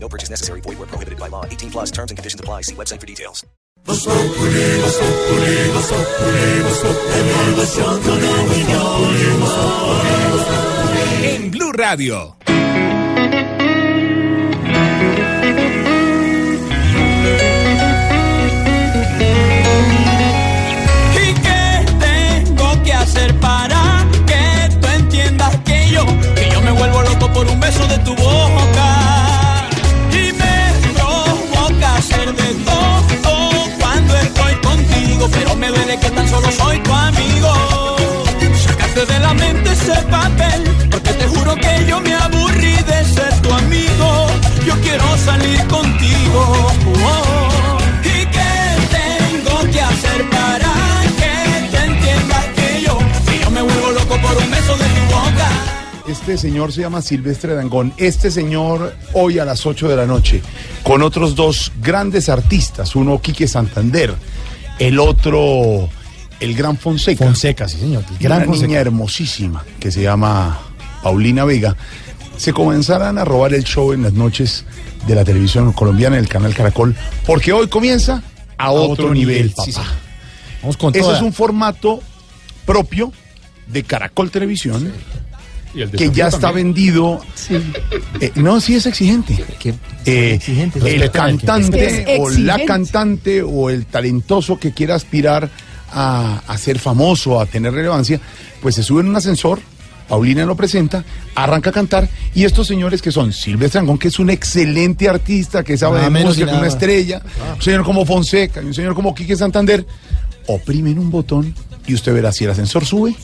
No purchase necessary. Void where prohibited by law. 18 plus terms and conditions apply. See website for details. En Blue Radio. ¿Y qué tengo que hacer para que tú entiendas que yo, que yo me vuelvo loco por un beso de tu boca? Pero me duele que tan solo soy tu amigo. Sacarte de la mente ese papel, porque te juro que yo me aburrí de ser tu amigo. Yo quiero salir contigo. Oh. ¿Y qué tengo que hacer para que tú entiendas que yo, que yo me vuelvo loco por un beso de tu boca? Este señor se llama Silvestre Dangón. Este señor hoy a las 8 de la noche, con otros dos grandes artistas, uno Quique Santander, el otro el Gran Fonseca. Fonseca, sí, señor. El gran una Fonseca. niña hermosísima que se llama Paulina Vega, se comenzarán a robar el show en las noches de la televisión colombiana, en el canal Caracol, porque hoy comienza a, otro, nivel, sí, papá. Vamos con Ese toda. es un formato propio de Caracol Televisión que ya está también. vendido. Eh, no, sí es exigente. Eh, exigente, el que- cantante Es o la cantante o el talentoso que quiera aspirar a, a ser famoso, a tener relevancia, pues se sube en un ascensor, Paulina lo presenta, arranca a cantar y estos señores que son Silvestre Angón, que es un excelente artista, que sabe Nada de música, que es una estrella, un señor como Fonseca y un señor como Quique Santander, oprimen un botón y usted verá si el ascensor sube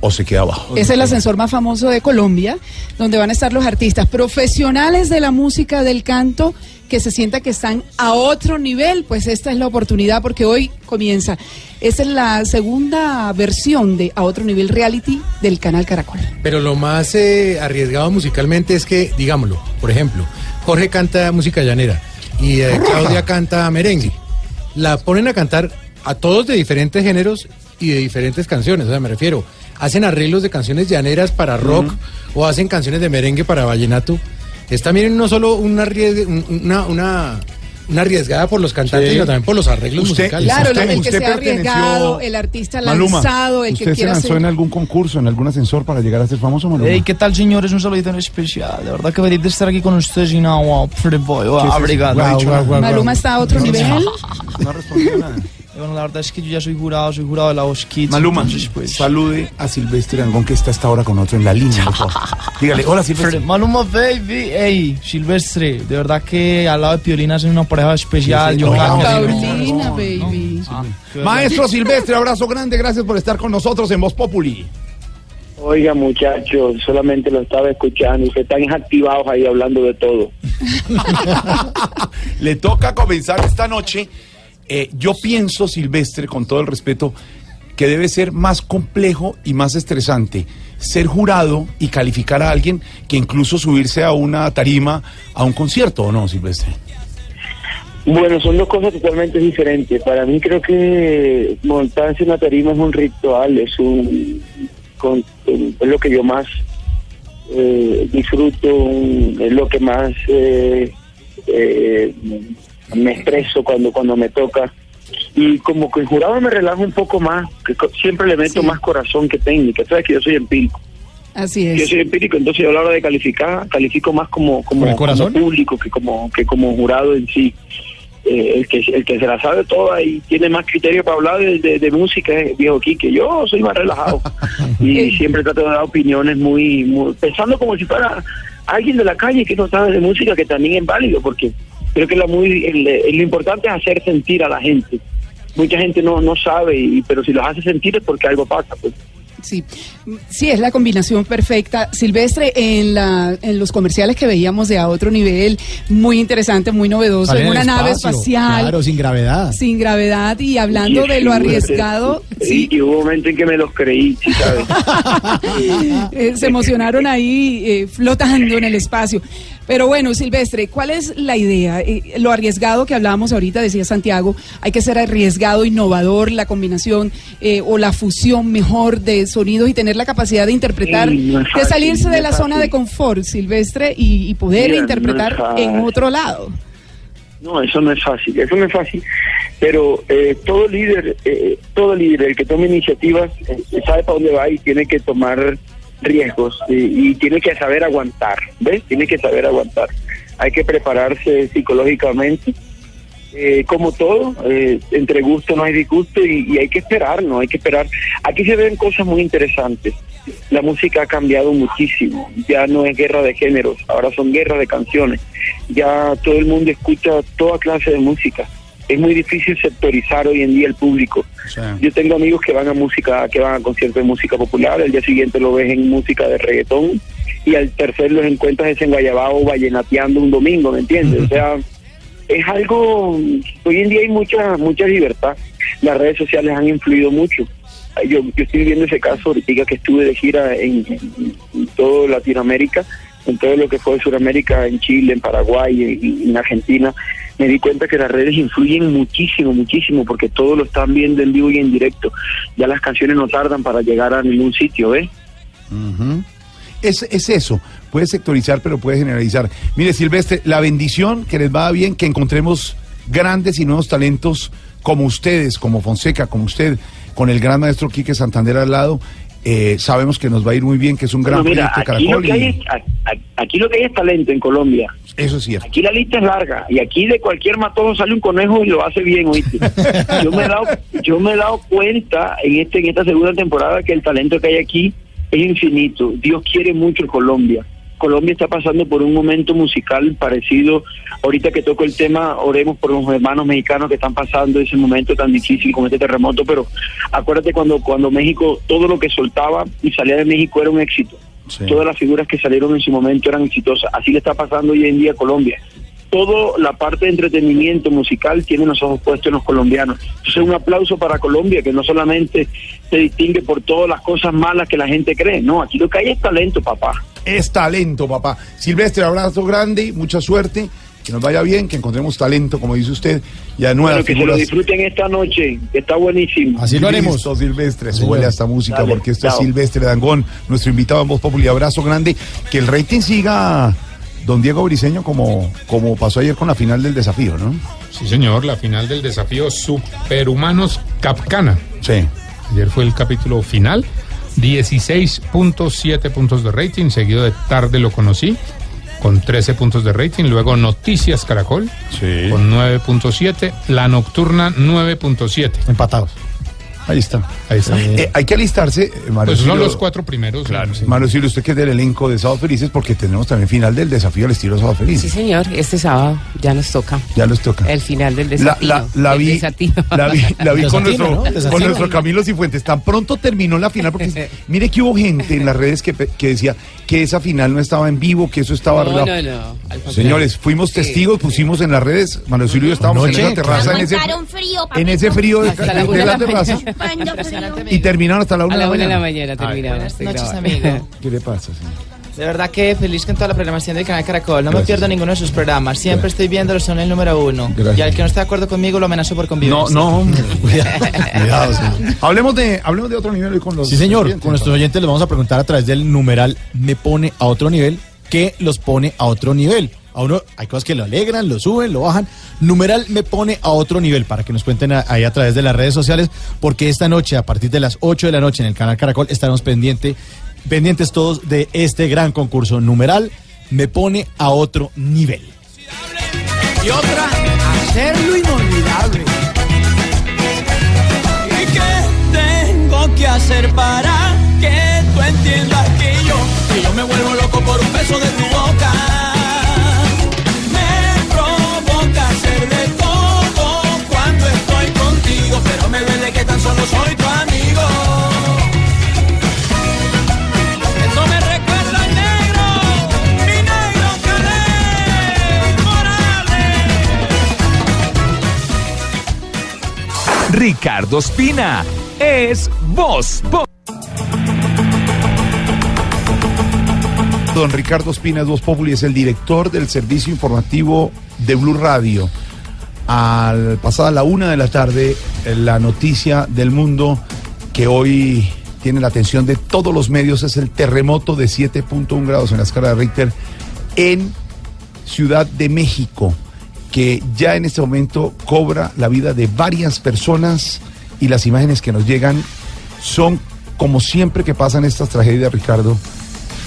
o se queda abajo. Es el ascensor más famoso de Colombia, donde van a estar los artistas profesionales de la música, del canto, que se sienta que están a otro nivel. Pues esta es la oportunidad porque hoy comienza. Esta es la segunda versión de A Otro Nivel Reality del canal Caracol. Pero lo más eh, arriesgado musicalmente es que, digámoslo, por ejemplo, Jorge canta música llanera y eh, Claudia canta merengue. La ponen a cantar a todos de diferentes géneros y de diferentes canciones. O sea, me refiero, hacen arreglos de canciones llaneras para rock o hacen canciones de merengue para vallenato. Es también no solo una, una, una, una arriesgada por los cantantes, Sí. sino también por los arreglos Usted- musicales. Claro, usted- el que usted se ha arriesgado, el artista Maluma, lanzado, el ¿usted que se quiera lanzó ser... en algún concurso, en algún ascensor para llegar a ser famoso, Maluma? Hey, ¿qué tal, señores? Un saludito en especial. De verdad que feliz de estar aquí con ustedes y no, wow, pretty boy, wow. No dicho nada. Maluma está a otro nivel. No respondió nada. Bueno, la verdad es que yo ya soy jurado, soy jurado de la Voz Kids. Maluma, entonces, pues... salude a Silvestre Angón que está hasta ahora con otro en la línea, por favor. Dígale, hola Silvestre. Maluma, baby. Hey, Silvestre, de verdad que al lado de Piolina hacen una pareja especial. Sí, yo no, sí, Paulina, no, baby. no. Ah, Maestro Silvestre, abrazo grande, gracias por estar con nosotros en Voz Populi. Oiga, muchachos, solamente lo estaba escuchando. Ustedes están activados ahí hablando de todo. Le toca comenzar esta noche. Eh, yo pienso, Silvestre, con todo el respeto, que debe ser más complejo y más estresante ser jurado y calificar a alguien que incluso subirse a una tarima a un concierto, ¿o no, Silvestre? Bueno, son dos cosas totalmente diferentes. Para mí creo que montarse en una tarima es un ritual, es un es lo que yo más eh, disfruto, es lo que más eh, eh, me expreso cuando cuando me toca. Y como que el jurado me relaja un poco más, que siempre le meto Sí. más corazón que técnica. Sabes que yo soy empírico. Así Yo es. soy empírico, entonces yo a la hora de calificar, califico más como, como, ¿Con el corazón? como público que como, que como jurado en sí. Eh, el, que, el que se la sabe toda y tiene más criterio para hablar de, de- de música es viejo Quique. Yo soy más relajado y siempre trato de dar opiniones muy, muy- pensando como si fuera alguien de la calle que no sabe de música, que también es válido, porque creo que la muy, el- el- lo importante es hacer sentir a la gente. Mucha gente no, no sabe, y, pero si los hace sentir es porque algo pasa. Pues. Sí, sí, es la combinación perfecta. Silvestre, en, la, en los comerciales que veíamos de a otro nivel, muy interesante, muy novedoso, en una nave espacial. Claro, sin gravedad. Sin gravedad y hablando Y- de lo arriesgado, Sí, y hubo momentos en que me los creí, sí, ¿sabes? eh, se emocionaron ahí eh, flotando en el espacio. Pero bueno, Silvestre, ¿cuál es la idea? Eh, lo arriesgado que hablábamos ahorita, decía Santiago, hay que ser arriesgado, innovador, la combinación eh, o la fusión mejor de sonidos y tener la capacidad de interpretar, Sí, no es de salirse no de la zona de confort, Silvestre, y, y poder Mira, interpretar en otro lado. No, eso no es fácil, eso no es fácil. Pero eh, todo líder, eh, todo líder, el que tome iniciativas, eh, sabe para dónde va y tiene que tomar riesgos y, tiene que saber aguantar, ¿ves? Tiene que saber aguantar. Hay que prepararse psicológicamente. Eh, como todo, eh, entre gusto no hay disgusto y, y hay que esperar, ¿no? Hay que esperar. Aquí se ven cosas muy interesantes. La música ha cambiado muchísimo. Ya no es guerra de géneros, ahora son guerras de canciones. Ya todo el mundo escucha toda clase de música. Es muy difícil sectorizar hoy en día el público. Yo tengo amigos que van a música, que van a conciertos de música popular, el día siguiente lo ves en música de reggaetón y al tercer los encuentras en Guayabao vallenateando un domingo, ¿me entiendes? O sea, es algo, hoy en día hay mucha mucha libertad, las redes sociales han influido mucho. Yo, yo estoy viendo ese caso ahorita que estuve de gira en, en, todo Latinoamérica, en todo lo que fue Sudamérica, en Chile, en Paraguay, en, en Argentina, me di cuenta que las redes influyen muchísimo, muchísimo, porque todos lo están viendo en vivo y en directo. Ya las canciones no tardan para llegar a ningún sitio, ¿ves? Ujú. es, es eso, puede sectorizar, pero puede generalizar. Mire, Silvestre, la bendición que les va bien, que encontremos grandes y nuevos talentos como ustedes, como Fonseca, como usted, con el gran maestro Quique Santander al lado. Eh, sabemos que nos va a ir muy bien, que es un gran Bueno, mira, proyecto lo, que hay y aquí lo que hay es talento en Colombia. Eso es cierto. Aquí la lista es larga y aquí de cualquier matojo sale un conejo y lo hace bien, ¿oíste? Yo me he dado, yo me he dado cuenta en este en esta segunda temporada que el talento que hay aquí es infinito. Dios quiere mucho Colombia. Colombia está pasando por un momento musical parecido. Ahorita que toco el tema, oremos por los hermanos mexicanos que están pasando ese momento tan difícil con este terremoto, pero acuérdate cuando, cuando México, todo lo que soltaba y salía de México era un éxito. Sí. Todas las figuras que salieron en su momento eran exitosas. Así le está pasando hoy en día a Colombia. Toda la parte de entretenimiento musical tiene los ojos puestos en los colombianos. Entonces, un aplauso para Colombia, que no solamente se distingue por todas las cosas malas que la gente cree. No, aquí lo que hay es talento, papá. Es talento, papá. Silvestre, abrazo grande, mucha suerte, que nos vaya bien, que encontremos talento, como dice usted, y a nuevas Bueno, que se lo disfruten esta noche, que está buenísimo. Así lo haremos. Listo, Silvestre, Sí, súbele señor. a esta música Dale, porque esto es. Silvestre Dangón, nuestro invitado en Voz Popular. Abrazo grande. Que el rating siga don Diego Briseño como, como pasó ayer con la final del desafío, ¿no? Sí, señor, la final del desafío Superhumanos Capcana. Sí. Ayer fue el capítulo final. 16.7 puntos de rating, seguido de Tarde lo conocí, con 13 puntos de rating. Luego Noticias Caracol, Sí. con 9.7. La Nocturna, 9.7. Empatados. Ahí está. Ahí está. Eh, hay que alistarse, eh, Mario Pues son los cuatro primeros. Claro, sí. Mario Silvio, usted que es del elenco de Sábado Felices, porque tenemos también final del desafío al estilo Sábado Sí, Felices. señor, este sábado ya nos toca Ya les toca. el final del desafío. la, vi, desafío. la vi, la vi con, nuestro, ¿no? con nuestro Camilo Cifuentes. Tan pronto terminó la final, porque mire que hubo gente en las redes que, decía que esa final no estaba en vivo, que eso estaba No, arreglado. no, no. Señores, fuimos testigos, pusimos en las redes, Manuel Silvio y yo estábamos en esa terraza, en ese, frío, en ese frío de, la terraza Frío. y terminaron hasta la A una la de una de la la mañana. mañana terminamos. de noches, grabar. amigo. ¿Qué le pasa? señor? De verdad que feliz con toda la programación del canal Caracol. No me Gracias. pierdo ninguno de sus programas. Siempre Gracias. estoy viéndolo, son el número uno. Gracias. Y al que no esté de acuerdo conmigo lo amenazo por convivir. No, no, hombre. Cuidado, señor. hablemos de, hablemos de otro nivel hoy con los Sí, señor. oyentes, Con nuestros oyentes les vamos a preguntar a través del numeral me pone a otro nivel, ¿qué los pone a otro nivel? A uno hay cosas que lo alegran, lo suben, lo bajan. Numeral me pone a otro nivel para que nos cuenten ahí a través de las redes sociales, porque esta noche, a partir de las 8 de la noche en el canal Caracol, estaremos pendiente, pendientes todos de este gran concurso. Numeral me pone a otro nivel. Y otra, hacerlo inolvidable. ¿Y qué tengo que hacer para que tú entiendas que yo, que yo me vuelvo loco por un beso de tu Ricardo Espina es Voz. Don Ricardo Espina Dos Populi es el director del servicio informativo de Blue Radio. Al pasada la una de la tarde, la noticia del mundo que hoy tiene la atención de todos los medios es el terremoto de 7.1 grados en la escala de Richter en Ciudad de México, que ya en este momento cobra la vida de varias personas y las imágenes que nos llegan son, como siempre que pasan estas tragedias, Ricardo,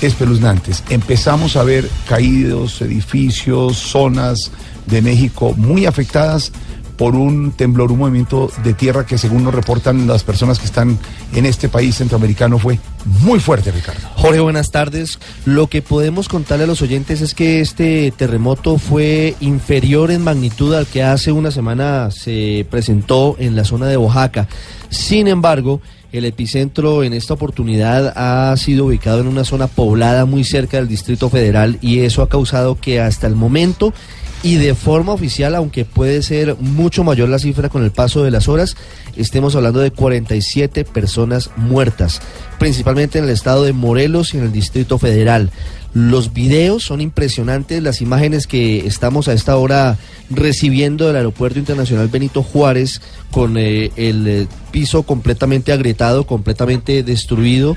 espeluznantes. Empezamos a ver caídos, edificios, zonas de México muy afectadas por un temblor, un movimiento de tierra que según nos reportan las personas que están en este país centroamericano fue muy fuerte, Ricardo. Jorge, buenas tardes. Lo que podemos contarle a los oyentes es que este terremoto fue inferior en magnitud al que hace una semana se presentó en la zona de Oaxaca. Sin embargo, el epicentro en esta oportunidad ha sido ubicado en una zona poblada muy cerca del Distrito Federal y eso ha causado que hasta el momento y de forma oficial, aunque puede ser mucho mayor la cifra con el paso de las horas, estemos hablando de 47 personas muertas, principalmente en el estado de Morelos y en el Distrito Federal. Los videos son impresionantes, las imágenes que estamos a esta hora recibiendo del Aeropuerto Internacional Benito Juárez con eh, el eh, piso completamente agrietado, completamente destruido.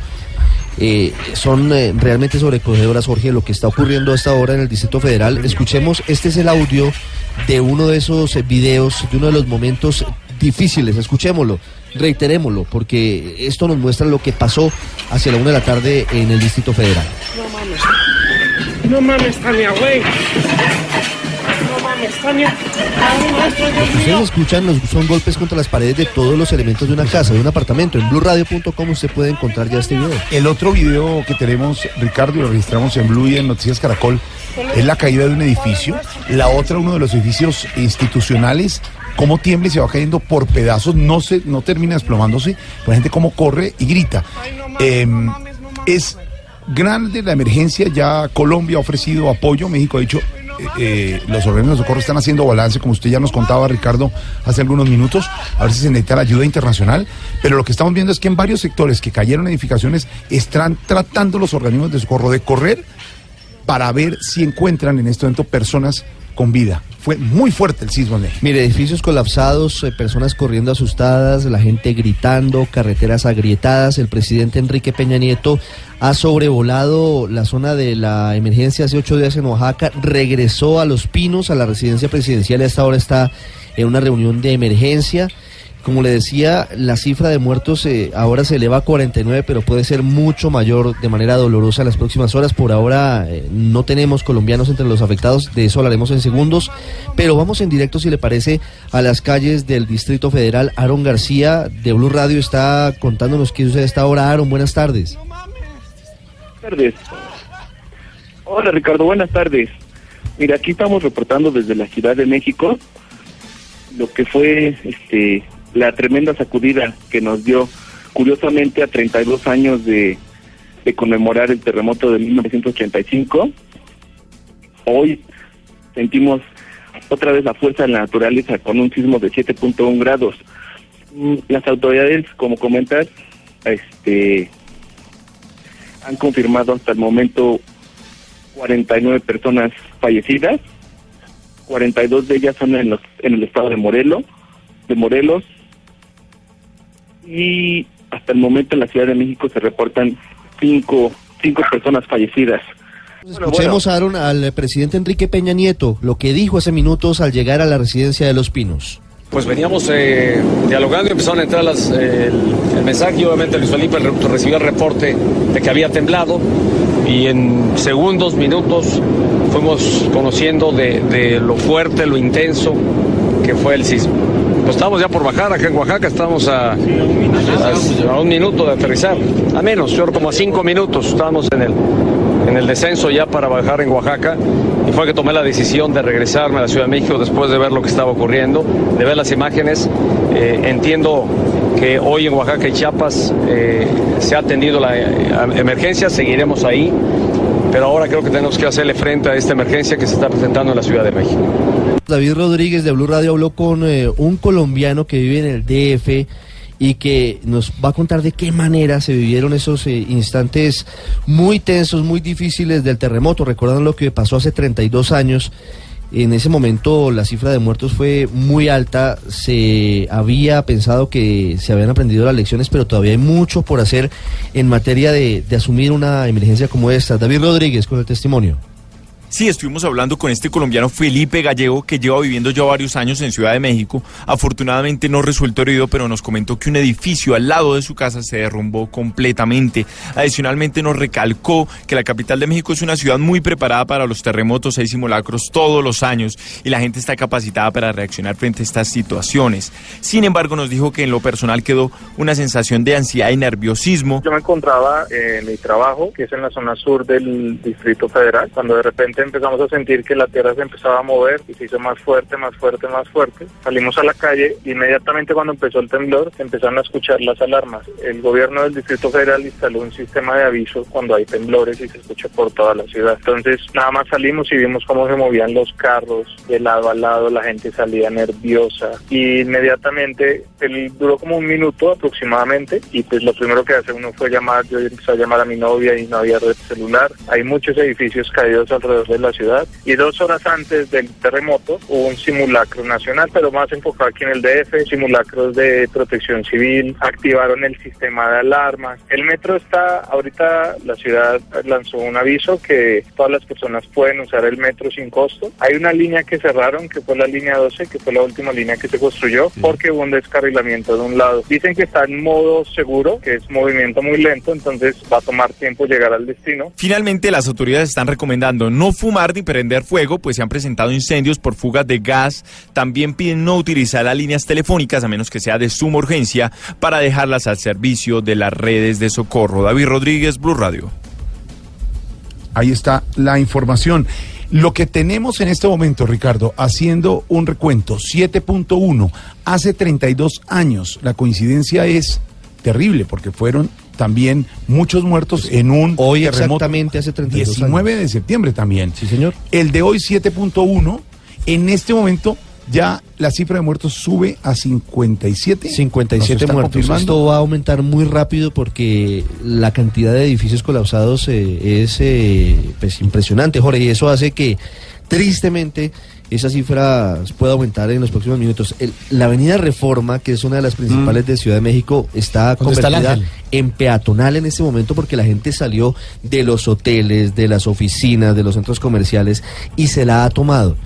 Eh, son eh, realmente sobrecogedoras, Jorge, lo que está ocurriendo hasta ahora en el Distrito Federal. Escuchemos, este es el audio de uno de esos videos, de uno de los momentos difíciles. Escuchémoslo, reiterémoslo, porque esto nos muestra lo que pasó hacia la una de la tarde en el Distrito Federal. No mames. No mames, Tania, güey. Ustedes escuchan, los, son golpes contra las paredes de todos los elementos de una casa, de un apartamento. En blueradio.com usted puede encontrar ya este video. El otro video que tenemos, Ricardo, y lo registramos en Blue y en Noticias Caracol, es la caída de un edificio. La otra, uno de los edificios institucionales, cómo tiembla y se va cayendo por pedazos, no se, no termina desplomándose, pero la gente cómo corre y grita. Em, es grande la emergencia, ya Colombia ha ofrecido apoyo, México ha dicho, eh, eh, los organismos de socorro están haciendo balance, como usted ya nos contaba, Ricardo, hace algunos minutos, a ver si se necesita la ayuda internacional, pero lo que estamos viendo es que en varios sectores que cayeron edificaciones están tratando los organismos de socorro de correr para ver si encuentran en este momento personas con vida. Fue muy fuerte el sismo en. Mire, edificios colapsados, eh, personas corriendo asustadas, la gente gritando, carreteras agrietadas. El presidente Enrique Peña Nieto ha sobrevolado la zona de la emergencia hace ocho días en Oaxaca, regresó a Los Pinos, a la residencia presidencial y hasta ahora está en una reunión de emergencia. Como le decía, la cifra de muertos eh, ahora se eleva a 49, pero puede ser mucho mayor de manera dolorosa en las próximas horas. Por ahora eh, no tenemos colombianos entre los afectados, de eso hablaremos en segundos. Pero vamos en directo, si le parece, a las calles del Distrito Federal. Aaron García de Blue Radio está contándonos qué sucede a esta hora. Aaron, buenas tardes. tardes. Hola Ricardo, buenas tardes. Mira, aquí estamos reportando desde la Ciudad de México lo que fue este la tremenda sacudida que nos dio curiosamente a 32 años de, de conmemorar el terremoto de 1985. Hoy sentimos otra vez la fuerza de la naturaleza con un sismo de 7.1 grados. Mm, Las autoridades, como comentas, este han confirmado hasta el momento 49 personas fallecidas. 42 de ellas son en, los, en el estado de Morelos, de Morelos. Y hasta el momento en la Ciudad de México se reportan cinco, cinco personas fallecidas. Escuchemos, Aaron, al eh, presidente Enrique Peña Nieto, lo que dijo hace minutos al llegar a la residencia de Los Pinos. Pues veníamos eh, dialogando y empezaron a entrar las, eh, el, el mensaje y obviamente Luis Felipe re- recibió el reporte de que había temblado y en segundos, minutos fuimos conociendo de, de lo fuerte, lo intenso que fue el sismo. Pues estamos ya por bajar acá en Oaxaca, estamos a, a, un minuto de aterrizar, a menos, creo como a cinco minutos, estábamos en el, en el descenso ya para bajar en Oaxaca y fue que tomé la decisión de regresarme a la Ciudad de México después de ver lo que estaba ocurriendo, de ver las imágenes. Eh, entiendo que hoy en Oaxaca y Chiapas eh, se ha atendido la eh, emergencia, seguiremos ahí. Pero ahora creo que tenemos que hacerle frente a esta emergencia que se está presentando en la Ciudad de México. David Rodríguez de Blue Radio habló con eh, un colombiano que vive en el DF y que nos va a contar de qué manera se vivieron esos eh, instantes muy tensos, muy difíciles del terremoto. Recuerdan lo que pasó hace 32 años. En ese momento la cifra de muertos fue muy alta. Se había pensado que se habían aprendido las lecciones, pero todavía hay mucho por hacer en materia de, de asumir una emergencia como esta. David Rodríguez con el testimonio. Sí, estuvimos hablando con este colombiano Felipe Gallego, que lleva viviendo ya varios años en Ciudad de México. Afortunadamente no resultó herido, pero nos comentó que un edificio al lado de su casa se derrumbó completamente. Adicionalmente nos recalcó que la capital de México es una ciudad muy preparada para los terremotos y simulacros todos los años y la gente está capacitada para reaccionar frente a estas situaciones. Sin embargo, nos dijo que en lo personal quedó una sensación de ansiedad y nerviosismo. Yo me encontraba en mi trabajo, que es en la zona sur del Distrito Federal, cuando de repente empezamos a sentir que la tierra se empezaba a mover y se hizo más fuerte, más fuerte, más fuerte. Salimos a la calle y inmediatamente cuando empezó el temblor empezaron a escuchar las alarmas. El gobierno del Distrito Federal instaló un sistema de aviso cuando hay temblores y se escucha por toda la ciudad. Entonces nada más salimos y vimos cómo se movían los carros de lado a lado, la gente salía nerviosa y inmediatamente él duró como un minuto aproximadamente y pues lo primero que hace uno fue llamar, yo empecé a llamar a mi novia y no había red celular. Hay muchos edificios caídos alrededor de la ciudad y dos horas antes del terremoto hubo un simulacro nacional, pero más enfocado aquí en el DF, simulacros de protección civil, activaron el sistema de alarmas. El metro está, ahorita la ciudad lanzó un aviso que todas las personas pueden usar el metro sin costo. Hay una línea que cerraron, que fue la línea 12, que fue la última línea que se construyó, porque hubo un descarrilamiento de un lado. Dicen que está en modo seguro, que es movimiento muy lento, entonces va a tomar tiempo llegar al destino. Finalmente, las autoridades están recomendando no fumar ni prender fuego, pues se han presentado incendios por fugas de gas. También piden no utilizar las líneas telefónicas a menos que sea de suma urgencia para dejarlas al servicio de las redes de socorro. David Rodríguez, Blue Radio. Ahí está la información. Lo que tenemos en este momento, Ricardo, haciendo un recuento, 7.1, hace 32 años, la coincidencia es terrible porque fueron también muchos muertos en un Hoy terremoto. exactamente hace 32 años. 19 de septiembre también. Sí, señor. El de hoy 7.1, en este momento ya la cifra de muertos sube a 57. 57 Nos están muertos. Esto va a aumentar muy rápido porque la cantidad de edificios colapsados eh, es eh, pues, impresionante, Jorge, y eso hace que tristemente esa cifra pueda aumentar en los próximos minutos. El- la avenida Reforma, que es una de las principales de Ciudad de México, está ¿Dónde está convertida ángel? en peatonal en este momento porque la gente salió de los hoteles, de las oficinas, de los centros comerciales y se la ha tomado.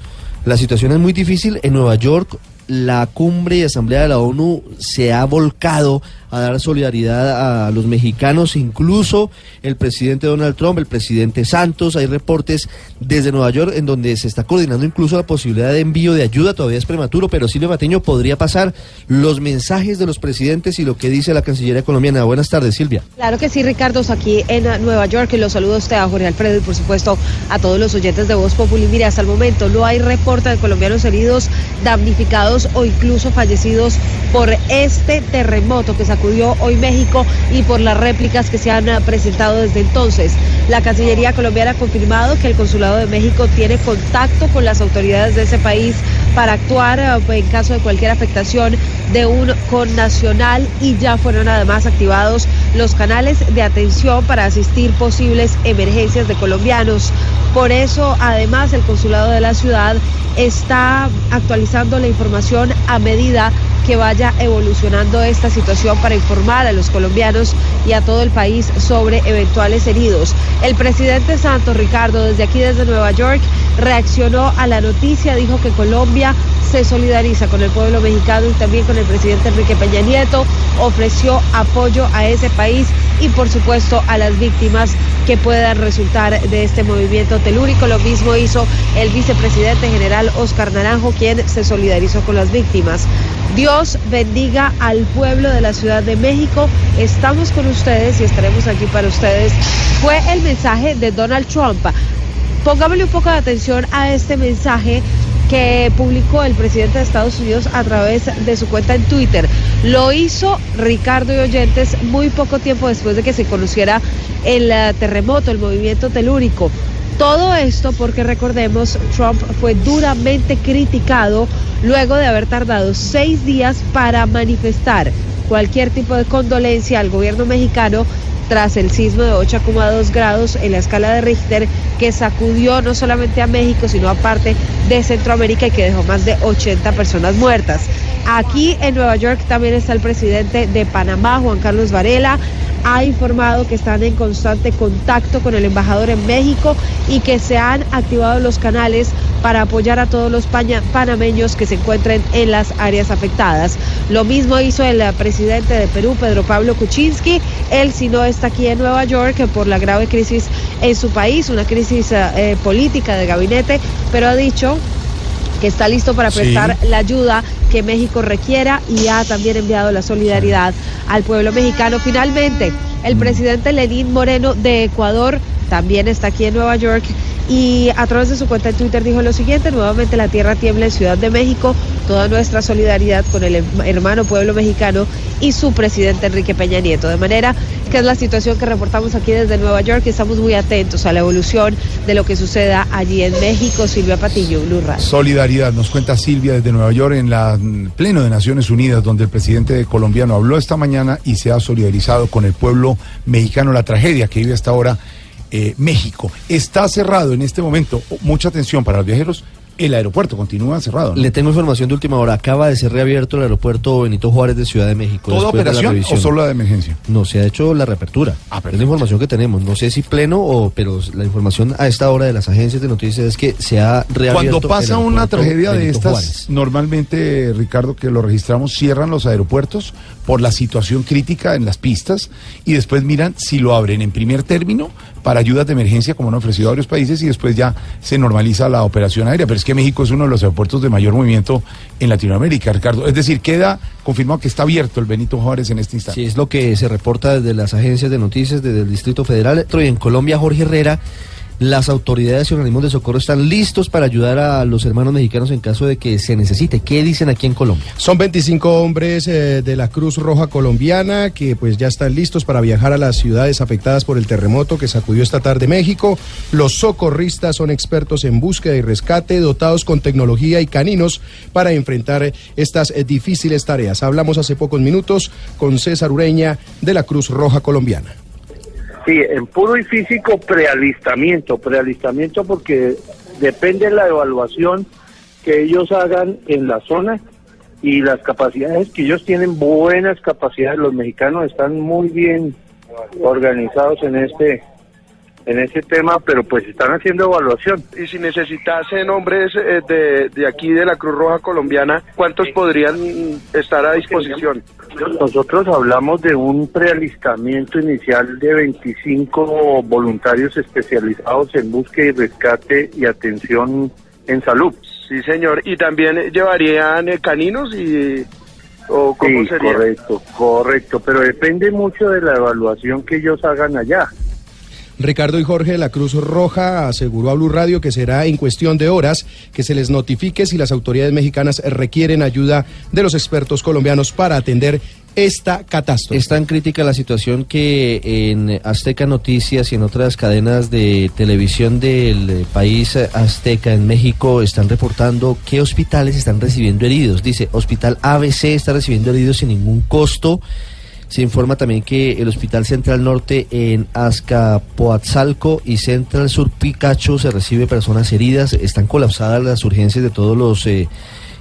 La situación es muy difícil. En Nueva York, la cumbre y asamblea de la ONU se ha volcado a dar solidaridad a los mexicanos, incluso el presidente Donald Trump, el presidente Santos. Hay reportes desde Nueva York en donde se está coordinando incluso la posibilidad de envío de ayuda. Todavía es prematuro, pero Silvio Mateño podría pasar los mensajes de los presidentes y lo que dice la Cancillería colombiana. Buenas tardes, Silvia. Claro que sí, Ricardo, aquí en Nueva York. Los saludo a usted, a Jorge Alfredo y por supuesto a todos los oyentes de Voz Populi. Mire, hasta el momento no hay reporte de colombianos heridos, damnificados o incluso fallecidos por este terremoto que sacudió hoy México y por las réplicas que se han eh, presentado desde entonces. La Cancillería colombiana ha confirmado que el Consulado de México tiene contacto con las autoridades de ese país para actuar eh, en caso de cualquier afectación de un connacional y ya fueron además activados los canales de atención para asistir posibles emergencias de colombianos. Por eso, además, el consulado de la ciudad está actualizando la información a medida que vaya evolucionando esta situación para informar a los colombianos y a todo el país sobre eventuales heridos. El presidente Santos Ricardo, desde aquí, desde Nueva York, reaccionó a la noticia, dijo que Colombia se solidariza con el pueblo mexicano y también con el presidente Enrique Peña Nieto, ofreció apoyo a ese país y por supuesto a las víctimas que puedan resultar de este movimiento telúrico. Lo mismo hizo el vicepresidente general Oscar Naranjo, quien se solidarizó con las víctimas. Dios bendiga al pueblo de la Ciudad de México. Estamos con ustedes y estaremos aquí para ustedes. Fue el mensaje de Donald Trump. Pongámosle un poco de atención a este mensaje que publicó el presidente de Estados Unidos a través de su cuenta en Twitter. Lo hizo Ricardo y Oyentes muy poco tiempo después de que se conociera el uh, terremoto, el movimiento telúrico. Todo esto porque recordemos, Trump fue duramente criticado luego de haber tardado seis días para manifestar cualquier tipo de condolencia al gobierno mexicano tras el sismo de 8,2 grados en la escala de Richter que sacudió no solamente a México, sino a parte de Centroamérica y que dejó más de 80 personas muertas. Aquí en Nueva York también está el presidente de Panamá, Juan Carlos Varela. Ha informado que están en constante contacto con el embajador en México y que se han activado los canales para apoyar a todos los panameños que se encuentren en las áreas afectadas. Lo mismo hizo el presidente de Perú, Pedro Pablo Kuczynski. Él, si no está aquí en Nueva York por la grave crisis en su país, una crisis eh, política de gabinete, pero ha dicho que está listo para prestar sí. la ayuda que México requiera y ha también enviado la solidaridad al pueblo mexicano. Finalmente, el presidente Lenín Moreno de Ecuador también está aquí en Nueva York y a través de su cuenta en Twitter dijo lo siguiente, nuevamente la tierra tiembla en Ciudad de México, toda nuestra solidaridad con el hermano pueblo mexicano y su presidente Enrique Peña Nieto. De manera que es la situación que reportamos aquí desde Nueva York y estamos muy atentos a la evolución de lo que suceda allí en México. Silvia Patillo, Blue Radio. Solidaridad, nos cuenta Silvia desde Nueva York en la pleno de Naciones Unidas, donde el presidente colombiano habló esta mañana y se ha solidarizado con el pueblo mexicano, la tragedia que vive hasta ahora eh, México. Está cerrado en este momento, mucha atención para los viajeros, el aeropuerto continúa cerrado. ¿no? Le tengo información de última hora. Acaba de ser reabierto el aeropuerto Benito Juárez de Ciudad de México. ¿Toda después de la operación o solo la de emergencia? No, se ha hecho la reapertura. Ah, es la información que tenemos. No sé si pleno o, pero la información a esta hora de las agencias de noticias es que se ha reabierto. Cuando pasa el una tragedia de estas, Juárez. normalmente, Ricardo, que lo registramos, cierran los aeropuertos por la situación crítica en las pistas y después miran si lo abren en primer término para ayudas de emergencia, como han ofrecido a varios países, y después ya se normaliza la operación aérea. Pero es que México es uno de los aeropuertos de mayor movimiento en Latinoamérica, Ricardo. Es decir, queda confirmado que está abierto el Benito Juárez en este instante. Sí, es lo que se reporta desde las agencias de noticias desde el Distrito Federal. Y en Colombia, Jorge Herrera, las autoridades y organismos de socorro están listos para ayudar a los hermanos mexicanos en caso de que se necesite. ¿Qué dicen aquí en Colombia? Son 25 hombres eh, de la Cruz Roja Colombiana que pues ya están listos para viajar a las ciudades afectadas por el terremoto que sacudió esta tarde México. Los socorristas son expertos en búsqueda y rescate, dotados con tecnología y caninos para enfrentar estas eh, difíciles tareas. Hablamos hace pocos minutos con César Ureña de la Cruz Roja Colombiana. Sí, en puro y físico prealistamiento, prealistamiento porque depende de la evaluación que ellos hagan en la zona y las capacidades que ellos tienen, buenas capacidades, los mexicanos están muy bien organizados en este en este tema, pero pues están haciendo evaluación. Y si necesitasen hombres eh, de, de aquí de la Cruz Roja Colombiana, ¿cuántos podrían estar a disposición? Nosotros hablamos de un prealistamiento inicial de 25 voluntarios especializados en búsqueda y rescate y atención en salud. Sí, señor. ¿Y también llevarían eh, caninos y o cómo Sí, sería? correcto, correcto, pero depende mucho de la evaluación que ellos hagan allá. Ricardo y Jorge la Cruz Roja aseguró a Blue Radio que será en cuestión de horas que se les notifique si las autoridades mexicanas requieren ayuda de los expertos colombianos para atender esta catástrofe. Es tan crítica la situación que en Azteca Noticias y en otras cadenas de televisión del país azteca en México están reportando qué hospitales están recibiendo heridos. Dice, Hospital ABC está recibiendo heridos sin ningún costo. Se informa también que el Hospital Central Norte en Azcapoatzalco y Central Sur Picacho se recibe personas heridas. Están colapsadas las urgencias de todos los eh,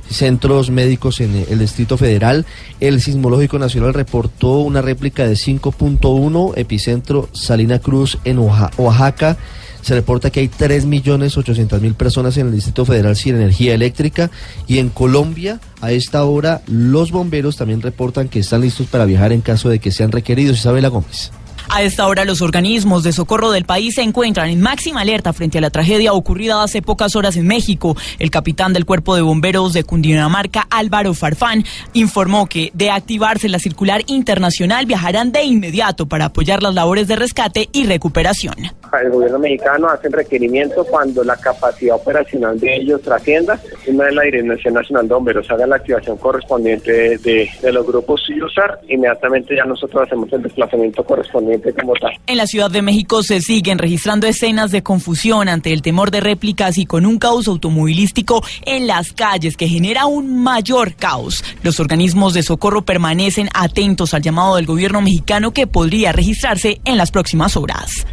centros médicos en el Distrito Federal. El Sismológico Nacional reportó una réplica de 5.1, epicentro Salina Cruz en Oaxa- Oaxaca. Se reporta que hay 3.800.000 personas en el Distrito Federal sin energía eléctrica y en Colombia a esta hora los bomberos también reportan que están listos para viajar en caso de que sean requeridos. Isabela Gómez. A esta hora los organismos de socorro del país se encuentran en máxima alerta frente a la tragedia ocurrida hace pocas horas en México. El capitán del cuerpo de bomberos de Cundinamarca, Álvaro Farfán, informó que de activarse la circular internacional viajarán de inmediato para apoyar las labores de rescate y recuperación. El gobierno mexicano hace requerimiento cuando la capacidad operacional de ellos trascienda. Una de la Dirección Nacional de Bomberos haga la activación correspondiente de, de- los grupos USAR, inmediatamente ya nosotros hacemos el desplazamiento correspondiente como tal. En la Ciudad de México se siguen registrando escenas de confusión ante el temor de réplicas y con un caos automovilístico en las calles que genera un mayor caos. Los organismos de socorro permanecen atentos al llamado del gobierno mexicano que podría registrarse en las próximas horas.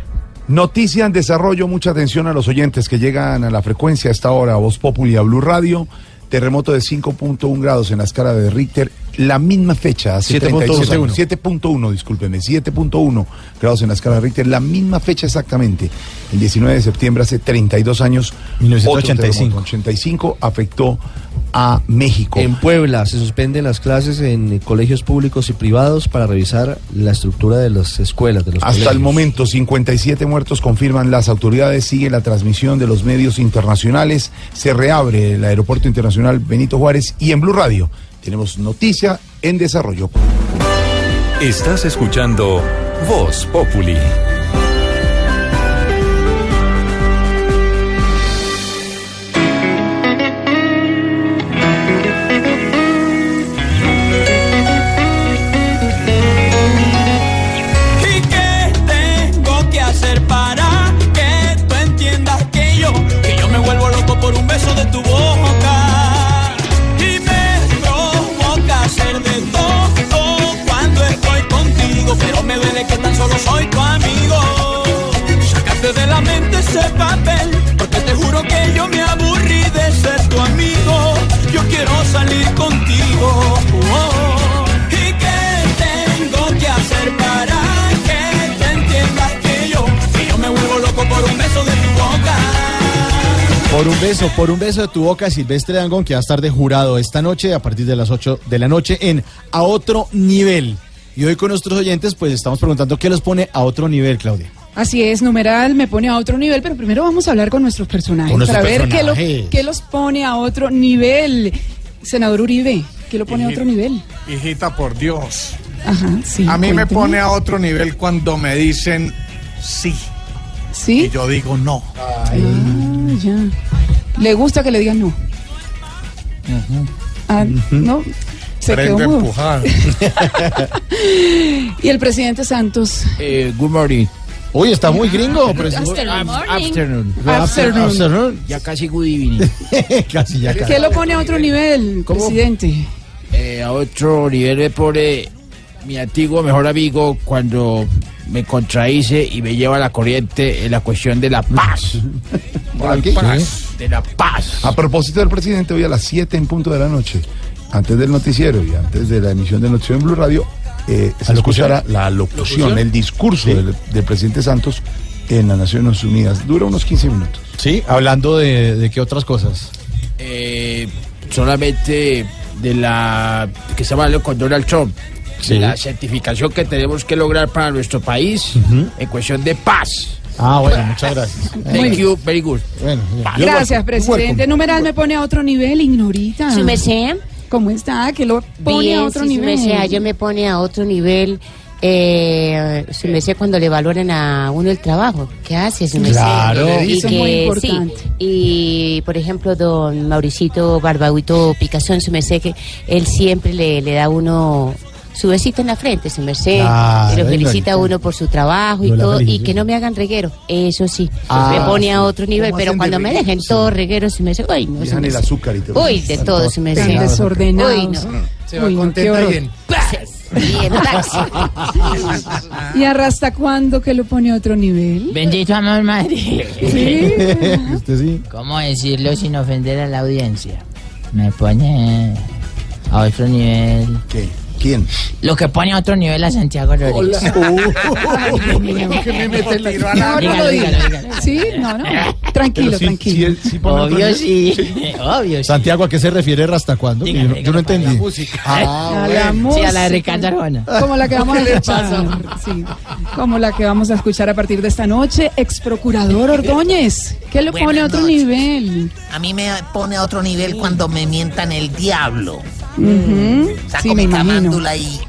Noticia en desarrollo, mucha atención a los oyentes que llegan a la frecuencia a esta hora, Voz Populi a Blue Radio. Terremoto de 5.1 grados en la escala de Richter, la misma fecha, hace 7.1. 36 años. 7.1, discúlpeme, 7.1 grados en la escala de Richter, la misma fecha exactamente. El 19 de septiembre, hace 32 años, 1985. 85 afectó a México. En Puebla se suspenden las clases en colegios públicos y privados para revisar la estructura de las escuelas, de los Hasta el momento, 57 muertos confirman las autoridades. Sigue la transmisión de los medios internacionales. Se reabre el aeropuerto internacional Benito Juárez y en Blue Radio tenemos noticia en desarrollo. Estás escuchando Voz Populi. Soy tu amigo. Sácate de la mente ese papel, porque te juro que yo me aburrí de ser tu amigo. Yo quiero salir contigo. Oh, ¿Y qué tengo que hacer para que tú entiendas que yo, que yo me vuelvo loco por un beso de tu boca? Por un beso, por un beso de tu boca, Silvestre Dangón, que va a estar de jurado esta noche a partir de las 8 de la noche en A Otro Nivel. Y hoy con nuestros oyentes, pues estamos preguntando qué los pone a otro nivel, Claudia. Así es, numeral me pone a otro nivel, pero primero vamos a hablar con nuestros personajes Con para ver qué, lo- qué los pone a otro nivel. Senador Uribe, ¿qué lo pone a otro nivel? Hijita, por Dios. Ajá, sí. a mí me pone a otro nivel cuando me dicen sí. ¿Sí? Y yo digo no. Ah, ya. ¿Le gusta que le digan no? Ah, no. Se quedó Prendo a mudo. empujar. Y el presidente Santos. Eh, good morning. Uy, está muy gringo, pero Afternoon. Af- Afternoon. Afternoon. Afternoon. Ya casi good evening. casi, ya ¿Qué lo pone a otro nivel, presidente? Eh, a otro nivel me pone mi antiguo mejor amigo cuando me contrahice y me lleva a la corriente en la cuestión de la paz. ¿Qué? Paz, de la paz. A propósito del presidente, hoy a las 7 en punto de la noche, antes del noticiero y antes de la emisión del noticiero en Blue Radio, eh, se escuchará la locución, el discurso del, del presidente Santos en las Naciones Unidas. Dura unos 15 minutos. Sí, hablando de, de qué otras cosas. Eh, solamente de la que se hablando con Donald Trump. Sí. De la certificación que tenemos que lograr para nuestro país en cuestión de paz. Ah, bueno, muchas gracias. Thank you, very good. Bueno, Gracias, presidente. Numeral me pone a otro nivel, ignorita. Su merced. ¿Cómo está? ¿Que lo pone Bien, a otro sí, su nivel? merced, yo me pone a otro nivel. Eh, su merced cuando le valoran a uno el trabajo que hace, su merced. Claro. Y Eso es que, muy sí, importante. y por ejemplo, don Mauricito Barbaguito Picazón, su merced, que él siempre le, le da a uno su besito en la frente, su merced. Claro, lo felicita a uno por su trabajo y todo. Y que no me hagan reguero, eso sí. Ah, me pone sí. a otro nivel, ¿Cómo pero de cuando me dejen todo reguero, su merced, uy, no, el azúcar y. Uy, de todo, su merced. Tan desordenados. Uy, no. Se va Uy, contenta y en Y en taxi. ¿Y hasta cuándo que lo pone a otro nivel? Bendito amor, madre. Sí. Usted sí. ¿Cómo decirlo sin ofender a la audiencia? Me pone a otro nivel. ¿Qué? ¿Quién? Lo que pone a otro nivel a Santiago Rodríguez. No, no. Sí, no, no. Tranquilo, tranquilo. Obvio sí. Obvio sí. Santiago, ¿a qué se refiere hasta cuándo? Yo, no- yo no entendí. A Ah, la bueno. Sí, a la de música. Ricardo Arjona. Como la que vamos a ¿Qué le escuchar. Sí, como la que vamos a escuchar a partir de esta noche. Ex procurador Ordóñez. ¿Qué le Buenas pone a otro noches. nivel? A mí me pone a otro nivel cuando me mientan el diablo. Ujú, Saco Sí, mi camándula y,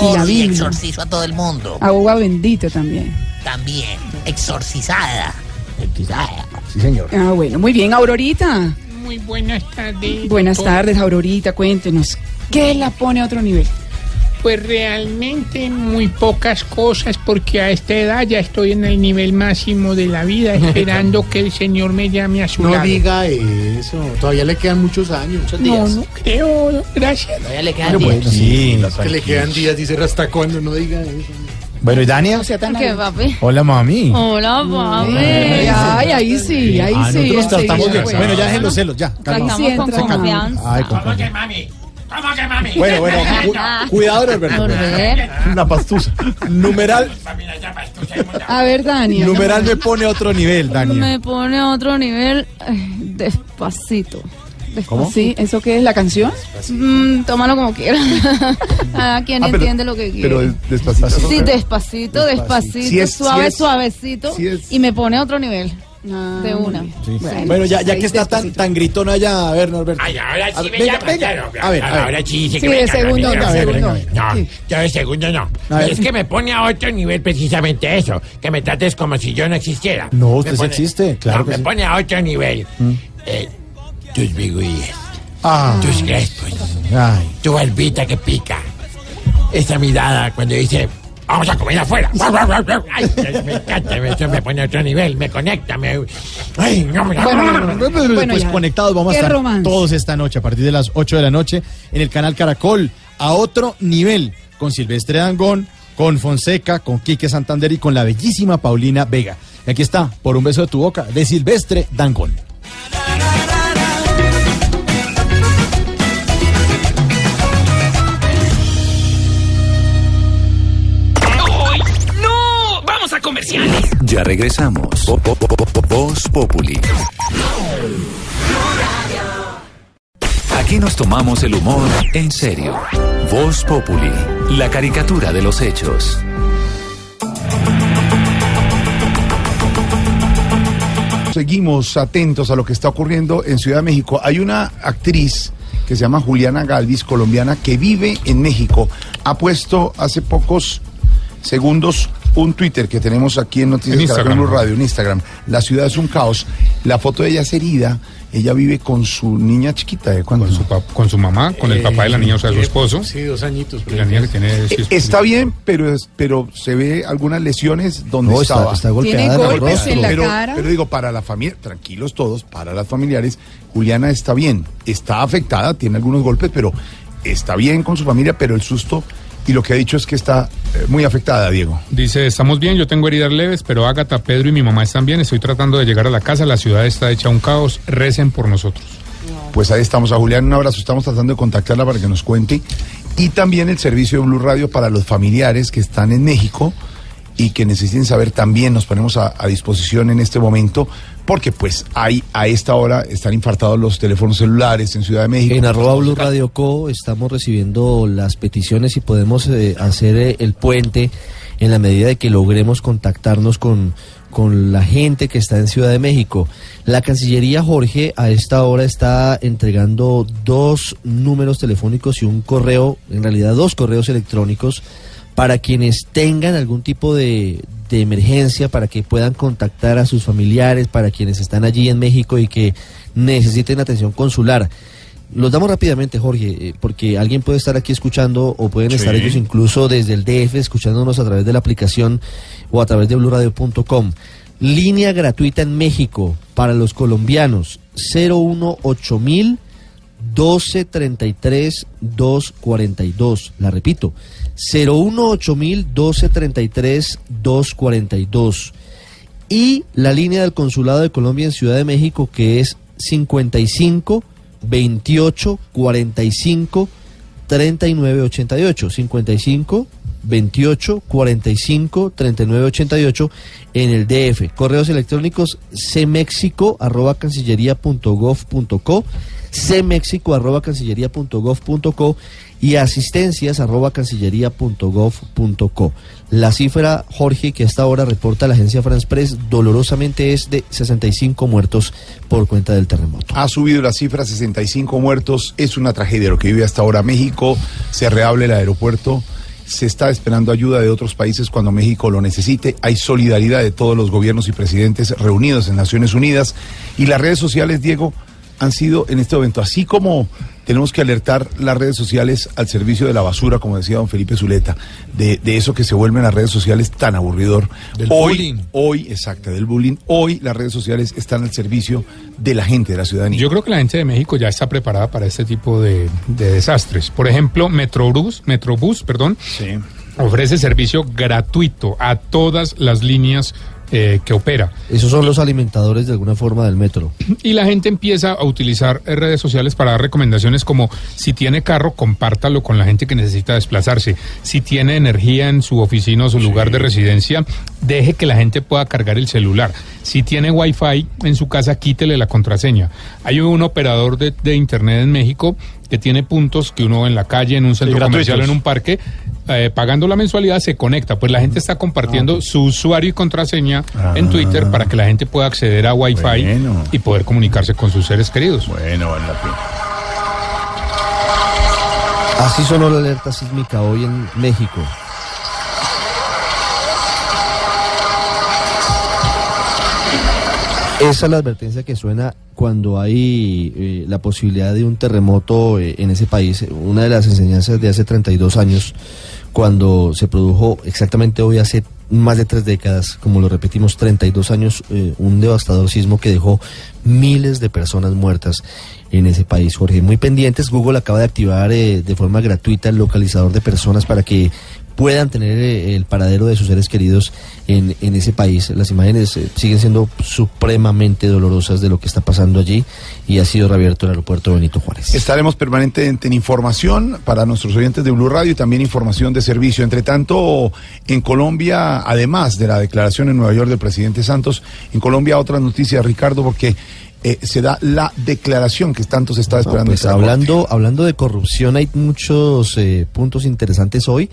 Y la oro y exorcizo a todo el mundo. Agua bendita también. También, exorcizada. Exorcizada. Sí, señor. Ah, bueno, muy bien, Aurorita. Muy buenas tardes. Buenas doctor. tardes, Aurorita. Cuéntenos. ¿Qué la pone a otro nivel? Pues realmente muy pocas cosas porque a esta edad ya estoy en el nivel máximo de la vida esperando que el Señor me llame a su No lado. diga eso. Todavía le quedan muchos años. Muchos No, no creo, gracias. Todavía le Pero bueno, sí, Que le quedan días, dice hasta cuándo, no diga eso. Bueno, ¿y Dania? ¿Qué, papi? Hola, mami. Hola, papi. Ay, ahí sí, ahí Ah, sí. nosotros tratamos pues. Bueno, ya dejen los celos, ya. calma. Tratamos con Se calma. Ay, con ¿Cómo que confianza. mami? ¿Cómo que mami? Bueno, bueno, cu- cuidado, Norberto. Una pastusa. Numeral, A ver, Dani. numeral me pone a otro nivel, Dania. Me pone a otro nivel despacito. ¿Cómo? Sí, ¿eso qué es la canción? Mm, tómalo como quieras. a quien Ah, pero- entiende lo que quiere. Pero despacito. Sí, despacito, despacito, Sí es- sí suave, es- suavecito. sí es- Y me pone a otro nivel. De una. Sí. Bueno, ya, ya que está tan, tan gritón allá, a ver, Norberto. Ay, ahora A sí ver, me venga, llama, venga. A ver, a ver. ahora sí dice Sí, que me de segundo no, segundo no. No, yo de segundo no. Es que me pone a otro nivel precisamente eso, que me trates como si yo no existiera. No, usted sí existe, claro No, que me sí. pone a otro nivel. Eh, tus bigudíes, Ah. tus crespos, Ay. tu barbita que pica. Esa mirada cuando dice, vamos a comer afuera. Ay, me encanta, eso me pone a otro nivel, me conecta, me... Ay, no me... Bueno, pues ya. conectados vamos a estar romance. todos esta noche a partir de las 8 de la noche en el canal Caracol a otro nivel con Silvestre Dangón, con Fonseca, con Quique Santander y con la bellísima Paulina Vega. Y aquí está, por un beso de tu boca, de Silvestre Dangón. Comerciales! Ya regresamos. Vo- vo- vo- vo- Voz Populi. Aquí nos tomamos el humor en serio. Voz Populi, la caricatura de los hechos. Seguimos atentos a lo que está ocurriendo en Ciudad de México. Hay una actriz que se llama Juliana Galvis, colombiana, que vive en México. Ha puesto hace pocos segundos un Twitter que tenemos aquí en Noticias En Caracol. Blue Radio, en Instagram. La ciudad es un caos. La foto de ella es herida. Ella vive con su niña chiquita. ¿de cuándo? Con su, pap- con su mamá, con el papá de la niña, o sea, su esposo. Sí, dos añitos. Y la niña que tiene... sí, Eh, Está bien, pero es- pero se ve algunas lesiones donde No, está- estaba. está golpeada Tiene golpes rostro. en la pero, cara. pero digo, para la familia, tranquilos todos, para las familiares, Juliana está bien, está afectada, tiene algunos golpes, pero está bien con su familia, pero el susto y lo que ha dicho es que está eh, muy afectada, Diego. Dice, estamos bien, yo tengo heridas leves, pero Ágata, Pedro y mi mamá están bien, estoy tratando de llegar a la casa, la ciudad está hecha un caos, recen por nosotros. Pues ahí estamos a Julián, un abrazo, estamos tratando de contactarla para que nos cuente. Y también el servicio de Blue Radio para los familiares que están en México y que necesiten saber también, nos ponemos a, a disposición en este momento, porque pues hay, a esta hora están infartados los teléfonos celulares en Ciudad de México. En arroba Blue Radio Co estamos recibiendo las peticiones y podemos eh, hacer eh, el puente en la medida de que logremos contactarnos con, con la gente que está en Ciudad de México. La Cancillería Jorge a esta hora está entregando dos números telefónicos y un correo, en realidad dos correos electrónicos para quienes tengan algún tipo de, de emergencia, para que puedan contactar a sus familiares, para quienes están allí en México y que necesiten atención consular. Los damos rápidamente, Jorge, eh, porque alguien puede estar aquí escuchando o pueden Sí. estar ellos incluso desde el DF escuchándonos a través de la aplicación o a través de bluradio.com. Línea gratuita en México para los colombianos 018 mil 1233 242. La repito, 018 mil 1233 242. Y la línea del Consulado de Colombia en Ciudad de México que es 55 28 45 3988 55 28 45 39 88 en el DF. Correos electrónicos cmexico arroba cancillería punto gov punto co, cmexico arroba cancillería punto gov punto co y asistencias arroba cancillería punto gov punto co. La cifra, Jorge, que hasta ahora reporta la agencia France Press, dolorosamente es de 65 muertos por cuenta del terremoto. Ha subido la cifra, 65 muertos. Es una tragedia lo que vive hasta ahora México. Se reable el aeropuerto. Se está esperando ayuda de otros países cuando México lo necesite. Hay solidaridad de todos los gobiernos y presidentes reunidos en Naciones Unidas. Y las redes sociales, Diego, han sido en este momento, así como tenemos que alertar las redes sociales al servicio de la basura, como decía don Felipe Zuleta, de, de eso que se vuelven las redes sociales tan aburridor. Del hoy, bullying. hoy, exacto, del bullying. Hoy las redes sociales están al servicio de la gente, de la ciudadanía. Yo creo que la gente de México ya está preparada para este tipo de, de desastres. Por ejemplo, Metrobús, Metrobús, perdón, ofrece servicio gratuito a todas las líneas eh, que opera. Esos son los alimentadores de alguna forma del metro. Y la gente empieza a utilizar eh, redes sociales para dar recomendaciones como si tiene carro, compártalo con la gente que necesita desplazarse. Si tiene energía en su oficina o su lugar de residencia, deje que la gente pueda cargar el celular. Si tiene wifi en su casa, quítele la contraseña. Hay un operador de, de internet en México que tiene puntos que uno en la calle, en un centro comercial, en un parque, eh, pagando la mensualidad se conecta. Pues la gente está compartiendo su usuario y contraseña en Twitter para que la gente pueda acceder a Wi-Fi Bueno. y poder comunicarse con sus seres queridos. Bueno, vale la pena. Así sonó la alerta sísmica hoy en México. Esa es la advertencia que suena cuando hay eh, la posibilidad de un terremoto eh, en ese país. Una de las enseñanzas de hace 32 años, cuando se produjo exactamente hoy hace más de tres décadas, como lo repetimos, 32 años, eh, un devastador sismo que dejó miles de personas muertas en ese país, Jorge. Muy pendientes, Google acaba de activar eh, de forma gratuita el localizador de personas para que puedan tener eh, el paradero de sus seres queridos en, en ese país. Las imágenes eh, siguen siendo supremamente dolorosas de lo que está pasando allí y ha sido reabierto el aeropuerto Benito Juárez. Estaremos permanentemente en información para nuestros oyentes de Blue Radio y también información de servicio. Entre tanto, en Colombia, además de la declaración en Nueva York del presidente Santos, en Colombia otras noticias, Ricardo, porque eh, se da la declaración que tanto se está esperando. Pues esta hablando, hablando de corrupción, hay muchos eh, puntos interesantes hoy.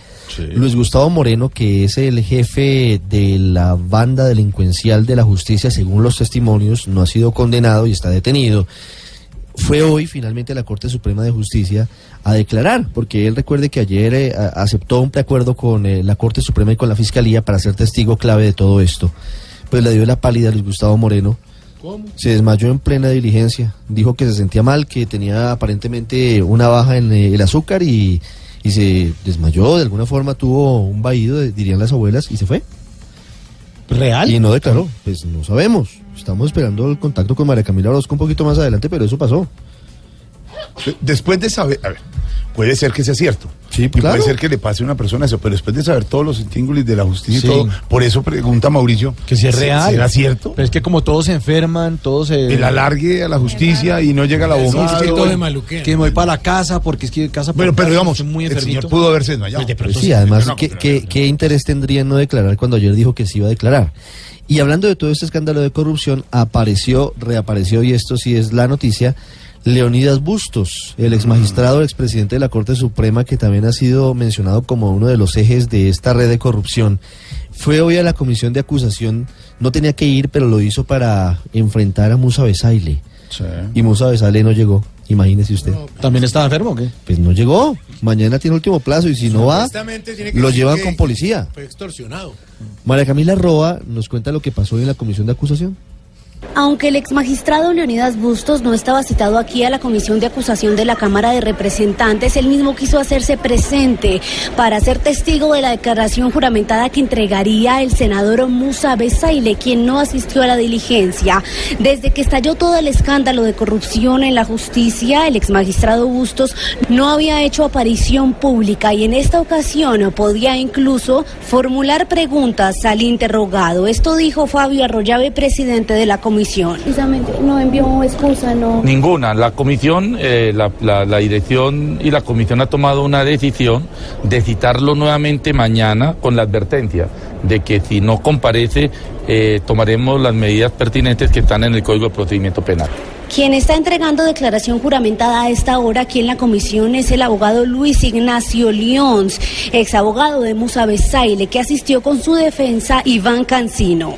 Luis Gustavo Moreno, que es el jefe de la banda delincuencial de la justicia, según los testimonios, no ha sido condenado y está detenido. Fue hoy finalmente a la Corte Suprema de Justicia a declarar, porque él recuerde que ayer eh, aceptó un preacuerdo con eh, la Corte Suprema y con la Fiscalía para ser testigo clave de todo esto. Pues le dio la pálida a Luis Gustavo Moreno. Se desmayó en plena diligencia. Dijo que se sentía mal, que tenía aparentemente una baja en eh, el azúcar y, y se desmayó. De alguna forma tuvo un vaído, dirían las abuelas, y se fue. ¿Real? Y no declaró. Pues no sabemos. Estamos esperando el contacto con María Camila Orozco un poquito más adelante, pero eso pasó. Después de saber, a ver, puede ser que sea cierto. Sí, Y claro. puede ser que le pase a una persona eso, pero después de saber todos los intríngulis de la justicia Sí. y todo, por eso pregunta Mauricio Que si es real. ¿Será cierto? Pero es que como todos se enferman, todos se... El alargue a la justicia y no llega la Sí, es que todo es Que me voy para la casa porque es que casa Bueno, pero digamos, muy el señor pudo haberse desmayado. Pues de Pues sí, además, no, ¿qué, qué- qué interés tendría en no declarar cuando ayer dijo que sí iba a declarar? Y hablando de todo este escándalo de corrupción, apareció, reapareció, y esto sí es la noticia, Leonidas Bustos, el ex magistrado, el expresidente de la Corte Suprema, que también ha sido mencionado como uno de los ejes de esta red de corrupción. Fue hoy a la comisión de acusación, no tenía que ir, pero lo hizo para enfrentar a Musa Besaile. Y Musa Besaile no llegó, imagínese usted. ¿También estaba enfermo o qué? Pues no llegó. Mañana tiene último plazo y si no va, lo llevan con policía. Fue extorsionado. María Camila Roa nos cuenta lo que pasó hoy en la comisión de acusación. Aunque el exmagistrado Leonidas Bustos no estaba citado aquí a la comisión de acusación de la Cámara de Representantes, él mismo quiso hacerse presente para ser testigo de la declaración juramentada que entregaría el senador Musa Besaile, quien no asistió a la diligencia. Desde que estalló todo el escándalo de corrupción en la justicia, el exmagistrado Bustos no había hecho aparición pública y en esta ocasión podía incluso formular preguntas al interrogado. Esto dijo Fabio Arroyave, presidente de la comisión comisión. Precisamente, no envió excusa, no. Ninguna. La comisión, eh, la, la- la dirección y la comisión ha tomado una decisión de citarlo nuevamente mañana con la advertencia de que si no comparece eh, tomaremos las medidas pertinentes que están en el Código de Procedimiento Penal. Quien está entregando declaración juramentada a esta hora aquí en la comisión es el abogado Luis Ignacio Leons, ex abogado de Musa Besaile, que asistió con su defensa Iván Cancino.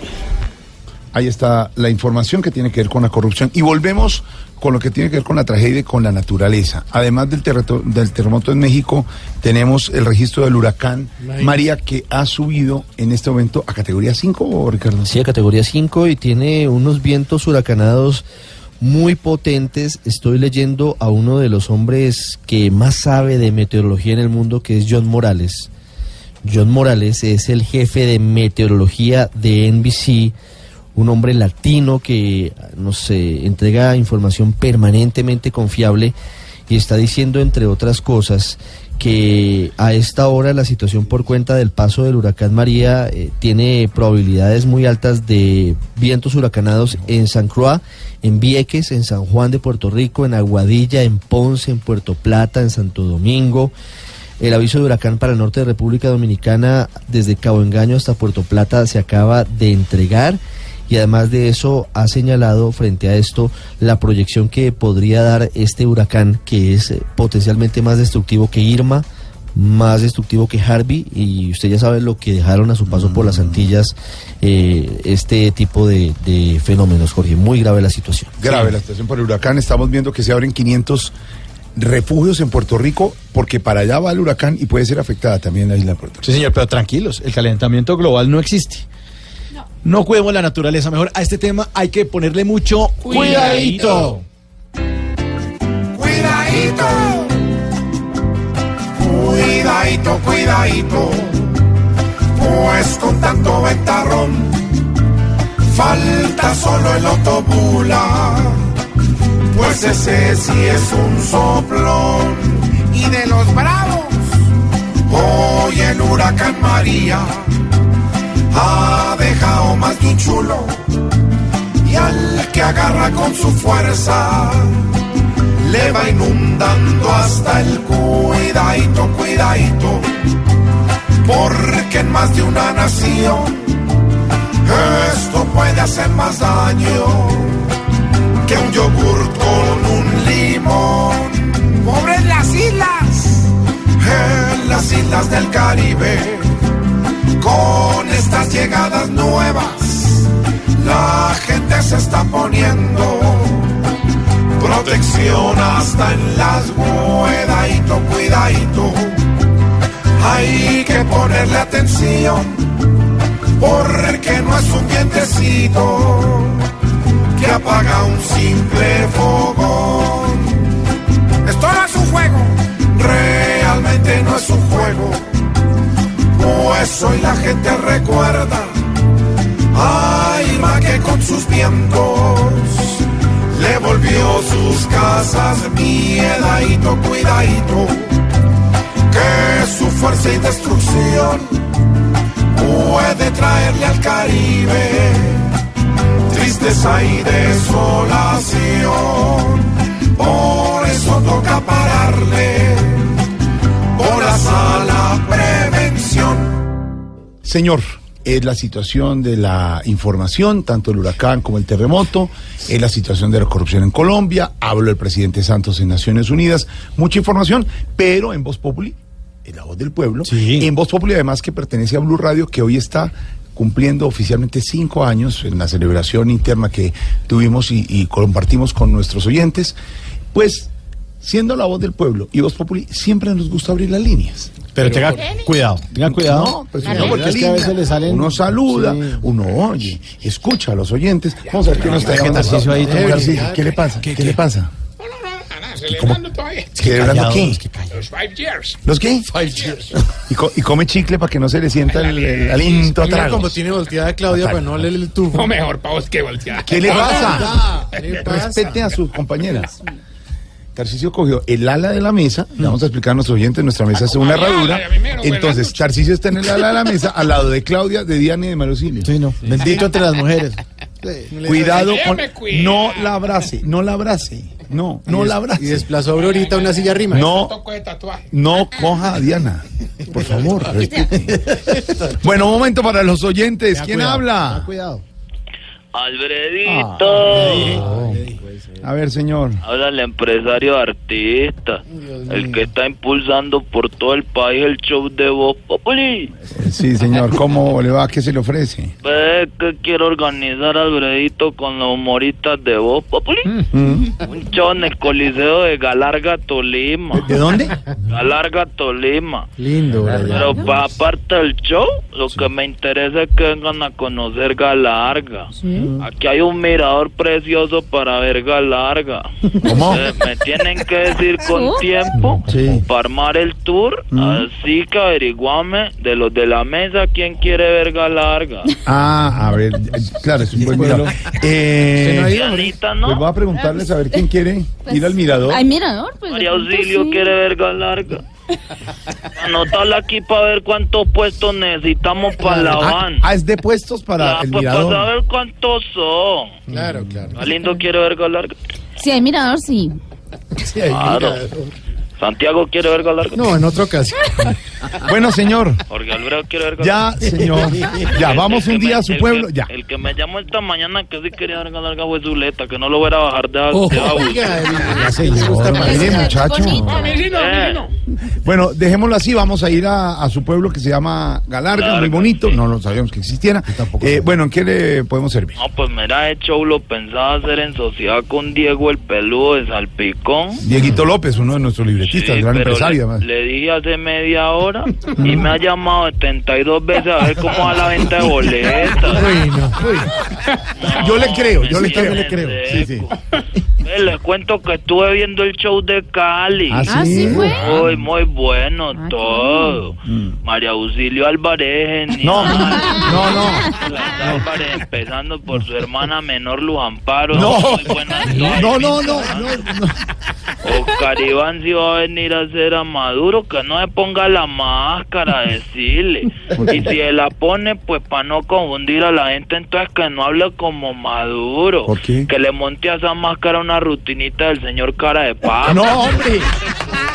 Ahí está la información que tiene que ver con la corrupción. Y volvemos con lo que tiene que ver con la tragedia y con la naturaleza. Además del, del terremoto en México, tenemos el registro del huracán María que ha subido en este momento a categoría 5, Ricardo. Sí, a categoría 5 y tiene unos vientos huracanados muy potentes. Estoy leyendo a uno de los hombres que más sabe de meteorología en el mundo, que es John Morales. John Morales es el jefe de meteorología de NBC, un hombre latino que nos eh, entrega información permanentemente confiable y está diciendo, entre otras cosas, que a esta hora la situación por cuenta del paso del huracán María eh, tiene probabilidades muy altas de vientos huracanados en San Croix, en Vieques, en San Juan de Puerto Rico, en Aguadilla, en Ponce, en Puerto Plata, en Santo Domingo. El aviso de huracán para el norte de República Dominicana, desde Cabo Engaño hasta Puerto Plata, se acaba de entregar y además de eso ha señalado frente a esto la proyección que podría dar este huracán, que es eh, potencialmente más destructivo que Irma, más destructivo que Harvey y usted ya sabe lo que dejaron a su paso por las Antillas eh, este tipo de, de fenómenos, Jorge. Muy grave la situación. Grave la situación por el huracán. Estamos viendo que se abren 500 refugios en Puerto Rico porque para allá va el huracán y puede ser afectada también la isla de Puerto Rico. Sí, señor, pero tranquilos, el calentamiento global no existe. No cuidemos la naturaleza, mejor. A este tema hay que ponerle mucho cuidadito. Cuidadito, cuidadito, cuidadito, pues con tanto ventarrón falta solo el otobula, pues ese sí es un soplón. Y de los bravos, hoy el huracán María ha dejado más de un chulo y al que agarra con su fuerza le va inundando hasta el cuidadito, cuidadito, porque en más de una nación esto puede hacer más daño que un yogur con un limón. ¡Pobres las islas! En las islas del Caribe, con estas llegadas nuevas, la gente se está poniendo protección hasta en las cuidadito, cuidadito. Hay que ponerle atención, porque no es un vientecito que apaga un simple fogón. Esto no es un juego, realmente no es un juego, pues hoy la gente recuerda a Irma que con sus vientos le volvió sus casas miedadito, cuidadito, que su fuerza y destrucción puede traerle al Caribe tristeza y desolación. Por eso toca pararle a la prevención. Señor, es la situación de la información, tanto el huracán como el terremoto, es la situación de la corrupción en Colombia, habló el presidente Santos en Naciones Unidas, mucha información, pero en Voz Populi, en la voz del pueblo, en Voz Populi además que pertenece a Blue Radio, que hoy está cumpliendo oficialmente cinco años en la celebración interna que tuvimos y, y compartimos con nuestros oyentes, pues siendo la voz del pueblo y Voz Populi, siempre nos gusta abrir las líneas. Pero tenga cuidado, tenga cuidado. No, pues Claro, no, porque es que a veces le salen- Uno saluda, Sí. uno oye, escucha a los oyentes. Vamos a ver qué nos trae. ¿Qué le pasa? ¿Qué, le pasa? Celebrando todavía. ¿Celebrando qué? Los five years. ¿Los qué? Five years. Y, co- y come chicle para que no se le sienta el, el aliento a Mira tragos. como tiene volteada Claudia, pues no le el tufo. No, mejor para vos que voltear. ¿Qué le pasa? Ah, ¿qué le pasa? Respete a sus compañeras. Tarcisio cogió el ala de la mesa, le vamos a explicar a nuestros oyentes, nuestra mesa es una herradura. Entonces, Tarcisio está en el ala de la mesa, al lado de Claudia, de Diana y de Marusilio. Sí, no. Bendito entre las mujeres. Cuidado con. No la abrace, no la abrace. No, no la abrace. Y desplazó a Aurorita una silla arriba. No, Toco de tatuaje. no coja a Diana. Por favor, respete. Bueno, momento para los oyentes. ¿Quién cuidado, habla? cuidado. Alfredito. A ver, señor. Habla el empresario artista, el que está impulsando por todo el país el show de Voz Populi. Sí, señor. ¿Cómo le va? ¿Qué se le ofrece? Ve que quiero organizar Alfredito con los humoristas de Voz Populi. Mm. Un show en el Coliseo de Galarga, Tolima. ¿De dónde? Galarga, Tolima. Lindo, Pero pa- aparte del show, lo que me interesa es que vengan a conocer Galarga. Aquí hay un mirador precioso para ver Galarga. ¿Cómo? Eh, me tienen que decir con tiempo Sí. para armar el tour. Así que averiguame de los de la mesa quién quiere ver Galarga. Ah, a ver, eh, claro, es un buen mirador. Eh, Dianita, ¿no? pues voy a preguntarles a ver quién quiere ir al mirador. Ay, mirador, pues. María Auxilio sí. quiere ver Galarga. Anótala aquí para ver cuántos puestos necesitamos para la Ah, van. ah, es de puestos para Ah, el pues para mirador. saber cuántos son. Claro, claro. Galindo quiere ver Galarga. Sí, hay mirador, sí. Sí, ahí, Claro. mirador. Santiago quiere ver Galarga. No, en otra ocasión. Bueno, señor. Jorge Alfredo quiere ver Ya, Galarga. señor. Ya, El- vamos el un día me- a su pueblo. que- Ya. El que me llamó esta mañana que sí quería ver Galarga fue Zuleta, que no lo fuera a bajar de, Oh, de el- Ya, señor. Mire, muchacho. Bueno, dejémoslo así. Vamos a ir a, a su pueblo que se llama Galarga, Galarga, muy bonito. sí. No lo sabíamos que existiera. Eh, bueno, ¿en qué le podemos servir? No, pues mira, el show lo pensaba hacer en sociedad con Diego el peludo de Salpicón. Dieguito López, uno de nuestros libretistas, Sí, gran pero empresario le, le dije hace media hora y me ha llamado 72 veces a ver cómo va la venta de boletas. Bueno. Yo le creo, yo le creo. tienen creo. Sí, sí. Ve, Les cuento que estuve viendo el show de Cali. ¿Ah, Ah, sí fue. Uy, muy bueno Ah, todo. María Auxilio Álvarez. genial. No, no, no. Álvarez empezando por su hermana menor Luz Amparo. No. Muy buena No, no, no, no, no. Oscar Iván si va a venir a hacer a Maduro, que no se ponga la máscara, decirle. Y si él la pone, pues para no confundir a la gente, entonces que no hable como Maduro. Que le monte a esa máscara una rutinita del señor cara de papa. No, hombre.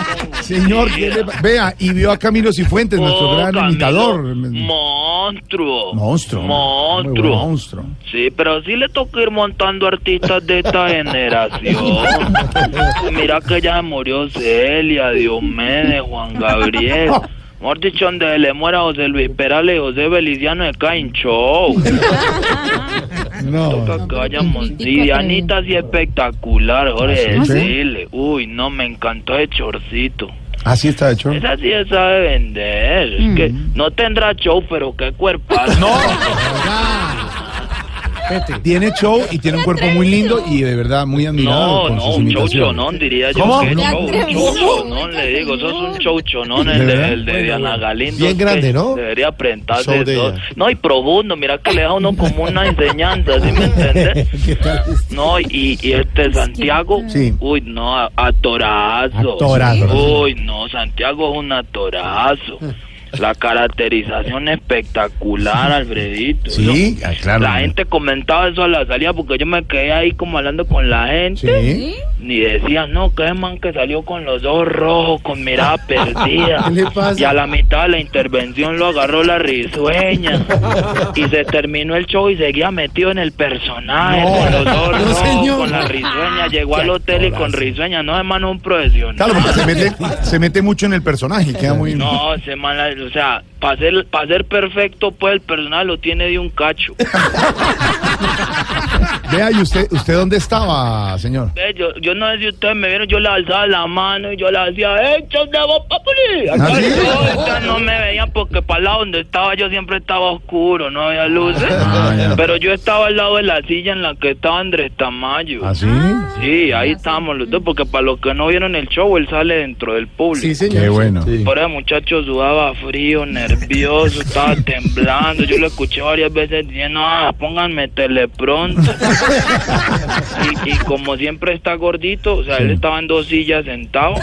Señor, ¿qué le pa- vea, y vio a Camilo Cifuentes, nuestro Oh, gran Camilo, imitador. Monstruo. Monstruo. Monstruo. monstruo. Sí, pero sí le toca ir montando artistas de esta generación. Mira que ya murió Celia, Diomedes, Juan Gabriel. Mejor dicho, donde le muera José Luis Perales y José Beliciano de Cain Show. No. Toca que vaya mon- Y Dianita sí espectacular, Jorge, ¿Ah, sí? decirle. Uy, no, me encantó ese chorcito. Así está hecho. Esa sí se sabe vender. Es que no tendrá show, pero qué cuerpazo. No. Tiene show y tiene un cuerpo muy lindo y de verdad muy admirado No, con no, sus un show imitaciones. chonón, diría yo. ¿Cómo? que No. show, un show chonón, le digo, eso es un show chonón, el ¿De el de Diana Galindo. Bien grande, ¿no? Debería de todo. No, y profundo, mira que le da a uno como una enseñanza, ¿sí me entiendes? No, y, y este Santiago, Sí. uy, no, a- atorazo. Atorazo. Uy, no, Santiago es un atorazo. La caracterización espectacular, Alfredito. Sí, ah, claro. La gente comentaba eso a la salida porque yo me quedé ahí como hablando con la gente. Sí. Ni decían, no, que es man que salió con los ojos rojos, con mirada perdida. ¿Qué le pasa? Y a la mitad de la intervención lo agarró la risueña. y se terminó el show y seguía metido en el personaje, No, con los ojos no, rojos, señor. con la risueña. Llegó al hotel y con risueña, no, hermano, un profesional. Claro, porque se mete, se mete mucho en el personaje, queda muy... No, ese man, o sea, para ser, para ser perfecto, pues el personal lo tiene de un cacho. Vea, ¿y usted, usted dónde estaba, señor? Ve, yo, yo no sé si ustedes me vieron, yo le alzaba la mano y yo le hacía, ¡Hechos de voz populi! ¿Ah, sí? Ahorita no me veían porque para el lado donde estaba yo siempre estaba oscuro, no había luces. Ah. Pero yo estaba al lado de la silla en la que estaba Andrés Tamayo. ¿Ah, sí? Sí, ahí estábamos los dos, porque para los que no vieron el show, él sale dentro del público. Sí, señor. Qué bueno. Sí. Por eso el muchacho sudaba frío, nervioso, estaba temblando. Yo lo escuché varias veces diciendo, ah, pónganme telepronto. y, y como siempre está gordito, o sea, él estaba en dos sillas sentado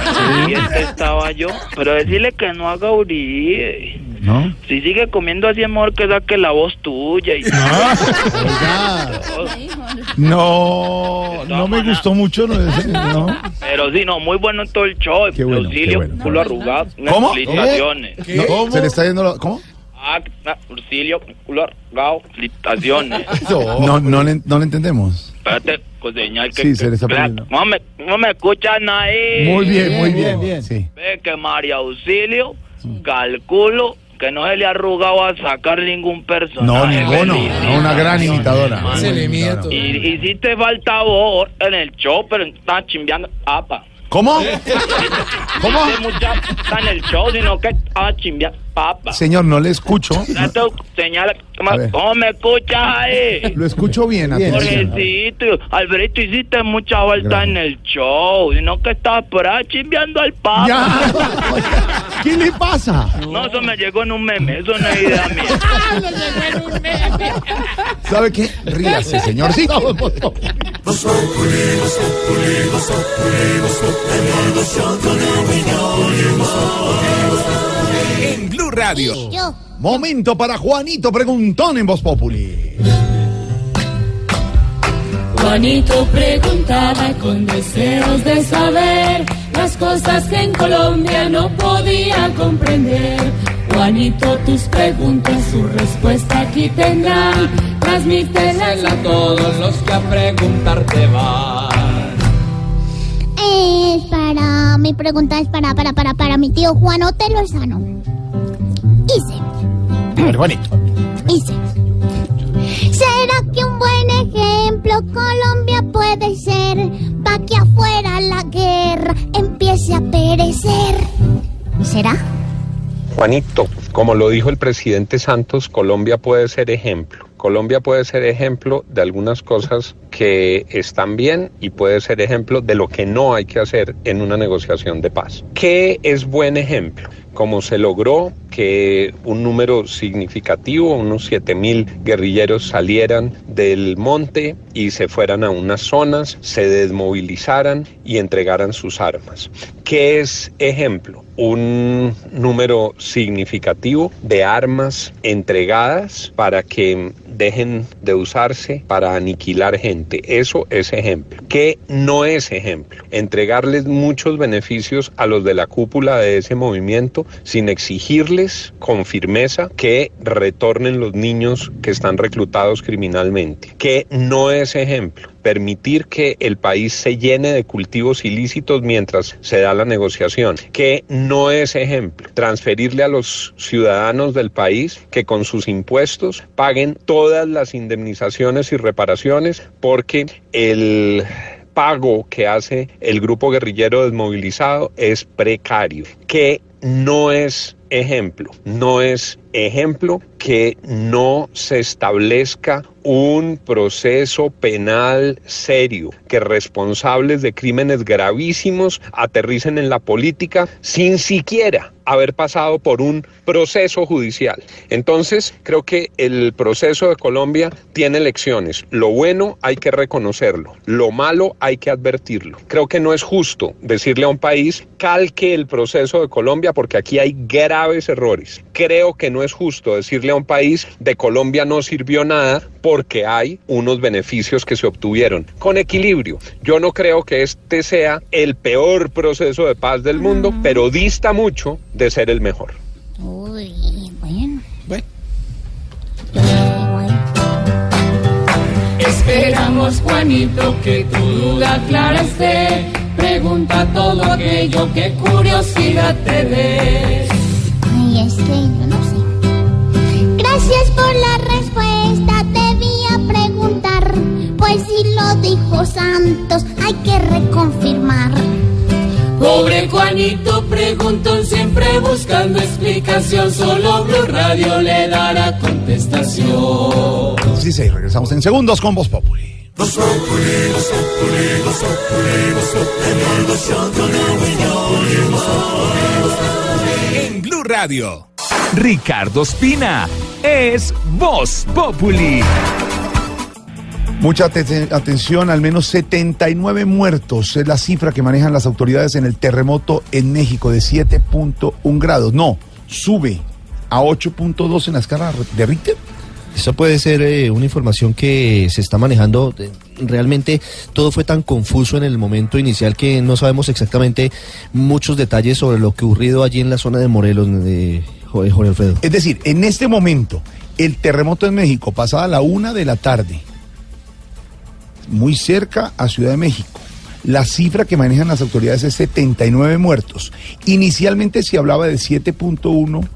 y este estaba yo. Pero decirle que no haga urí. ¿No? Si sigue comiendo así, amor, que saque la voz tuya. Y... No, no me gustó mucho. No, ese- no. Pero sí, no, muy bueno todo el show. Qué bueno, Auxilio, qué bueno. culo arrugado. ¿Cómo? Felicitaciones. No, Se le está yendo lo- ¿Cómo? Auxilio, culo arrugado. Felicitaciones. No, no, le, no le entendemos. Espérate, con señal que... Sí, se le está perdiendo. No me, no me escuchan ahí. Muy bien, muy bien. Sí. Ve que María Auxilio, calculo que no se le ha arrugado a sacar ningún personaje. No, ninguno. No, una gran imitadora. Y, y si te falta voz en el show, pero está chimbeando. Apa. ¿Cómo? ¿Cómo? mucha está en el show, sino que estaba chimbeando. Papa. Señor, no le escucho. Señala. ¿Cómo me escuchas ahí? Lo escucho bien. Jorgecito, Alberto, hiciste mucha vuelta en el show, sino que estabas por ahí chimbeando al papa. Ya. ¿Qué le pasa? No, eso me llegó en un meme, eso no es idea mía. ¿Sabe qué? Ríase, señor. Sí. Radio. Momento para Juanito Preguntón en Voz Populi. Juanito preguntaba con deseos de saber las cosas que en Colombia no podía comprender. Juanito, tus preguntas, su respuesta aquí tendrán. Transmítelas a todos los que a preguntarte van. Es para. Mi pregunta es para, para, para, para mi tío Juan Otelo Lozano. Dice, Juanito. dice. ¿Será que un buen ejemplo Colombia puede ser? Pa' que afuera la guerra empiece a perecer. ¿Será? Juanito, como lo dijo el presidente Santos, Colombia puede ser ejemplo. Colombia puede ser ejemplo de algunas cosas que están bien y puede ser ejemplo de lo que no hay que hacer en una negociación de paz. ¿Qué es buen ejemplo? Como se logró que un número significativo, unos 7 mil guerrilleros salieran del monte y se fueran a unas zonas, se desmovilizaran y entregaran sus armas. ¿Qué es ejemplo? Un número significativo de armas entregadas para que dejen de usarse para aniquilar gente. Eso es ejemplo. ¿Qué no es ejemplo? Entregarles muchos beneficios a los de la cúpula de ese movimiento sin exigirles con firmeza que retornen los niños que están reclutados criminalmente. ¿Qué no es ejemplo? permitir que el país se llene de cultivos ilícitos mientras se da la negociación, que no es ejemplo transferirle a los ciudadanos del país que con sus impuestos paguen todas las indemnizaciones y reparaciones porque el pago que hace el grupo guerrillero desmovilizado es precario, que no es ejemplo, no es ejemplo que no se establezca un proceso penal serio, que responsables de crímenes gravísimos aterricen en la política sin siquiera haber pasado por un proceso judicial. Entonces, creo que el proceso de Colombia tiene lecciones. Lo bueno hay que reconocerlo, lo malo hay que advertirlo. Creo que no es justo decirle a un país calque el proceso de Colombia porque aquí hay graves errores. Creo que no es justo decirle a un país de Colombia no sirvió nada porque hay unos beneficios que se obtuvieron con equilibrio. Yo no creo que este sea el peor proceso de paz del mundo, pero dista mucho de ser el mejor. Uy, bueno. Esperamos, Juanito, que tu duda clara esté. Pregunta todo aquello que curiosidad te dé. Ay, es que yo no sé. Gracias por la respuesta. Pues si lo dijo Santos, hay que reconfirmar. Pobre Juanito preguntó siempre buscando explicación. Solo Blue Radio le dará contestación. Sí, sí, regresamos en segundos con Voz Populi. En Blue Radio. Ricardo Espina es Voz Populi. Mucha ate- atención, al menos 79 muertos es la cifra que manejan las autoridades en el terremoto en México de 7.1 grados. No, sube a 8.2 en la escala de Richter. Eso puede ser eh, una información que se está manejando. Realmente todo fue tan confuso en el momento inicial que no sabemos exactamente muchos detalles sobre lo que ocurrido allí en la zona de Morelos, de Jorge Alfredo. Es decir, en este momento, el terremoto en México, pasada la una de la tarde, muy cerca a Ciudad de México. La cifra que manejan las autoridades es 79 muertos. Inicialmente se hablaba de 7.1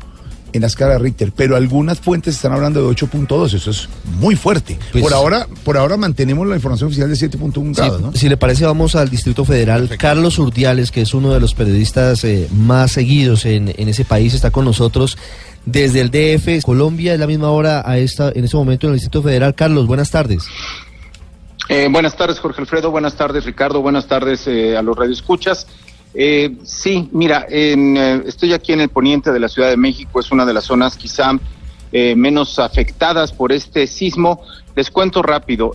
en la escala de Richter, pero algunas fuentes están hablando de 8.2. Eso es muy fuerte. Pues- por ahora, por ahora mantenemos la información oficial de 7.1 Sí, grados, ¿no? Si le parece, vamos al Distrito Federal. Carlos Urdiales, que es uno de los periodistas eh, más seguidos en, en ese país, está con nosotros desde el DF. Colombia es la misma hora a esta, en este momento en el Distrito Federal. Carlos, buenas tardes. Eh, buenas tardes, Jorge Alfredo. Buenas tardes, Ricardo. Buenas tardes eh, a los radioescuchas. Eh, sí, mira, en, eh, estoy aquí en el poniente de la Ciudad de México. Es una de las zonas quizá eh, menos afectadas por este sismo. Les cuento rápido.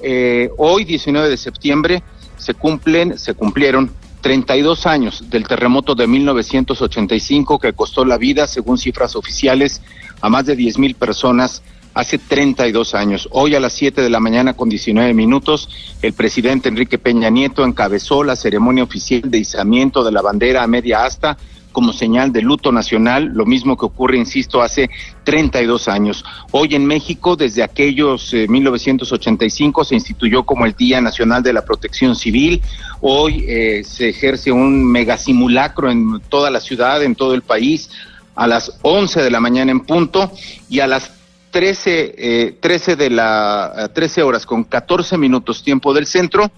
hoy, 19 de septiembre, se cumplen, se cumplieron 32 años del terremoto de 1985 que costó la vida, según cifras oficiales, a más de 10 mil personas hace 32 años. Hoy a las 7 de la mañana con 19 minutos, el presidente Enrique Peña Nieto encabezó la ceremonia oficial de izamiento de la bandera a media asta como señal de luto nacional, lo mismo que ocurre, insisto, hace 32 años. Hoy en México, desde aquellos eh, 1985, se instituyó como el Día Nacional de la Protección Civil. Hoy eh, se ejerce un megasimulacro en toda la ciudad, en todo el país, a las 11 de la mañana en punto y a las 13, eh, 13 de la eh, 13 horas con 14 minutos tiempo del centro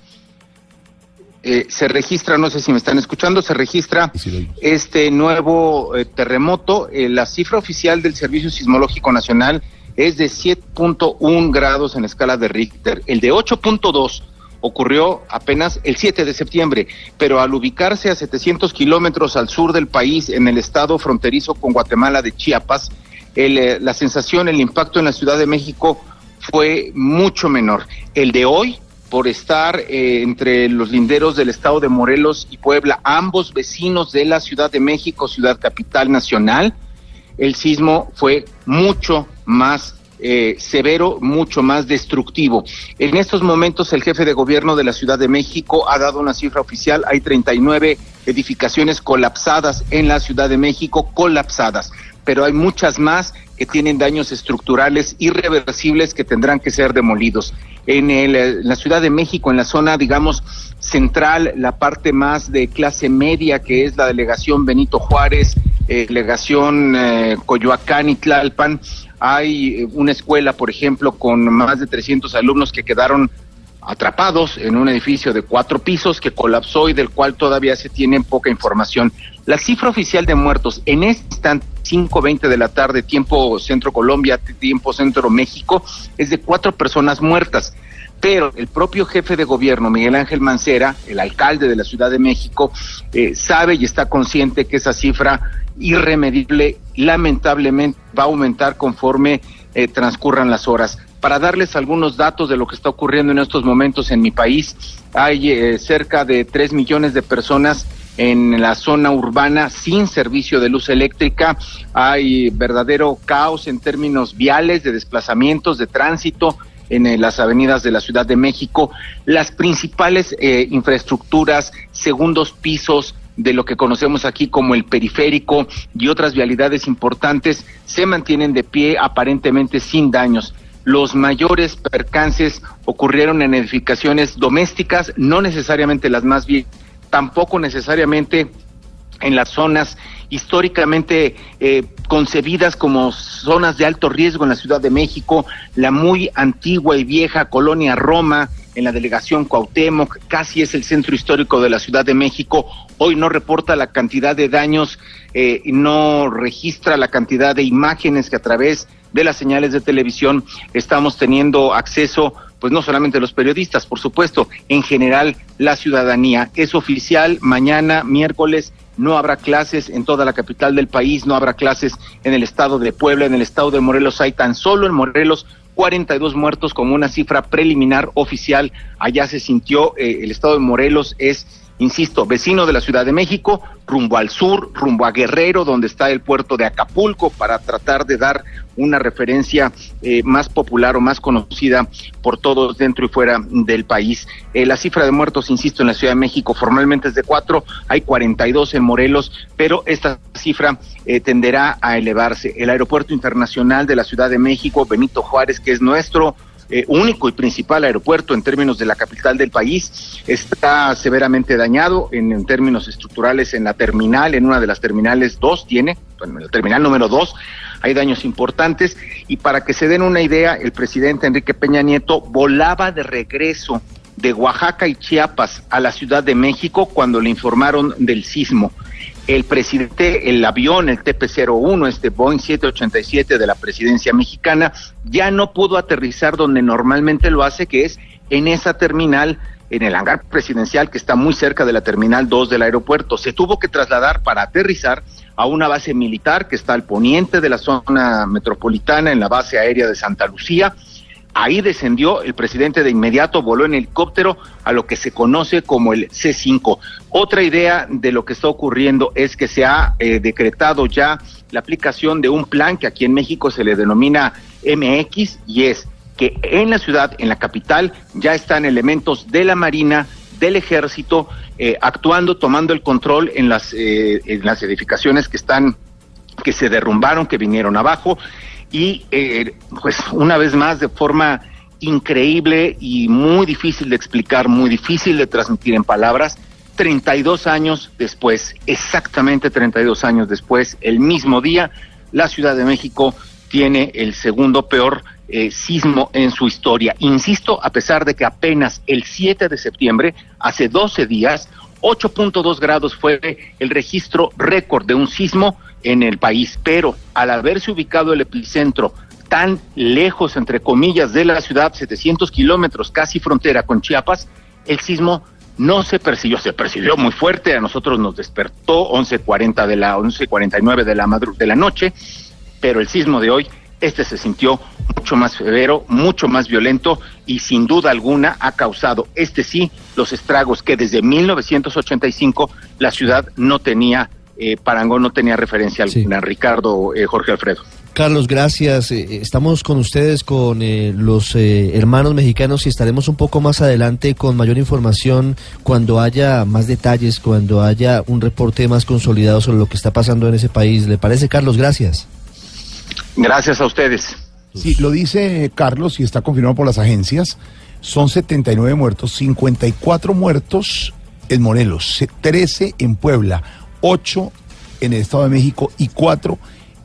eh, se registra, no sé si me están escuchando, se registra este nuevo eh, terremoto. Eh, la cifra oficial del Servicio Sismológico Nacional es de 7.1 grados en escala de Richter. El de 8.2 ocurrió apenas el 7 de septiembre, pero al ubicarse a 700 kilómetros al sur del país, en el estado fronterizo con Guatemala de Chiapas, el, eh, la sensación, el impacto en la Ciudad de México fue mucho menor. El de hoy, por estar eh, entre los linderos del estado de Morelos y Puebla, ambos vecinos de la Ciudad de México, ciudad capital nacional, el sismo fue mucho más eh, severo, mucho más destructivo. En estos momentos el jefe de gobierno de la Ciudad de México ha dado una cifra oficial, hay 39 edificaciones colapsadas en la Ciudad de México, colapsadas, pero hay muchas más que tienen daños estructurales irreversibles que tendrán que ser demolidos. En, el, la Ciudad de México, en la zona, digamos, central, la parte más de clase media, que es la delegación Benito Juárez, eh, delegación eh, Coyoacán y Tlalpan, hay eh, una escuela, por ejemplo, con más de 300 alumnos que quedaron atrapados en un edificio de cuatro pisos que colapsó y del cual todavía se tiene poca información. La cifra oficial de muertos en este instante, 5.20 de la tarde, tiempo Centro Colombia, tiempo Centro México, es de cuatro personas muertas. Pero el propio jefe de gobierno, Miguel Ángel Mancera, el alcalde de la Ciudad de México, eh, sabe y está consciente que esa cifra irremedible, lamentablemente, va a aumentar conforme eh, transcurran las horas. Para darles algunos datos de lo que está ocurriendo en estos momentos en mi país, hay eh, cerca de 3 millones de personas en la zona urbana sin servicio de luz eléctrica. Hay verdadero caos en términos viales, de desplazamientos, de tránsito en eh, las avenidas de la Ciudad de México. Las principales eh, infraestructuras, segundos pisos, de lo que conocemos aquí como el periférico y otras vialidades importantes se mantienen de pie aparentemente sin daños. Los mayores percances ocurrieron en edificaciones domésticas, no necesariamente las más bien, tampoco necesariamente en las zonas históricamente eh, concebidas como zonas de alto riesgo en la Ciudad de México, la muy antigua y vieja colonia Roma en la delegación Cuauhtémoc, casi es el centro histórico de la Ciudad de México, hoy no reporta la cantidad de daños, eh, no registra la cantidad de imágenes que a través de las señales de televisión estamos teniendo acceso pues no solamente los periodistas, por supuesto, en general la ciudadanía. Es oficial, mañana, miércoles, no habrá clases en toda la capital del país, no habrá clases en el estado de Puebla, en el estado de Morelos hay tan solo en Morelos 42 muertos como una cifra preliminar oficial. Allá se sintió, eh, el estado de Morelos es insisto, vecino de la Ciudad de México, rumbo al sur, rumbo a Guerrero, donde está el puerto de Acapulco, para tratar de dar una referencia eh, más popular o más conocida por todos dentro y fuera del país. Eh, la cifra de muertos, insisto, en la Ciudad de México formalmente es de cuatro, hay 42 en Morelos, pero esta cifra eh, tenderá a elevarse. El Aeropuerto Internacional de la Ciudad de México, Benito Juárez, que es nuestro eh, único y principal aeropuerto en términos de la capital del país, está severamente dañado en, en términos estructurales en la terminal, en una de las terminales dos tiene, en la terminal número dos, hay daños importantes y para que se den una idea, el presidente Enrique Peña Nieto volaba de regreso de Oaxaca y Chiapas a la Ciudad de México cuando le informaron del sismo. El presidente, el avión, el TP-01, este Boeing 787 de la presidencia mexicana, ya no pudo aterrizar donde normalmente lo hace, que es en esa terminal, en el hangar presidencial que está muy cerca de la terminal 2 del aeropuerto. Se tuvo que trasladar para aterrizar a una base militar que está al poniente de la zona metropolitana, en la base aérea de Santa Lucía. Ahí descendió el presidente de inmediato, voló en helicóptero a lo que se conoce como el C5. Otra idea de lo que está ocurriendo es que se ha eh, decretado ya la aplicación de un plan que aquí en México se le denomina MX y es que en la ciudad, en la capital, ya están elementos de la Marina, del Ejército, eh, actuando, tomando el control en las, eh, en las edificaciones que están, que se derrumbaron, que vinieron abajo y eh, pues una vez más de forma increíble y muy difícil de explicar, muy difícil de transmitir en palabras, 32 años después, exactamente 32 años después, el mismo día, la Ciudad de México tiene el segundo peor eh, sismo en su historia. Insisto, a pesar de que apenas el 7 de septiembre, hace 12 días, 8.2 grados fue el registro récord de un sismo en el país, pero al haberse ubicado el epicentro tan lejos, entre comillas, de la ciudad, 700 kilómetros, casi frontera con Chiapas, el sismo no se percibió, se percibió muy fuerte, a nosotros nos despertó 11.40 de la 11.49 de la de la noche, pero el sismo de hoy, este se sintió mucho más severo, mucho más violento y sin duda alguna ha causado, este sí, los estragos que desde 1985 la ciudad no tenía eh, Parangón no tenía referencia alguna. Ricardo, eh, Jorge Alfredo. Carlos, gracias. Eh, estamos con ustedes, con eh, los eh, hermanos mexicanos y estaremos un poco más adelante con mayor información cuando haya más detalles, cuando haya un reporte más consolidado sobre lo que está pasando en ese país. ¿Le parece, Carlos? Gracias. Gracias a ustedes. Sí, lo dice Carlos y está confirmado por las agencias. Son 79 muertos, 54 muertos en Morelos, 13 en Puebla, 8 en el Estado de México y 4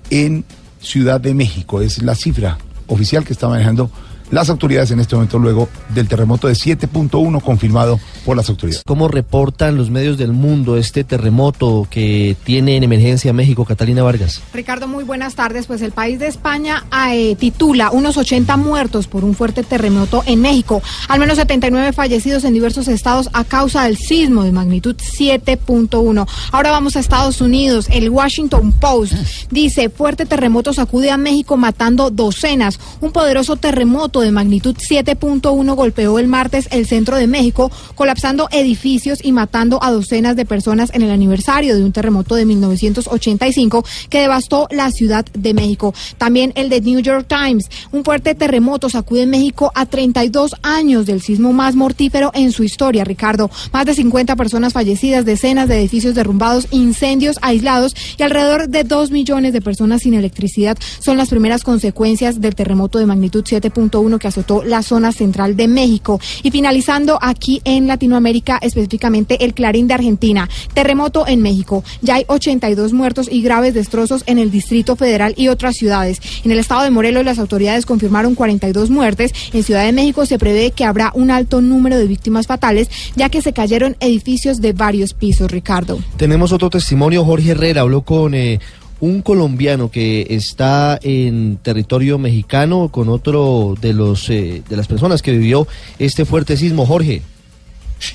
en Ciudad de México. Es la cifra oficial que está manejando las autoridades en este momento luego del terremoto de 7.1 confirmado por las autoridades. ¿Cómo reportan los medios del mundo este terremoto que tiene en emergencia México, Catalina Vargas? Ricardo, muy buenas tardes. Pues el país de España eh, titula unos 80 muertos por un fuerte terremoto en México. Al menos 79 fallecidos en diversos estados a causa del sismo de magnitud 7.1. Ahora vamos a Estados Unidos. El Washington Post dice, fuerte terremoto sacude a México matando docenas. Un poderoso terremoto de magnitud 7.1 golpeó el martes el centro de México, colapsando edificios y matando a docenas de personas en el aniversario de un terremoto de 1985 que devastó la Ciudad de México. También el de New York Times. Un fuerte terremoto sacude México a 32 años del sismo más mortífero en su historia, Ricardo. Más de 50 personas fallecidas, decenas de edificios derrumbados, incendios aislados y alrededor de 2 millones de personas sin electricidad son las primeras consecuencias del terremoto de magnitud 7.1 que azotó la zona central de México. Y finalizando aquí en Latinoamérica, específicamente el Clarín de Argentina. Terremoto en México. Ya hay 82 muertos y graves destrozos en el Distrito Federal y otras ciudades. En el estado de Morelos las autoridades confirmaron 42 muertes. En Ciudad de México se prevé que habrá un alto número de víctimas fatales, ya que se cayeron edificios de varios pisos, Ricardo. Tenemos otro testimonio. Jorge Herrera habló con eh, un colombiano que está en territorio mexicano con otro de los eh, de las personas que vivió este fuerte sismo, Jorge.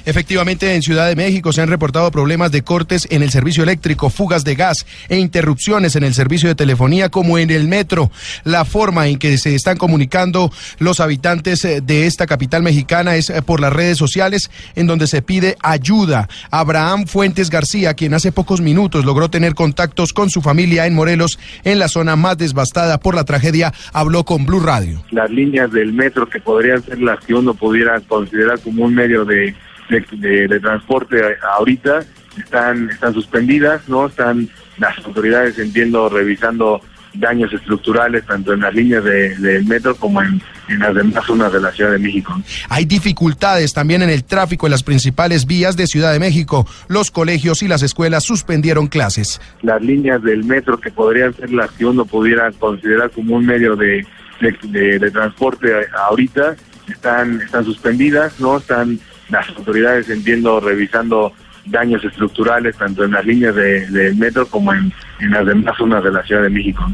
Efectivamente, en Ciudad de México se han reportado problemas de cortes en el servicio eléctrico, fugas de gas e interrupciones en el servicio de telefonía como en el metro. La forma en que se están comunicando los habitantes eh, de esta capital mexicana es eh, por las redes sociales en donde se pide ayuda. Abraham Fuentes García, quien hace pocos minutos logró tener contactos con su familia en Morelos, en la zona más devastada por la tragedia, habló con Blue Radio. Las líneas del metro que podrían ser las que uno pudiera considerar como un medio de, de, de- de transporte ahorita están, están suspendidas, ¿no? Están las autoridades, entiendo, revisando daños estructurales tanto en las líneas de- del metro como en, en las demás zonas de la Ciudad de México. Hay dificultades también en el tráfico en las principales vías de Ciudad de México. Los colegios y las escuelas suspendieron clases. las líneas del metro que podrían ser las que uno pudiera considerar como un medio de, de, de- de transporte ahorita están están suspendidas no están las autoridades entiendo revisando daños estructurales tanto en las líneas de- del metro como en, en las demás zonas de la Ciudad de México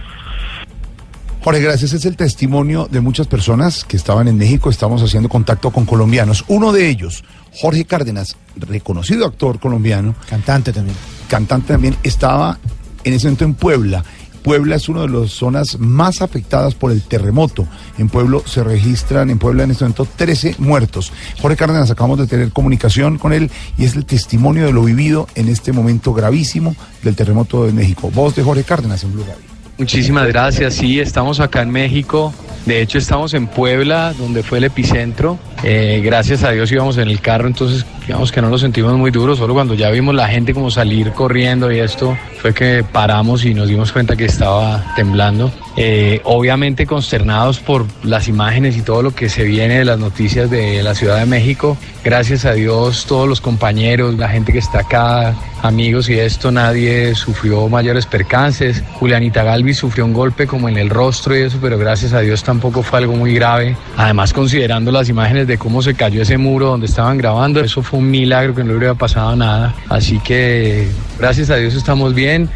Jorge, gracias. Es el testimonio de muchas personas que estaban en México. Estamos haciendo contacto con colombianos. Uno de ellos, Jorge Cárdenas, reconocido actor colombiano. Cantante también. Cantante también, estaba en ese momento en Puebla. Puebla es una de las zonas más afectadas por el terremoto. En Pueblo se registran, en Puebla en este momento, 13 muertos. Jorge Cárdenas, acabamos de tener comunicación con él y es el testimonio de lo vivido en este momento gravísimo del terremoto de México. Voz de Jorge Cárdenas en Blue Radio. Muchísimas gracias. Sí, estamos acá en México. De hecho, estamos en Puebla, donde fue el epicentro. Eh, gracias a Dios íbamos en el carro, entonces digamos que no lo sentimos muy duro. Solo cuando ya vimos la gente como salir corriendo y esto, fue que paramos y nos dimos cuenta que estaba temblando. Eh, obviamente consternados por las imágenes y todo lo que se viene de las noticias de la Ciudad de México. Gracias a Dios, todos los compañeros, la gente que está acá, amigos y esto, nadie sufrió mayores percances. Julianita Galvis sufrió un golpe como en el rostro y eso, pero gracias a Dios tampoco fue algo muy grave. Además, considerando las imágenes de cómo se cayó ese muro donde estaban grabando, eso fue un milagro que no le hubiera pasado nada. Así que gracias a Dios estamos bien.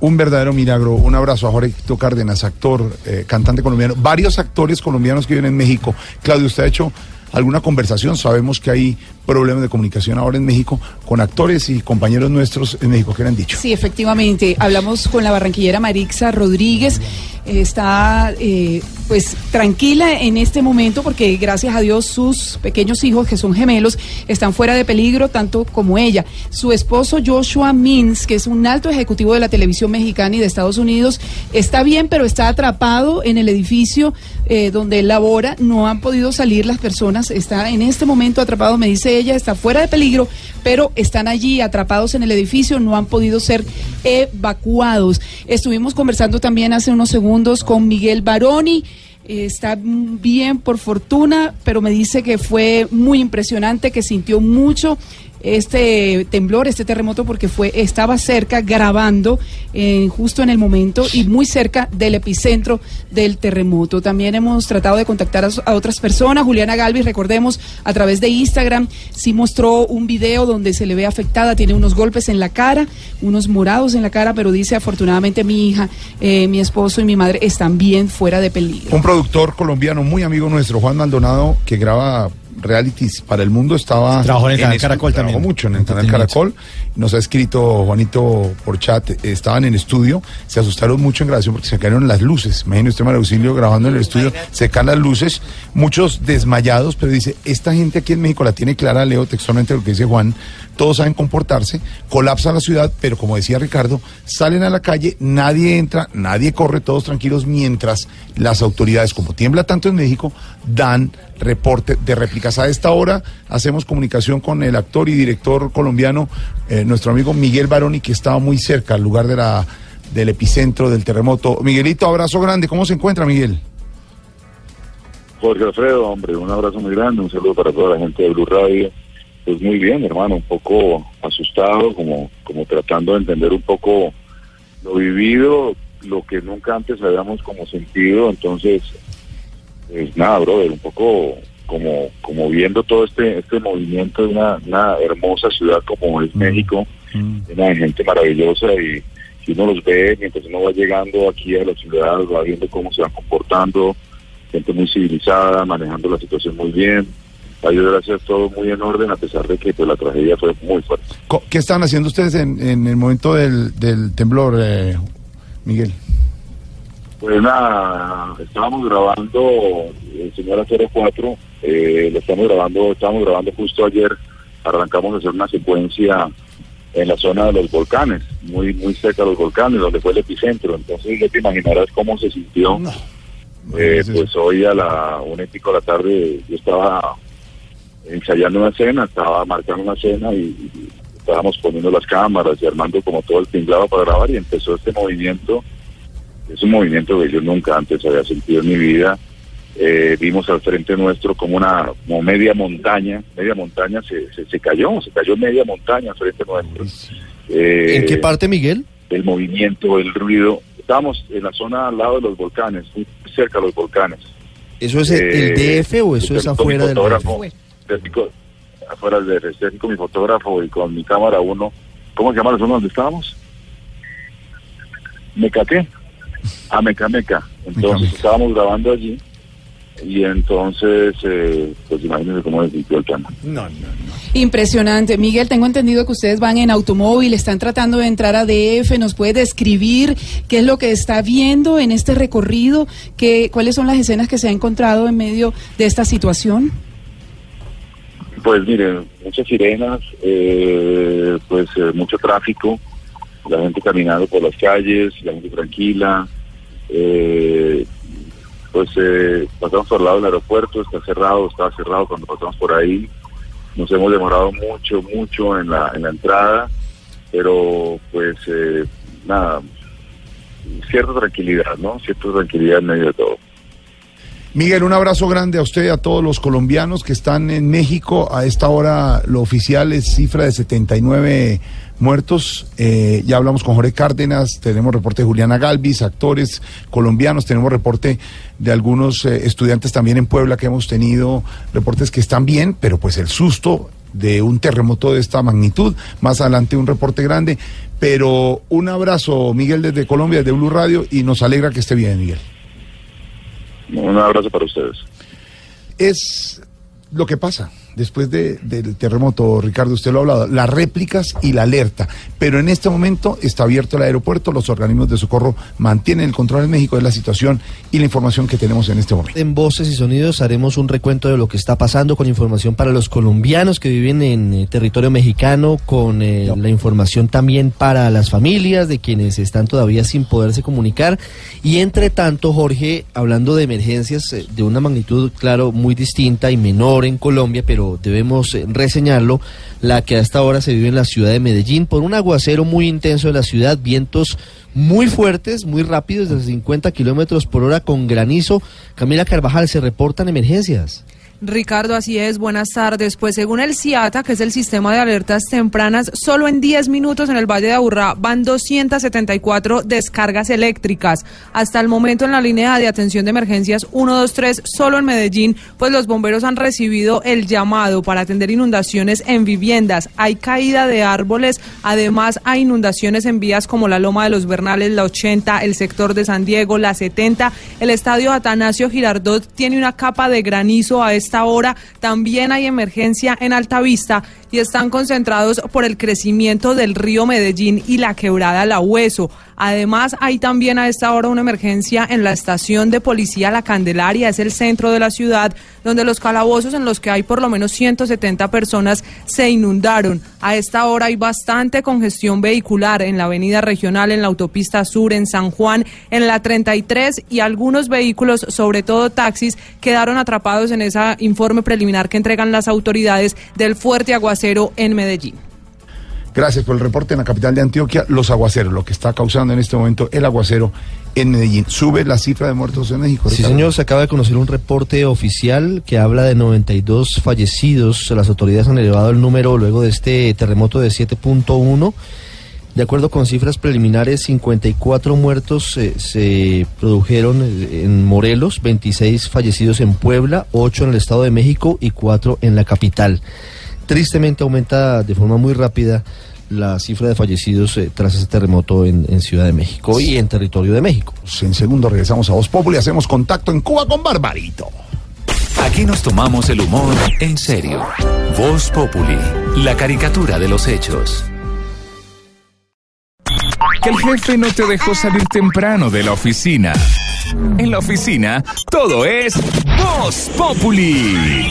Un verdadero milagro. Un abrazo a Jorge Cárdenas, actor, eh, cantante colombiano. Varios actores colombianos que viven en México. Claudio, usted ha hecho alguna conversación. Sabemos que hay problemas de comunicación ahora en México con actores y compañeros nuestros en México. ¿Qué le han dicho? Sí, efectivamente. Hablamos con la barranquillera Marixa Rodríguez. Está eh, pues tranquila en este momento porque gracias a Dios sus pequeños hijos, que son gemelos, están fuera de peligro, tanto como ella. Su esposo Joshua Mins, que es un alto ejecutivo de la televisión mexicana y de Estados Unidos, está bien, pero está atrapado en el edificio eh, donde labora. No han podido salir las personas. Está en este momento atrapado, me dice ella, está fuera de peligro, pero están allí atrapados en el edificio, no han podido ser evacuados. Estuvimos conversando también hace unos segundos con Miguel Baroni. Está bien por fortuna, pero me dice que fue muy impresionante, que sintió mucho este temblor, este terremoto, porque fue estaba cerca grabando eh, justo en el momento y muy cerca del epicentro del terremoto. También hemos tratado de contactar a, otras personas. Juliana Galvis, recordemos, a través de Instagram, sí mostró un video donde se le ve afectada, tiene unos golpes en la cara, unos morados en la cara, pero dice afortunadamente mi hija, eh, mi esposo y mi madre están bien fuera de peligro. Un productor colombiano muy amigo nuestro, Juan Maldonado, que graba realities para el mundo, estaba... Trabajó en el canal Caracol trabajó también. mucho en el canal Caracol. Nos ha escrito Juanito por chat, estaban en estudio, se asustaron mucho en grabación porque se cayeron las luces. Imagínese usted, María Auxilio, grabando en el estudio, se caen las luces, muchos desmayados, pero dice, esta gente aquí en México la tiene clara, leo textualmente lo que dice Juan, todos saben comportarse, colapsa la ciudad, pero como decía Ricardo, salen a la calle, nadie entra, nadie corre, todos tranquilos, mientras las autoridades, como tiembla tanto en México, dan reporte de réplicas. A esta hora hacemos comunicación con el actor y director colombiano, eh, nuestro amigo Miguel Baroni, que estaba muy cerca al lugar del epicentro del terremoto. Miguelito, abrazo grande, ¿cómo se encuentra Miguel? Jorge Alfredo, hombre, un abrazo muy grande, un saludo para toda la gente de Blue Radio. Pues muy bien, hermano, un poco asustado, como, como tratando de entender un poco lo vivido, lo que nunca antes habíamos como sentido, entonces, pues nada, brother, un poco como, como viendo todo este, este movimiento de una, una hermosa ciudad como es México, llena de gente maravillosa y si uno los ve mientras uno va llegando aquí a la ciudad, va viendo cómo se van comportando, gente muy civilizada, manejando la situación muy bien, a Dios gracias, todo muy en orden, a pesar de que pues, la tragedia fue muy fuerte. ¿Qué estaban haciendo ustedes en, en el momento del, del temblor, eh, Miguel? Pues nada, estábamos grabando eh, Señora 04, eh, lo estamos grabando, estábamos grabando justo ayer, arrancamos a hacer una secuencia en la zona de los volcanes, muy muy cerca de los volcanes, donde fue el epicentro, entonces ya te imaginarás cómo se sintió. Eh, pues hoy a la una y pico de la tarde yo estaba ensayando una escena, estaba marcando una escena y, y estábamos poniendo las cámaras y armando como todo el tinglado para grabar y empezó este movimiento es un movimiento que yo nunca antes había sentido en mi vida. Eh, vimos al frente nuestro como una como media montaña, media montaña se, se, se cayó, se cayó media montaña al frente nuestro. Eh, ¿En qué parte, Miguel? El movimiento, el ruido. Estábamos en la zona al lado de los volcanes, muy cerca de los volcanes. ¿Eso es el- Eh, DF o eso es afuera del DF? afuera del DF, estoy aquí con mi fotógrafo y con mi cámara uno. ¿Cómo se llama la zona donde estábamos? ¿Meca qué? A Meca Meca. Entonces estábamos grabando allí y entonces, eh, pues imagínense cómo se sintió el tema. No, no. Impresionante. Miguel, tengo entendido que ustedes van en automóvil, están tratando de entrar a DF. ¿Nos puede describir qué es lo que está viendo en este recorrido? ¿Qué, ¿Cuáles son las escenas que se ha encontrado en medio de esta situación? Pues miren, muchas sirenas, eh, pues eh, mucho tráfico, la gente caminando por las calles, la gente tranquila. eh, pues eh, pasamos por el lado del aeropuerto, está cerrado, estaba cerrado cuando pasamos por ahí. Nos hemos demorado mucho, mucho en la, en la entrada, pero pues eh, nada, cierta tranquilidad, ¿no? Cierta tranquilidad en medio de todo. Miguel, un abrazo grande a usted y a todos los colombianos que están en México. A esta hora lo oficial es cifra de 79 muertos. Eh, ya hablamos con Jorge Cárdenas, tenemos reporte de Juliana Galvis, actores colombianos, tenemos reporte de algunos eh, estudiantes también en Puebla que hemos tenido reportes que están bien, pero pues el susto de un terremoto de esta magnitud. Más adelante un reporte grande. Pero un abrazo, Miguel, desde Colombia, desde Blue Radio, y nos alegra que esté bien, Miguel. Un abrazo para ustedes. es lo que pasa después de- del terremoto, Ricardo, usted lo ha hablado, las réplicas y la alerta. Pero en este momento está abierto el aeropuerto, los organismos de socorro mantienen el control en México de la situación y la información que tenemos en este momento. En Voces y Sonidos haremos un recuento de lo que está pasando con información para los colombianos que viven en eh, territorio mexicano, con eh, la información también para las familias de quienes están todavía sin poderse comunicar. Y entre tanto, Jorge, hablando de emergencias eh, de una magnitud, claro, muy distinta y menor en Colombia, pero debemos eh, reseñarlo, la que a esta hora se vive en la ciudad de Medellín por un aguacero muy intenso de la ciudad, vientos muy fuertes, muy rápidos, de 50 kilómetros por hora con granizo. Camila Carvajal, se reportan emergencias. Ricardo, así es, buenas tardes. Pues según el CIATA, que es el sistema de alertas tempranas, solo en 10 minutos en el Valle de Aburrá van 274 descargas eléctricas. Hasta el momento en la línea de atención de emergencias 123, solo en Medellín, pues los bomberos han recibido el llamado para atender inundaciones en viviendas. Hay caída de árboles, además hay inundaciones en vías como la Loma de los Bernales, la 80, el sector de San Diego, la 70. El estadio Atanasio Girardot tiene una capa de granizo a esta hora. También hay emergencia en Altavista y están concentrados por el crecimiento del río Medellín y la quebrada La Hueso. Además, hay también a esta hora una emergencia en la estación de policía La Candelaria, es el centro de la ciudad, donde los calabozos en los que hay por lo menos 170 personas se inundaron. A esta hora hay bastante congestión vehicular en la avenida regional, en la autopista sur, en San Juan, en la 33 y algunos vehículos, sobre todo taxis, quedaron atrapados en ese informe preliminar que entregan las autoridades del fuerte aguacero en Medellín. Gracias por el reporte en la capital de Antioquia, los aguaceros, lo que está causando en este momento el aguacero en Medellín. Sube la cifra de muertos en México. Sí, Ricardo. señor, se acaba de conocer un reporte oficial que habla de 92 fallecidos. Las autoridades han elevado el número luego de este terremoto de 7.1. De acuerdo con cifras preliminares, 54 muertos eh, se produjeron eh, en Morelos, 26 fallecidos en Puebla, 8 en el Estado de México y 4 en la capital. Tristemente aumenta de forma muy rápida la cifra de fallecidos eh, tras ese terremoto en, en Ciudad de México y en territorio de México. En segundo regresamos a Voz Populi y hacemos contacto en Cuba con Barbarito. Aquí nos tomamos el humor en serio. Voz Populi, la caricatura de los hechos. Que el jefe no te dejó salir temprano de la oficina. En la oficina, todo es Voz Populi.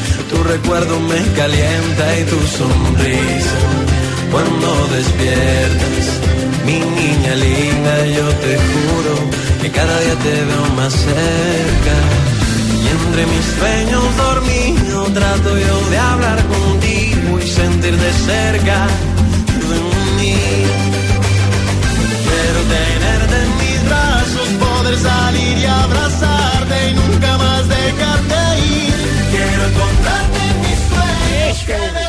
tu recuerdo me calienta y tu sonrisa. Cuando despiertas, mi niña linda, yo te juro que cada día te veo más cerca. Y entre mis sueños dormido trato yo de hablar contigo y sentir de cerca de mí. Quiero tenerte en mis brazos, poder salir y abrazarte y nunca más dejarte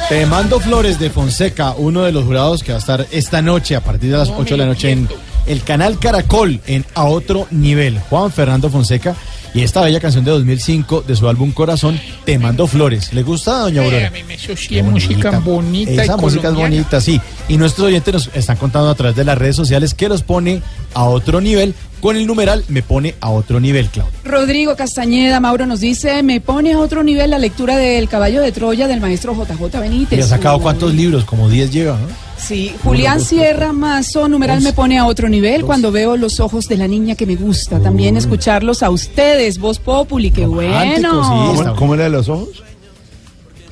Te mando flores de Fonseca, uno de los jurados que va a estar esta noche a partir de las 8 de la noche en el canal Caracol en A Otro Nivel. Juan Fernando Fonseca y esta bella canción de 2005 de su álbum Corazón, Te mando flores. ¿Le gusta, doña Aurora? a mí me música bonita Esa y música es bonita, sí. Y nuestros oyentes nos están contando a través de las redes sociales que los pone a otro nivel. Con el numeral me pone a otro nivel, Claudio. Rodrigo Castañeda, Mauro nos dice, me pone a otro nivel la lectura del Caballo de Troya del maestro JJ Benítez. ¿Y ha sacado cuántos libros? Como 10 lleva, ¿no? Sí, Julián Sierra Mazo, numeral me pone a otro nivel cuando veo los ojos de la niña que me gusta. También escucharlos a ustedes, Voz Populi, qué bueno. ¿Cómo, cómo era de los ojos?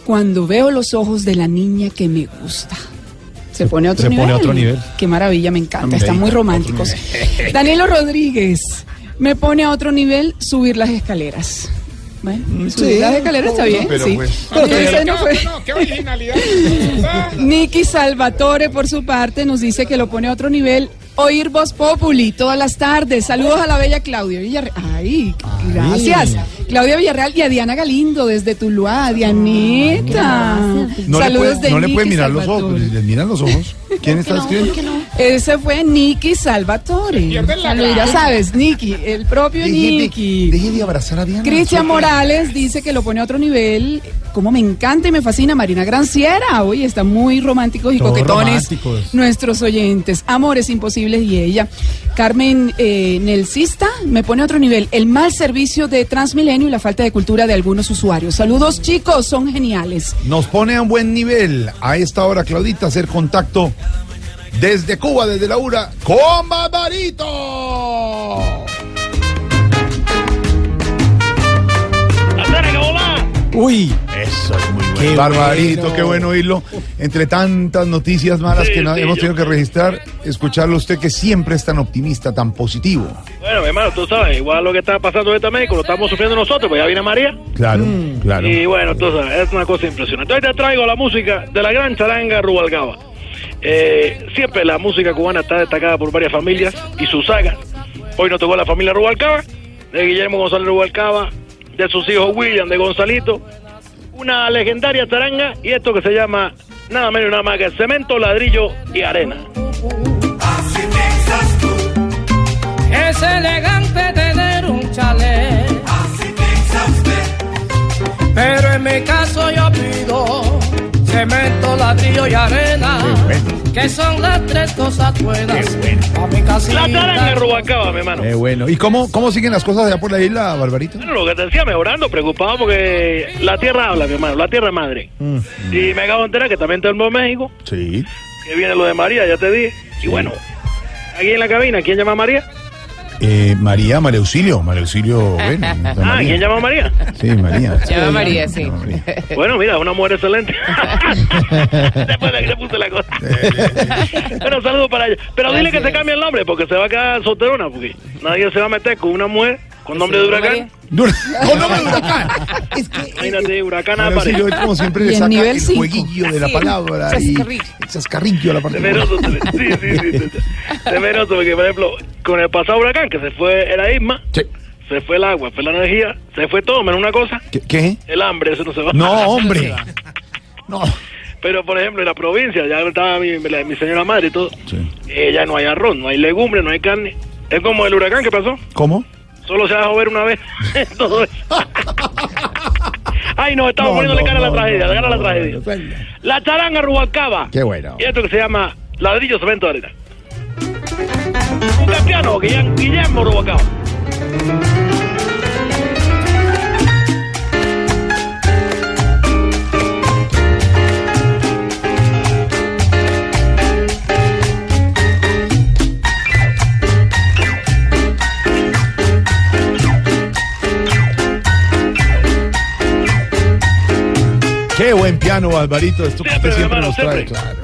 Cuando veo los ojos de la niña que me gusta. Se pone a otro se nivel. pone a otro nivel. Qué maravilla, me encanta. Están muy románticos. Danilo Rodríguez me pone a otro nivel subir las escaleras. Bueno, subir Sí. las escaleras está bien, Pero sí. pues- Pero Pero no fue- no, qué originalidad. Nicky Salvatore, por su parte, nos dice que lo pone a otro nivel. Oír Voz Populi todas las tardes. Saludos a la bella Claudia Villarreal. Ay, gracias. Claudia Villarreal y a Diana Galindo desde Tuluá. Dianita. No le Saludos puede, de no le puede mirar los ojos. ¿Le miran los ojos? ¿Quién está escribiendo? Ese fue Nicky Salvatore. Saludos, ya sabes, Nicky, el propio Deje de- Nicky. Deje de abrazar a Diana. Cristian. Morales dice que lo pone a otro nivel. Como me encanta y me fascina Marina Granciera. Oye, están muy románticos y coquetones románticos. nuestros oyentes. Amores imposibles y ella. Carmen eh, Nelsista me pone a otro nivel. El mal servicio de Transmilenio y la falta de cultura de algunos usuarios. Saludos chicos, son geniales. Nos pone a un buen nivel a esta hora, Claudita, hacer contacto desde Cuba, desde la URA, con Barbarito. Uy, eso es muy Qué Barbarito, bueno. qué bueno oírlo. Entre tantas noticias malas Sí, que sí, hemos yo- tenido que registrar, escucharlo a usted que siempre es tan optimista, tan positivo. Bueno, mi hermano, tú sabes, igual lo que está pasando ahorita en México lo estamos sufriendo nosotros, pues ya viene María. Claro, claro. Y bueno, tú sabes, es una cosa impresionante. Hoy te traigo la música de la gran charanga Rubalcaba. Eh, siempre la música cubana está destacada por varias familias y sus sagas. Hoy nos tocó la familia Rubalcaba, de Guillermo González Rubalcaba, de sus hijos William, de Gonzalito. Una legendaria charanga y esto que se llama nada menos y nada más que cemento, ladrillo y arena. Es elegante tener un chalet. Pero en mi caso yo pido cemento, ladrillo y arena. Que son las tres cosas buenas. Casita. La charanga Rubalcaba, mi hermano. Qué bueno. ¿Y cómo, cómo siguen las cosas allá por la isla, Barbarito? Bueno, lo que te decía, mejorando, preocupado porque la tierra habla, mi hermano, la tierra es madre. Y me acabo de enterar que también tenemos en México, Sí. que viene lo de María, ya te dije. Y bueno, aquí en la cabina, ¿quién llama a María? Eh, María, María Auxilio, María Auxilio, bueno, Ah, María. ¿quién llama a María? Sí, María. Llama María, sí. Bueno, mira, una mujer excelente. Después de que le puse la cosa. bueno, saludos para ella. Pero dile que se cambie el nombre porque se va a quedar solterona, porque nadie se va a meter con una mujer con nombre de huracán. Con nombre de huracán. Imagínate, huracán Ahora sí, yo como siempre le Y en saca nivel el cinco. jueguillo de la Sí, palabra y chascarrillo. el chascarrillo a la parte. Temeroso, teme- sí, sí, sí, sí. Temeroso, porque por ejemplo, con el pasado huracán que se fue el Isma, se fue el agua, fue la energía, se fue todo, menos una cosa, ¿Qué? qué? el hambre, eso no se va. No, hombre. No. Pero por ejemplo, en la provincia, ya estaba mi, la- mi señora madre y todo, eh, ya no hay arroz, no hay legumbres, no hay carne. Es como el huracán que pasó, ¿Cómo? Solo se dejó ver una vez todo eso. Ay, no, estamos poniéndole cara a la tragedia, cara a la tragedia. La charanga Rubalcaba. Qué bueno. Y esto que se llama ladrillo cemento de arena. Un campeano, Guillermo Rubalcaba. Alvarito. Esto que Siempre, siempre hermano, nos trae, siempre. claro.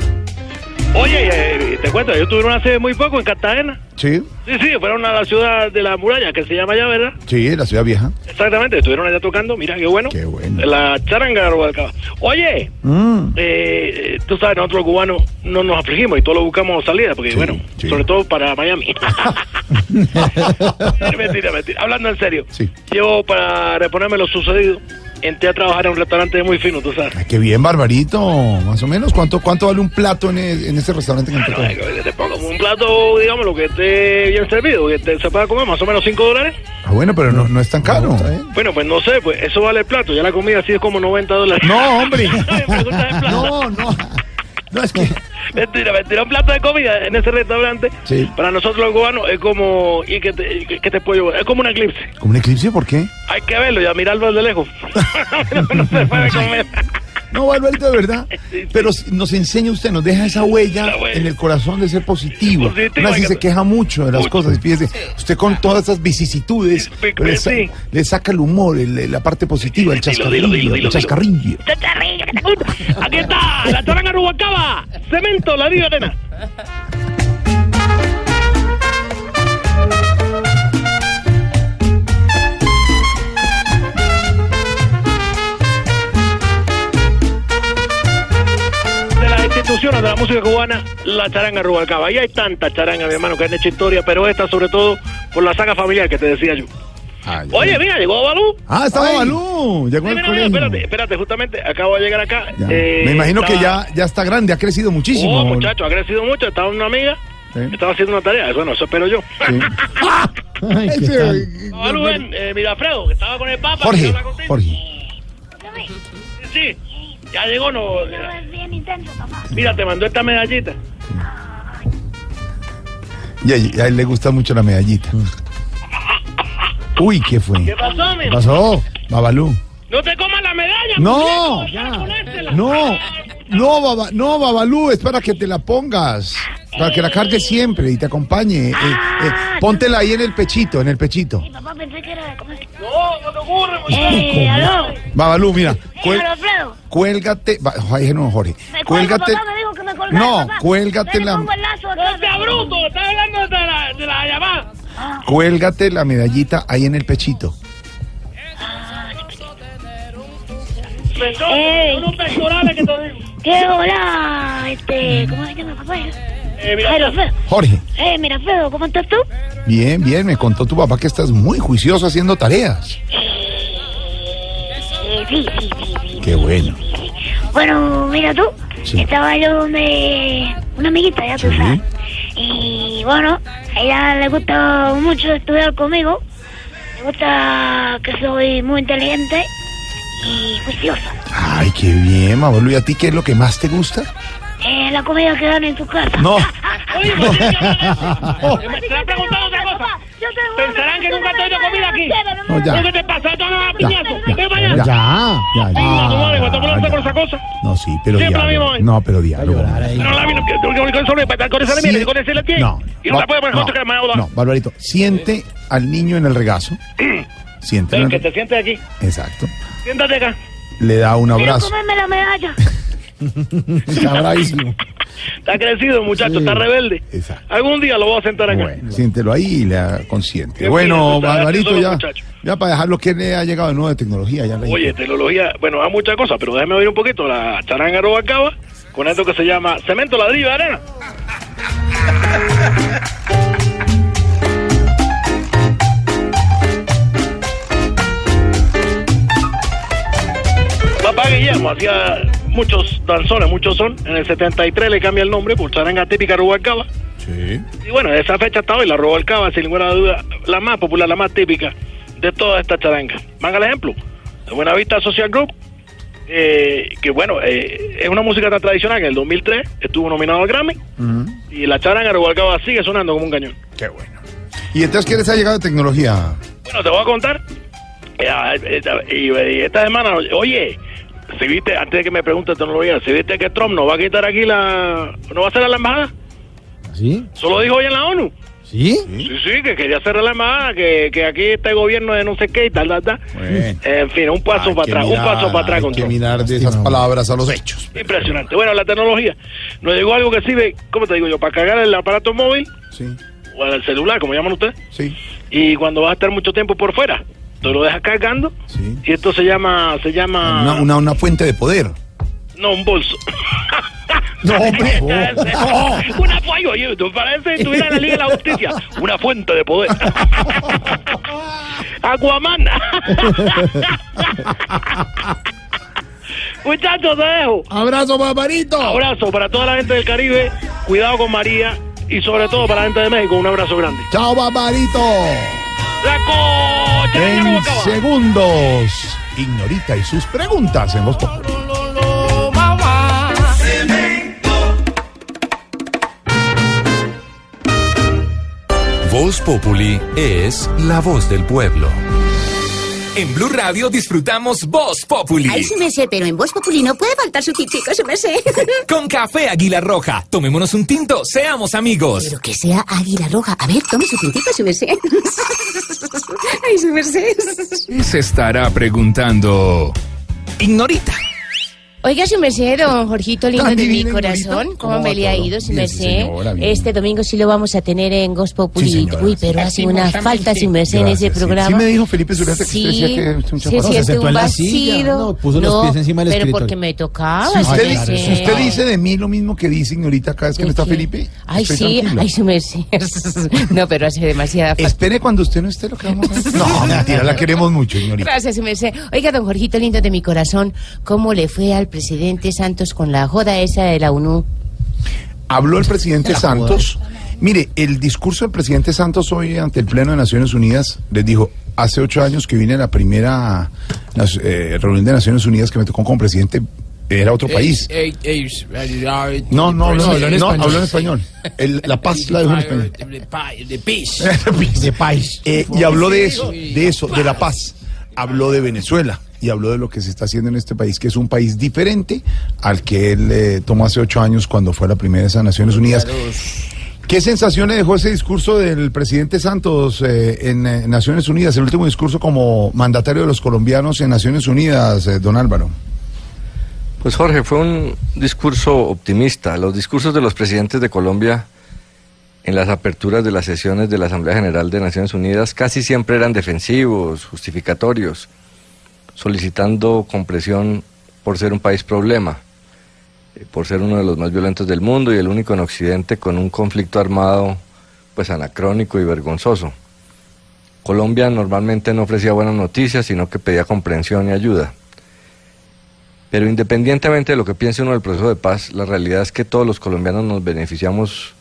Oye, eh, te cuento, yo tuve hace muy poco en Cartagena. Sí, Sí, sí, fueron a la ciudad de la muralla, que se llama allá, ¿verdad? sí, la ciudad vieja. Exactamente, estuvieron allá tocando, mira qué bueno. Qué bueno. La charanga de. Oye, Mm. eh, tú sabes, nosotros los cubanos no nos afligimos y todos lo buscamos salida, porque bueno, sobre todo para Miami. mentira, mentira. Hablando en serio, yo para reponerme lo sucedido, entré a trabajar en un restaurante muy fino, tú sabes. Ay, qué bien, Barbarito. Más o menos. ¿Cuánto, cuánto vale un plato en, en ese restaurante que entró? Te pongo un plato, digamos, lo que esté bien servido, que te- se pueda comer más o menos 5 dólares. Ah, bueno, pero no, no es tan caro. Bueno, pues no sé, pues eso vale el plato. Ya la comida sí es como 90 dólares. No, hombre. no, no. No, es que. Mentira, mentira. Un plato de comida en ese restaurante, Sí. para nosotros los cubanos, es como. ¿Y qué te, qué- te puedo llevar? Es como un eclipse. ¿Como un eclipse? ¿Por qué? Hay que verlo y a mirarlo desde lejos. no se puede comer. No, Barbarito, de verdad. Pero nos enseña usted, nos deja esa huella en el corazón de ser positivo. Una que- se queja mucho de las cosas. Fíjese, usted con todas esas vicisitudes le, sa- sí. le saca el humor, el- la parte positiva, el chascarrillo, dilo, dilo, dilo, el chascarrillo. Aquí está, la charanga Rubalcaba. Cemento, la de arena. Instituciones de la música cubana, la charanga Rubalcaba. Y hay tantas charangas, mi hermano, que han hecho historia, pero esta sobre todo por la saga familiar que te decía yo. Oye, mira, llegó Balú. Ah, estaba Balú. Llegó Sí, mira, mira, espérate, espérate, justamente acabo de llegar acá. Eh, Me imagino que ya, ya está grande, ha crecido muchísimo. Oh, muchacho, ha crecido mucho. Estaba una amiga, estaba haciendo una tarea. Bueno, eso espero yo. Ay, ¿qué tal? Balú, ven, eh, mira, Alfredo, que estaba con el Papa. Jorge. Jorge. Sí, ya llegó, no. Mira, te mandó esta medallita. Y a, y a él le gusta mucho la medallita. Uy, ¿qué fue? ¿Qué pasó, mi? ¿Qué pasó? Babalú. No te comas la medalla. No, ponértela. No, no, Baba- no, Babalú, es para que te la pongas. Para que la cargues siempre y te acompañe. Eh, eh, póntela ahí en el pechito, en el pechito. Papá, pensé que era de comer. No, no te ocurre, Eh, aló. Babalú, mira, cuel- cuélgate. va- Ay, no, Jorge. Me Cuélgate. papá me dijo que me colgara, No, papá. cuélgate la, No atrás. seas bruto, estás hablando de la, de la llamada. cuélgate la medallita ahí en el pechito. Pechón, Ey. son unos pectorales que te digo. ¿Qué hola? Este, ¿cómo se llama papá? Eh. Jorge, Eh, mira, Alfredo, ¿cómo estás tú? bien, bien, me contó tu papá que estás muy juicioso haciendo tareas. Eh, sí, sí, sí, sí. Qué bueno. Bueno, mira tú. Sí. Estaba yo donde una amiguita, ya tú Sí. sabes. Y bueno, a ella le gusta mucho estudiar conmigo. Le gusta que soy muy inteligente y juiciosa. Ay, qué bien, Babalú. ¿Y a ti qué es lo que más te gusta? Eh, la comida que dan en tu casa. No. Oye, ¿por qué te hablan de- preguntado otra cosa. Pensarán que nunca te doy comida aquí. No, ya. ¿Qué te pasa? Esto no va a Ya, piñazo. Ven para Ya, allá. ya, ya. No, sí, pero la misma No, pero diálogo. No la vino, con solo para con esa mire, con ese le tiene. No. Y no te puede poner no, justo que me ha No, Barbarito, siente al niño en el regazo. Siente. Que te sientes aquí. Exacto. Siéntate acá. Le da un abrazo. comerme la medalla. Está bravísimo. Está crecido, muchacho, está rebelde. Algún día lo voy a sentar acá. Siéntelo ahí y le consiente. Bueno, Barbarito, son ya, ya para dejarlo, ¿qué le ha llegado de nuevo de tecnología? Ya Oye, tecnología, bueno, hay muchas cosas, pero déjame oír un poquito. La charanga Robacaba, con esto que se llama cemento, ladrillo, arena. Papá Guillermo hacía muchos danzones, muchos son. En el 73 le cambia el nombre por charanga típica Rubalcaba. Sí. Y bueno, esa fecha hasta hoy la Rubalcaba, sin ninguna duda, la más popular, la más típica de toda esta charanga. Van al ejemplo, de Buenavista Social Group, eh, que bueno, eh, es una música tan tradicional que en el 2003 estuvo nominado al Grammy y la charanga Rubalcaba sigue sonando como un cañón. Qué bueno. ¿Y entonces qué les ha llegado de tecnología? Bueno, te voy a contar. eh, eh, Y, y esta semana, oye, si viste, antes de que me preguntes tecnología, si viste que Trump no va a quitar aquí la. no va a cerrar la embajada. ¿Sí? Solo dijo hoy en la ONU. ¿Sí? Sí, sí, que quería cerrar la embajada, que, que aquí está el gobierno de no sé qué y tal, tal, tal. En fin, un paso para atrás, un paso para atrás hay con que mirar de esas palabras a los hechos. Impresionante. Bueno, la tecnología. Nos llegó algo que sirve, ¿cómo te digo yo? Para cargar el aparato móvil Sí. o el celular, como llaman ustedes. Sí. Y cuando vas a estar mucho tiempo por fuera, tú lo dejas cargando. Y esto se llama, se llama... Una, una, una fuente de poder. No, un bolso. No, hombre. Un apoyo, oye, tú parece que en la Liga de la Justicia. Una fuente de poder. Aquaman. Muchachos, te dejo. Abrazo, Barbarito. Abrazo para toda la gente del Caribe. Cuidado con María. Y sobre todo para la gente de México, un abrazo grande. Chao, Barbarito. La cocha. En segundos, Ignorita y sus preguntas en Voz Populi. Voz Populi es la voz del pueblo. En Blue Radio disfrutamos Voz Populi. Ay, su merced, pero en Voz Populi no puede faltar su tintico, su merced. Con café Águila Roja. Tomémonos un tinto, seamos amigos. Pero que sea águila roja. A ver, tome su tintico, su merced. Ay, su merced. Se estará preguntando. Ignorita. Oiga, su merced, don Jorgito lindo de mi corazón. ¿Cómo ¿Cómo me le ha ido, su Bien, sí, merced? señora. Este domingo sí lo vamos a tener en Gospel señora. Uy, pero hace una falta, su merced, en ese Gracias, sí. programa. Sí me dijo Felipe Zurita que Sí, usted decía que es un se chaparrón. Se siente sentó un vacío. no, puso los pies encima del pero escritorio. porque me tocaba, Si usted, dice, si usted dice de mí lo mismo que dice Ignorita cada vez que no está Felipe, Ay, sí, tranquilo. ay, su merced. no, pero hace demasiada falta. Espere cuando usted no esté lo que vamos a hacer. No, mentira, la queremos mucho, Ignorita. Gracias, su merced. Oiga, don Jorgito lindo de mi corazón, ¿cómo le fue al presidente Santos con la joda esa de la ONU? Habló el presidente Santos. Mire, el discurso del presidente Santos hoy ante el Pleno de Naciones Unidas les dijo, hace ocho años que vine a la primera eh, reunión de Naciones Unidas que me tocó como presidente, era otro país. No, no, no, no, no, habló en español. El- la paz la dijo en español. De pis. de país. Eh, y habló de eso, de eso, de la paz. Habló de Venezuela y habló de lo que se está haciendo en este país, que es un país diferente al que él eh, tomó hace ocho años cuando fue a la primera de esas Naciones Unidas. ¿Qué sensación le dejó ese discurso del presidente Santos eh, en eh, Naciones Unidas, el último discurso como mandatario de los colombianos en Naciones Unidas, eh, don Álvaro? Pues Jorge, fue un discurso optimista. Los discursos de los presidentes de Colombia en las aperturas de las sesiones de la Asamblea General de Naciones Unidas casi siempre eran defensivos, justificatorios, solicitando compresión por ser un país problema, eh, por ser uno de los más violentos del mundo y el único en Occidente con un conflicto armado pues anacrónico y vergonzoso. Colombia normalmente no ofrecía buenas noticias, sino que pedía comprensión y ayuda. Pero independientemente de lo que piense uno del proceso de paz, la realidad es que todos los colombianos nos beneficiamos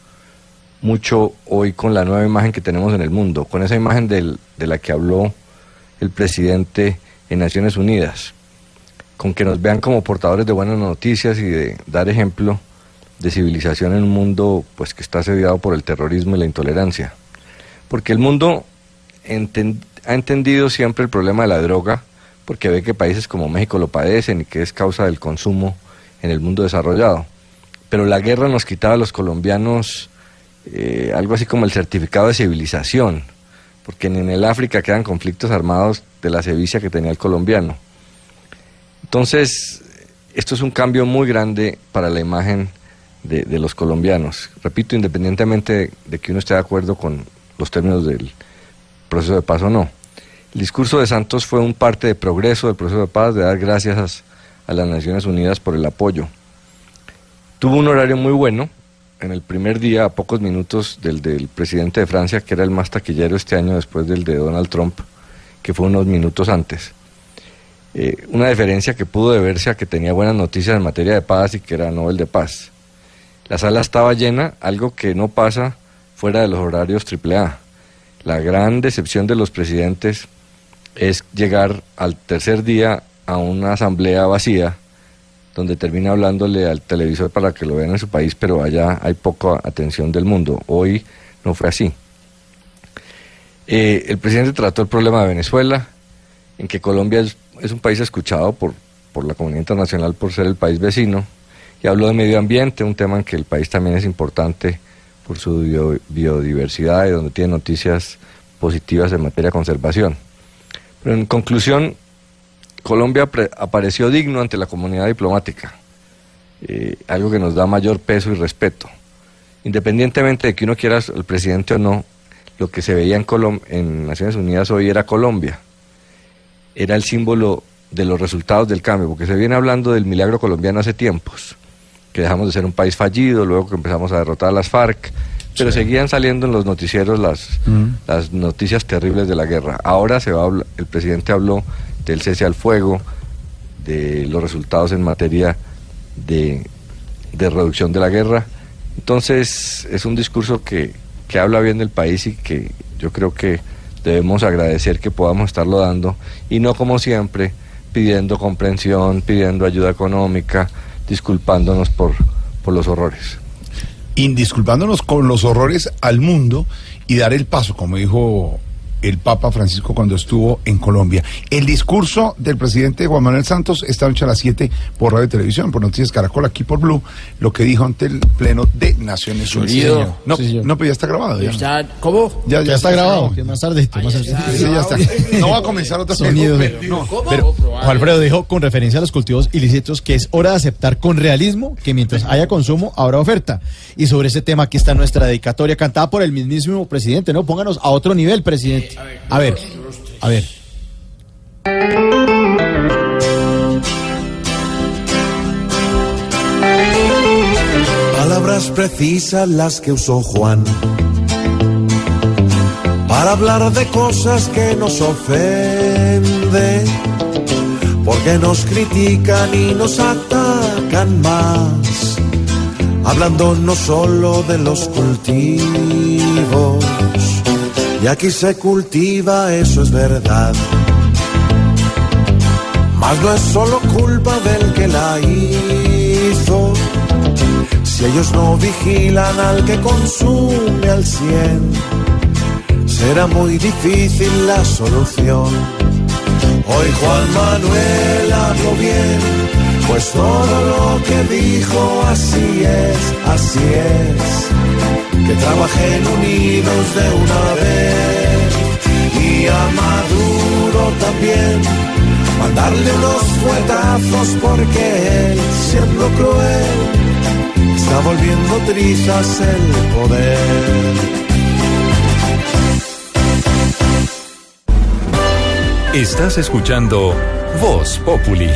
mucho hoy con la nueva imagen que tenemos en el mundo, con esa imagen de la que habló el presidente en Naciones Unidas, con que nos vean como portadores de buenas noticias y de dar ejemplo de civilización en un mundo pues que está asediado por el terrorismo y la intolerancia. Porque el mundo ha entendido siempre el problema de la droga, porque ve que países como México lo padecen y que es causa del consumo en el mundo desarrollado. Pero la guerra nos quitaba a los colombianos eh, algo así como el certificado de civilización, porque en el África quedan conflictos armados de la sevicia que tenía el colombiano. Entonces, esto es un cambio muy grande para la imagen de, los colombianos. Repito, independientemente de, de que uno esté de acuerdo con los términos del proceso de paz o no. El discurso de Santos fue un parte de progreso del proceso de paz, de dar gracias a las Naciones Unidas por el apoyo. Tuvo un horario muy bueno, en el primer día, a pocos minutos del del presidente de Francia, que era el más taquillero este año después del de Donald Trump, que fue unos minutos antes. Eh, una diferencia que pudo deberse a que tenía buenas noticias en materia de paz y que era Nobel de Paz. La sala estaba llena, algo que no pasa fuera de los horarios AAA. La gran decepción de los presidentes es llegar al tercer día a una asamblea vacía donde termina hablándole al televisor para que lo vean en su país, pero allá hay poca atención del mundo. Hoy no fue así. Eh, el presidente trató el problema de Venezuela, en que Colombia es, es un país escuchado por, por la comunidad internacional por ser el país vecino, y habló de medio ambiente, un tema en que el país también es importante por su bio- biodiversidad y donde tiene noticias positivas en materia de conservación. Pero en conclusión, Colombia apareció digno ante la comunidad diplomática, eh, algo que nos da mayor peso y respeto. Independientemente de que uno quiera el presidente o no, lo que se veía en, Colom- en Naciones Unidas hoy era Colombia. Era el símbolo de los resultados del cambio, porque se viene hablando del milagro colombiano hace tiempos, que dejamos de ser un país fallido, luego que empezamos a derrotar a las FARC, pero seguían saliendo en los noticieros las, las noticias terribles de la guerra. Ahora se va a el presidente habló del cese al fuego, de los resultados en materia de, de reducción de la guerra. Entonces es un discurso que, que habla bien del país y que yo creo que debemos agradecer que podamos estarlo dando y no como siempre pidiendo comprensión, pidiendo ayuda económica, disculpándonos por, por los horrores. indisculpándonos con los horrores al mundo y dar el paso, como dijo el Papa Francisco cuando estuvo en Colombia. El discurso del presidente Juan Manuel Santos esta noche a las 7 por radio y televisión, por Noticias Caracol, aquí por Blue, lo que dijo ante el Pleno de Naciones Sí, Unidas. No, Sí, señor. no, pero ya está grabado. Ya. Está- ¿Cómo? Ya, está grabado, más. Sí, ya está. No va a comenzar otra. Sonido. Pero- No, ¿Cómo? pero Juan Alfredo dijo con referencia a los cultivos ilícitos que es hora de aceptar con realismo que mientras haya consumo habrá oferta. Y sobre ese tema aquí está nuestra dedicatoria cantada por el mismísimo presidente, ¿no? Pónganos a otro nivel, presidente. A ver, a ver. Palabras precisas las que usó Juan para hablar de cosas que nos ofenden, porque nos critican y nos atacan más, hablando no solo de los cultivos, y aquí se cultiva, eso es verdad. Mas no es solo culpa del que la hizo. Si ellos no vigilan al que consume al cien, será muy difícil la solución. Hoy Juan Manuel habló bien, pues todo lo que dijo así es, así es. Que trabajen unidos de una vez y a Maduro también mandarle unos fuetazos porque él, siendo cruel, está volviendo trizas el poder. Estás escuchando Voz Populi.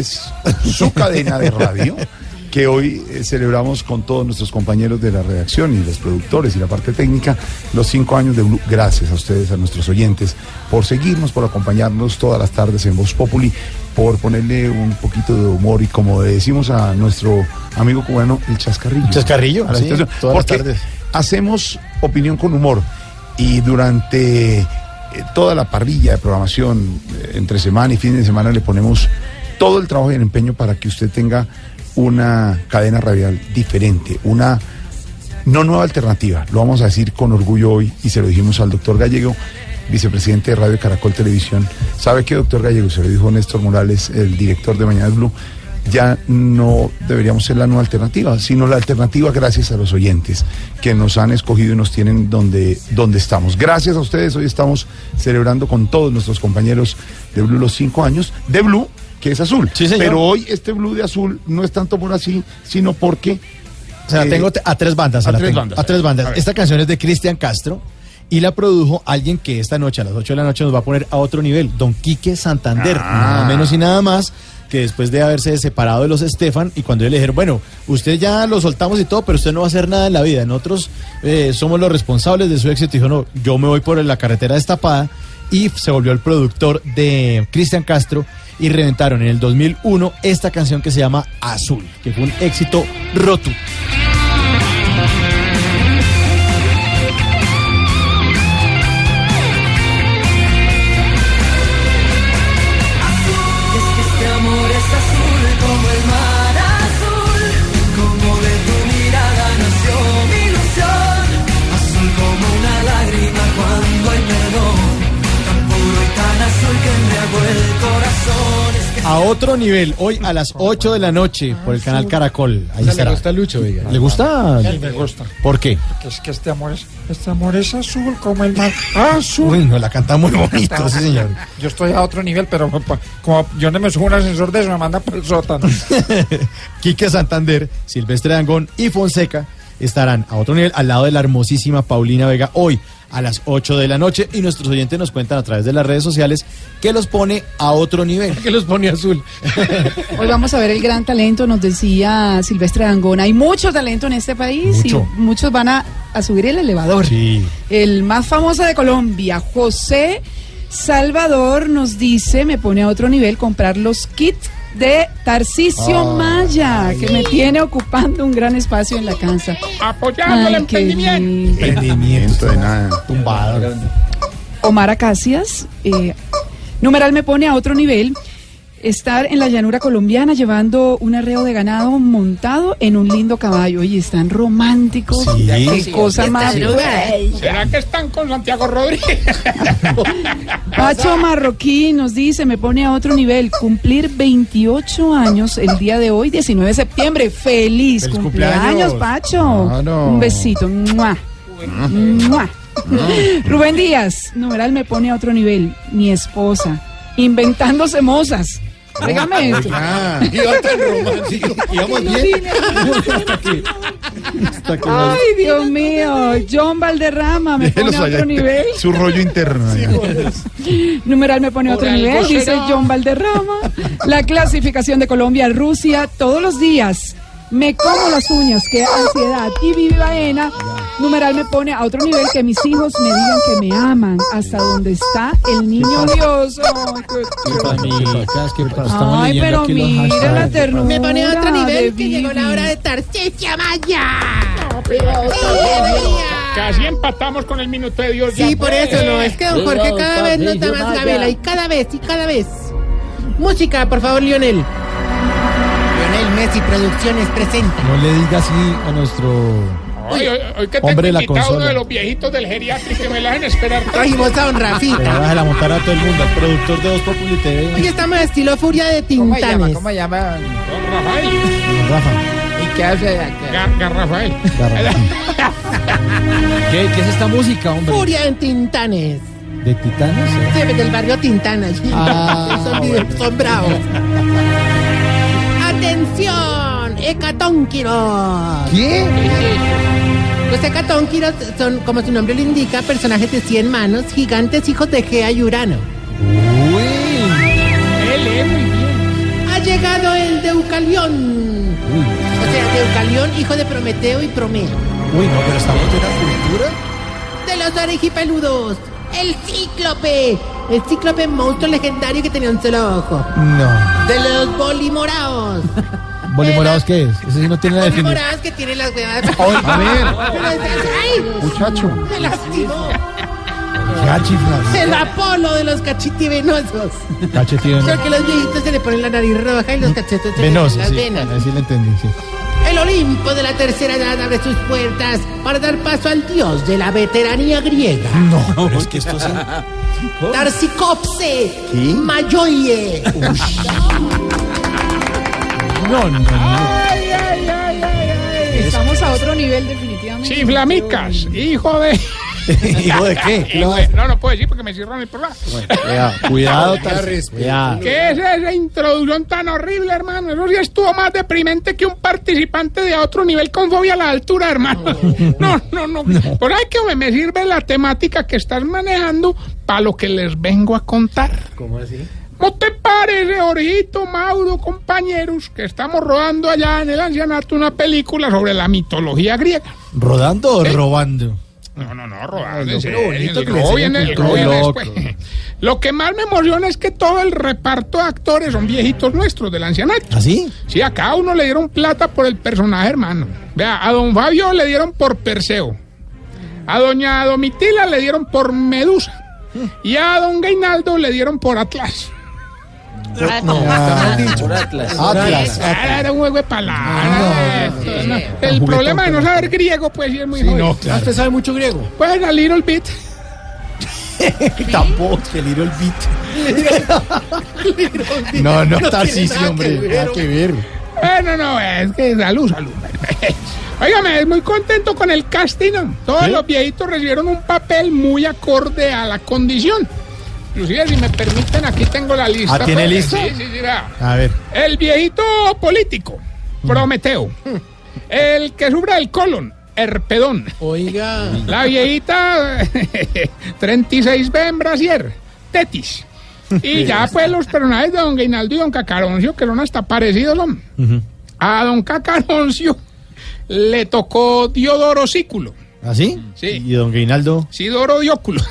Es su cadena de radio que hoy eh, celebramos con todos nuestros compañeros de la redacción y los productores y la parte técnica los cinco años de Blue. Gracias a ustedes, a nuestros oyentes, por seguirnos, por acompañarnos todas las tardes en Voz Populi, por ponerle un poquito de humor y como decimos a nuestro amigo cubano, el chascarrillo. Chascarrillo, A la sí, todas las tardes. hacemos opinión con humor y durante eh, toda la parrilla de programación, eh, entre semana y fin de semana, le ponemos todo el trabajo y el empeño para que usted tenga una cadena radial diferente, una no nueva alternativa. Lo vamos a decir con orgullo hoy y se lo dijimos al doctor Gallego, vicepresidente de Radio Caracol Televisión. ¿Sabe qué, doctor Gallego? Se lo dijo Néstor Morales, el director de Mañana Blue. Ya no deberíamos ser la nueva alternativa, sino la alternativa gracias a los oyentes que nos han escogido y nos tienen donde, donde estamos. Gracias a ustedes, hoy estamos celebrando con todos nuestros compañeros de Blue los cinco años de Blue, que es azul. señor. Pero hoy este Blue de azul no es tanto por así, sino porque O sea, Eh, tengo te- a tres bandas. a la tres tengo. bandas. A tres bandas. A. Esta canción es de Cristian Castro y la produjo alguien que esta noche, a las 8 de la noche, nos va a poner a otro nivel. Don Quique Santander. Ah. Nada menos y nada más que después de haberse separado de los Estefan y cuando ellos le dijeron, bueno, usted ya lo soltamos y todo, pero usted no va a hacer nada en la vida. Nosotros eh, somos los responsables de su éxito. Dijo, no, yo me voy por la carretera destapada y se volvió el productor de Cristian Castro y reventaron en el 2001 esta canción que se llama Azul, que fue un éxito rotundo. A otro nivel, hoy a las 8 de la noche por el canal Caracol. Ahí Le estará. gusta Lucho, oiga. ¿Le gusta? Sí, me gusta. ¿Por qué? Porque es que este amor es, este amor es azul como el mar. Azul. Uy, no, la canta muy bonito, sí, señor. Yo estoy a otro nivel, pero como yo no me subo un ascensor de eso, me manda por el sótano. Quique Santander, Silvestre Dangón y Fonseca estarán a otro nivel al lado de la hermosísima Paulina Vega hoy a las 8 de la noche y nuestros oyentes nos cuentan a través de las redes sociales que los pone a otro nivel. que los pone azul. Hoy vamos a ver el gran talento, nos decía Silvestre Dangón. Hay mucho talento en este país Mucho. y muchos van a, a subir el elevador. Sí. El más famoso de Colombia, José Salvador, nos dice, me pone a otro nivel comprar los kits de Tarcisio Ah. Maya, que me tiene ocupando un gran espacio en la casa. Apoyando el emprendimiento. Emprendimiento de nada. Tumbado. Omar Acacias, eh, numeral me pone a otro nivel. Estar en la llanura colombiana llevando un arreo de ganado montado en un lindo caballo. Oye, están románticos. Sí. Qué Sí, cosa más. bella. ¿Será que están con Santiago Rodríguez? Pacho Marroquí nos dice, me pone a otro nivel, cumplir 28 años el día de hoy, 19 de septiembre. Feliz, Feliz cumpleaños, cumpleaños. Pacho. Claro. Un besito. ¡Mua! ¡Mua! Rubén Díaz, numeral me pone a otro nivel, mi esposa, inventándose mozas. Esto. Ah, iba tan romántico. Íbamos bien. Ay, Dios mío, John Valderrama me pone a otro nivel. Su rollo interno. Numeral me pone a otro nivel, dice. John Valderrama. La clasificación de Colombia a Rusia todos los días. Me como las uñas, qué ansiedad. Y Vivi Baena, numeral me pone a otro nivel que mis hijos me digan que me aman. Hasta donde está el niño Dios. Ay, pero mira la ternura. Me pone a otro nivel que llegó la hora de Tarcisio Maya. Casi empatamos con el minuto de Dios. Sí, ya por eso no, es que don Jorge cada vez nos da más gabela y cada vez y cada vez. Música, por favor, Lionel. Lionel Messi Producciones presenta. No le diga así a nuestro Hoy, hoy, hoy que tengo Hombre la invitado uno consola. de los viejitos del geriátrico que me la hacen esperar. Trajimos a don Rafita. a montar a todo el mundo, el productor de Dos Populi TV. Hoy estamos de estilo furia de ¿Cómo se llama? Tintanes. ¿Cómo se llama? Don Rafael. Rafa. ¿Y qué hace? Gar- Garrafael. ¿Qué, ¿Qué es esta música, hombre? Furia en Tintanes. ¿De Titanes? Sí, del barrio Tintana. Ah, son, videos- son bravos. ¡Atención! ¡Hecatónquiros! ¿Qué? Los hecatónquiros son, como su nombre lo indica, personajes de 100 manos, gigantes hijos de Gea y Urano. Uy. Él es muy Deucalión. O sea, Deucalión, hijo de Prometeo y Promeo. Uy, no, pero estamos de una cultura. De los orejipeludos. El cíclope. El cíclope monstruo legendario que tenía un solo ojo. No. De los bolimoraos. ¿Bolimorados qué es? Ese sí no tiene la definición. Bolimoraos que tienen las huevas. A ver. ¡Ay! Muchacho. Me lastimó. Ya chiflas. El Apolo de los cachitivenosos. Cachetín. Solo que los viejitos se le ponen la nariz roja y los cachetes se le ponen las sí. venas. Ahí sí le entendí, sí. El Olimpo de la tercera edad abre sus puertas para dar paso al dios de la veteranía griega. No, es que esto sí. Tarsicopse Mayoye. No, no, no. Ay, ay, ay, ay, ay. Estamos a otro nivel definitivamente. Chiflamicas, hijo de... ¿Hijo de qué? Hijo de- No, no puedo decir porque me cierran el programa. Cuidado, cuidado, Tarcisio, cuidado. ¿Qué es esa introducción tan horrible, hermano? Eso sí estuvo más deprimente que un participante de otro nivel con fobia a la altura, hermano. No, no, no. Por ahí que me, me sirve la temática que estás manejando para lo que les vengo a contar. ¿Cómo así? ¿No te parece, Orejito, Mauro, compañeros, que estamos rodando allá en el ancianato una película sobre la mitología griega? ¿Rodando o robando? No, no, no, rodando. No, bonito el robo viene- el cultura. robo viene Loco. después. Lo que más me emociona es que todo el reparto de actores son viejitos nuestros del ancianato. ¿Ah, sí? Sí, a cada uno le dieron plata por el personaje, hermano. Vea, a don Fabio le dieron por Perseo. A doña Domitila le dieron por Medusa. Y a don Gainaldo le dieron por Atlas. Ah, Atlas. Ah, Era un juego de palabras. No, El problema de no saber griego, pues, sí es muy jodido. ¿Usted sabe mucho griego? Pues a little bit. Tampoco, que Little Beat. No, no, Tarcisio, hombre. Nada que ver. Bueno, no, es que salud, salud. Óigame, es muy contento con el casting. ¿no? Todos ¿Sí? los viejitos recibieron un papel muy acorde a la condición. Inclusive, si me permiten, aquí tengo la lista. Ah, ¿tiene pues. lista? Sí, sí, sí. A ver. El viejito político, Prometeo. El que sufre del colon, Herpedón. Oiga. La viejita, 36B en brasier, Tetis. Y ya pues los personajes de Don Gainaldo y Don Cacaroncio, que son hasta parecidos, son. A Don Cacaroncio le tocó Diodoro Sículo. ¿Así? Sí. ¿Y don Gainaldo? Sidoro Dióculo.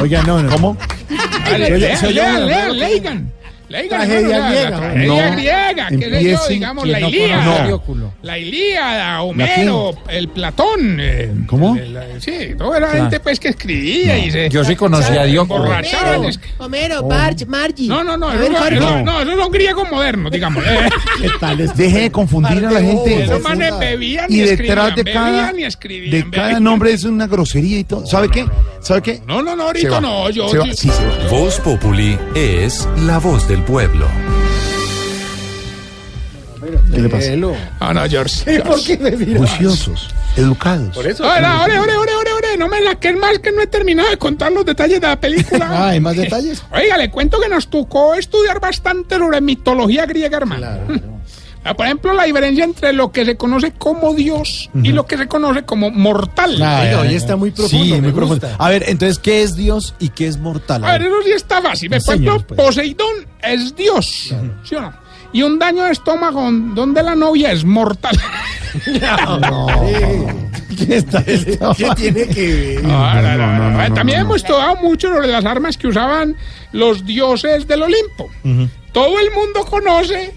Oiga, no, no. ¿Cómo? Lean, ¿no? Lean, Tragedia la- griega. La tragedia No. griega, yo, Empiecen digamos, la no Ilíada. Dióculo. La Ilíada, Homero, el Platón. eh, ¿Cómo? el- el- sí, toda la gente pues que escribía y se... Yo sí conocí a Dios. emborrachaban, es- Homero, Barch, Margie. No, no, no, A ver, Jorge. esos- no, esos son griegos modernos, digamos. Eh, ¿Qué tal es? Deje de confundir a la gente. Esos manes bebían y, detrás de cada, de cada nombre es una grosería y todo. ¿Sabe qué? ¿Sabe qué? No, no, no, ahorita no, yo... Voz Populi es la voz del pueblo. ¿Qué le pasa? Ah, no, George. ¿Por qué me mira? Juiciosos, educados. Por eso. Ahora, ore, ore, ore, ore, ore, no me saquen más que no he terminado de contar los detalles de la película. Ah, ¿hay más detalles? Oiga, le cuento que nos tocó estudiar bastante sobre mitología griega, hermano. Ah, Por ejemplo, la diferencia entre lo que se conoce como Dios y lo que se conoce como mortal. Ah, hoy ya. está muy profundo, Sí, me muy gusta. profundo. A ver, entonces, ¿qué es Dios y qué es mortal? A ver, eso sí está fácil. Por ejemplo, Enséñanos, pues. Poseidón es Dios. ¿Sí o no? Y un daño de estómago donde la novia es mortal. ¿Qué está esto? ¿Qué tiene que ver? Ah, no, no, no, no. También hemos estudiado mucho sobre las armas que usaban los dioses del Olimpo. Todo el mundo conoce,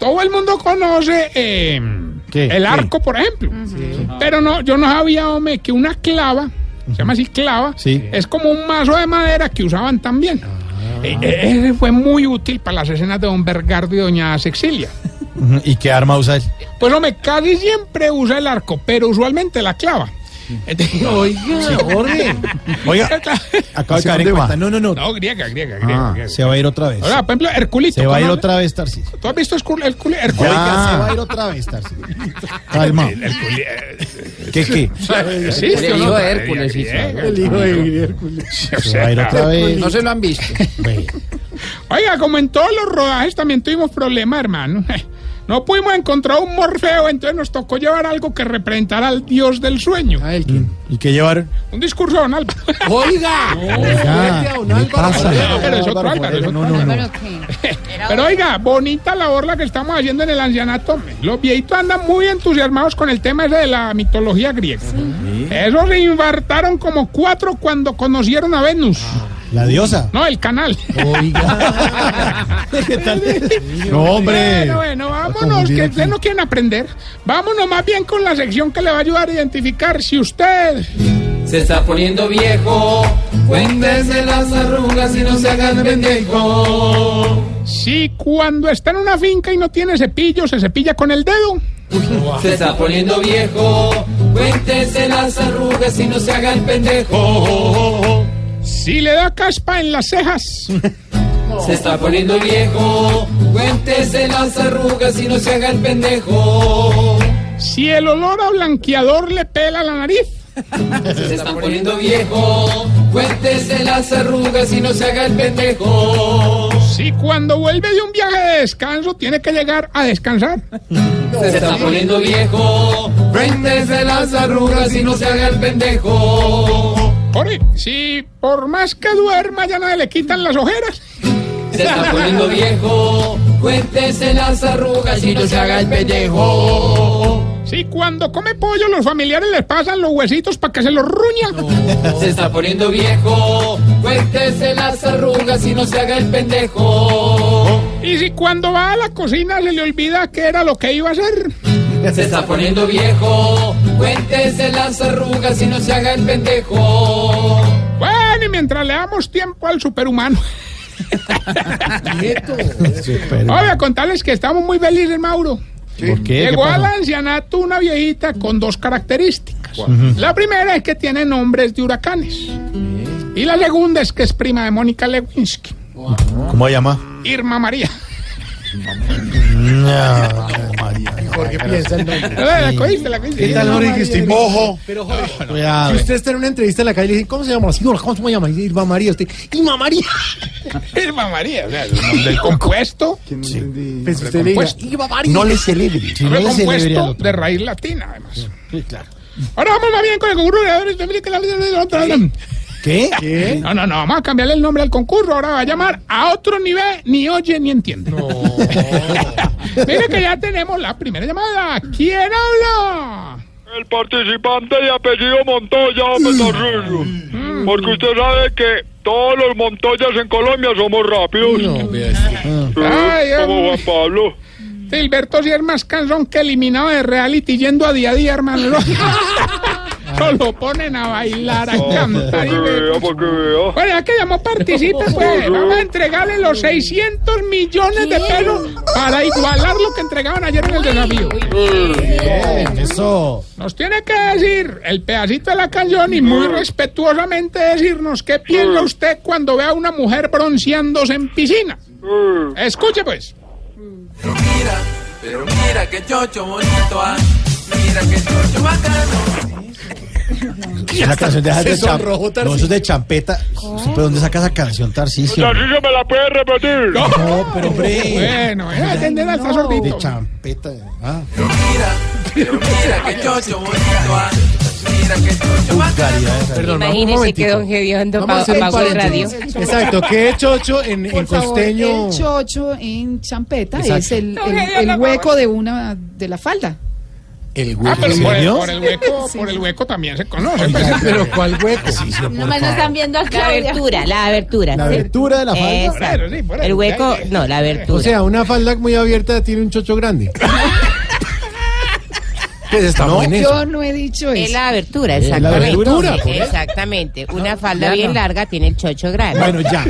todo el mundo conoce eh, el ¿Qué? arco, por ejemplo. Pero no, yo no sabía, hombre, que una clava, se llama así clava, Sí. es como un mazo de madera que usaban también. Eh, eh, ese fue muy útil para las escenas de Don Bergardo y Doña Sexilia. ¿Y qué arma usa él? Pues hombre, casi siempre usa el arco, pero usualmente la clava. Entonces- Oiga, Jorge. Oiga, acabo de ¿Hacia caer en cuenta. No, no, no. No, griega, griega, griega. Ah, griega. se va a ir otra vez. Ahora, por ejemplo, Herculito. Se va a ir otra vez, Tarcisio. ¿Tú has visto Hercul- Hercul- Herculito? Oiga, se va a ir otra vez, Tarcisio. Calma. Eh, ¿Qué, qué? ¿sí, sí o no? hijo de Hércules, El hijo de Hércules. Se va a ir otra vez. No se lo han visto. Oiga, como en todos los rodajes también tuvimos problemas, hermano. No pudimos encontrar un morfeo, entonces nos tocó llevar algo que representara al dios del sueño. ¿Y qué llevaron? Un discurso de Don Álvaro. Oiga, Oiga, ¿qué pasa? Pero es otro Álvaro, es otro No, no, no. Pero oiga, bonita labor la que estamos haciendo en el ancianato. Los viejitos andan muy entusiasmados con el tema ese de la mitología griega. Esos se infartaron como cuatro cuando conocieron a Venus. La diosa. No, el canal. ¿Qué tal? No, hombre. Bueno, bueno, vámonos, que ustedes no quieren aprender. Vámonos más bien con la sección que le va a ayudar a identificar si usted... Se está poniendo viejo, cuéntese las arrugas y no se haga el pendejo. Si cuando está en una finca y no tiene cepillo, se cepilla con el dedo. Se está poniendo viejo, cuéntese las arrugas y no se haga el pendejo. Si le da caspa en las cejas. Se está poniendo viejo, cuéntese las arrugas y no se haga el pendejo. Si el olor a blanqueador le pela la nariz. Se está poniendo viejo, cuéntese las arrugas y no se haga el pendejo. Si cuando vuelve de un viaje de descanso tiene que llegar a descansar. Se está poniendo viejo, cuéntese las arrugas y no se haga el pendejo. Ore, si por más que duerma ya no le quitan las ojeras. Se está poniendo viejo, cuéntese las arrugas y no se haga el pendejo. Si cuando come pollo los familiares les pasan los huesitos para que se los ruña. Se está poniendo viejo, cuéntese las arrugas y no se haga el pendejo. Y si cuando va a la cocina se le olvida qué era lo que iba a hacer. Se está poniendo viejo, cuéntese las arrugas y no se haga el pendejo. Bueno, y mientras le damos tiempo al superhumano. Voy a contarles que estamos muy felices, Mauro. ¿Por qué? Llegó ¿Qué al ancianato una viejita con dos características. La primera es que tiene nombres de huracanes. Y la segunda es que es prima de Mónica Lewinsky. ¿Cómo se llama? Irma María. No, María. Jorge piensa el nombre. ¿La cogiste? ¿La cogiste? ¿Qué tal, Jorge? Que estoy Ojo. Pero, Jorge, Cuidado. si usted está en una entrevista en la calle y le ¿cómo se llama? Sí, ¿cómo se llama? Dice, Irma María. Usted, Irma María. Irma María. o sea, del compuesto. Pues usted le diga, Compuesto. Irma María. No le celebre. Si no le compuesto de raíz latina, además. Sí, claro. Ahora vamos más bien con el concurso de que la- ¿Qué? ¿Qué? No, no, no, vamos a cambiarle el nombre al concurso. Ahora va a llamar a otro nivel, ni oye ni entiende. Mire que ya tenemos la primera llamada. ¿Quién habla? El participante de apellido Montoya Betarrillo. Porque usted sabe que todos los Montoyas en Colombia somos rápidos. Sí, Ay, como. Juan Pablo. Gilberto sí es más cansón que eliminado de reality yendo a día a día, hermano. Solo ponen a bailar, a cantar. y vea. Bueno, ya que llamó, participe, pues. Vamos a entregarle los 600 millones de pesos para igualar lo que entregaban ayer en el desafío. Bien, eso. Nos tiene que decir el pedacito de la canción y muy respetuosamente decirnos qué piensa usted cuando ve a una mujer bronceándose en piscina. Escuche, pues. Pero mira, pero mira que chocho bonito, ah. Mira que chocho bacano. Es una canción de, de, sonrojó, no, eso es de champeta. ¿Usted ¿De dónde saca esa canción, Tarcisio? Tarcisio, ¿me la puede repetir? No, pero hombre. Bueno, eh, atender al De champeta. Ah, Pero mira, pero mira que chocho bonito, ah. Que vulgaridad esa. Perdón, Imagínese que don Gediondo Vamos a hacer un pagó el radio. Exacto, ¿qué chocho en, en favor, costeño? el chocho en champeta Exacto. es el, el- el hueco de una de la falda. El Ah, pero hueco. por el, serio? por el hueco, por el hueco también se conoce. pues. Oiga, pero ¿cuál hueco? Nomás nos están viendo a La abertura, la abertura. La ¿sí? abertura de la falda. Exacto. Por eso, sí, por eso. El hueco, no, la abertura. O sea, una falda muy abierta tiene un chocho grande. Pues está No, bueno eso. Yo no he dicho es eso. la abertura, Es la exactamente. abertura. Exactamente. Una falda bien no. larga tiene el chocho grande. Bueno, ya.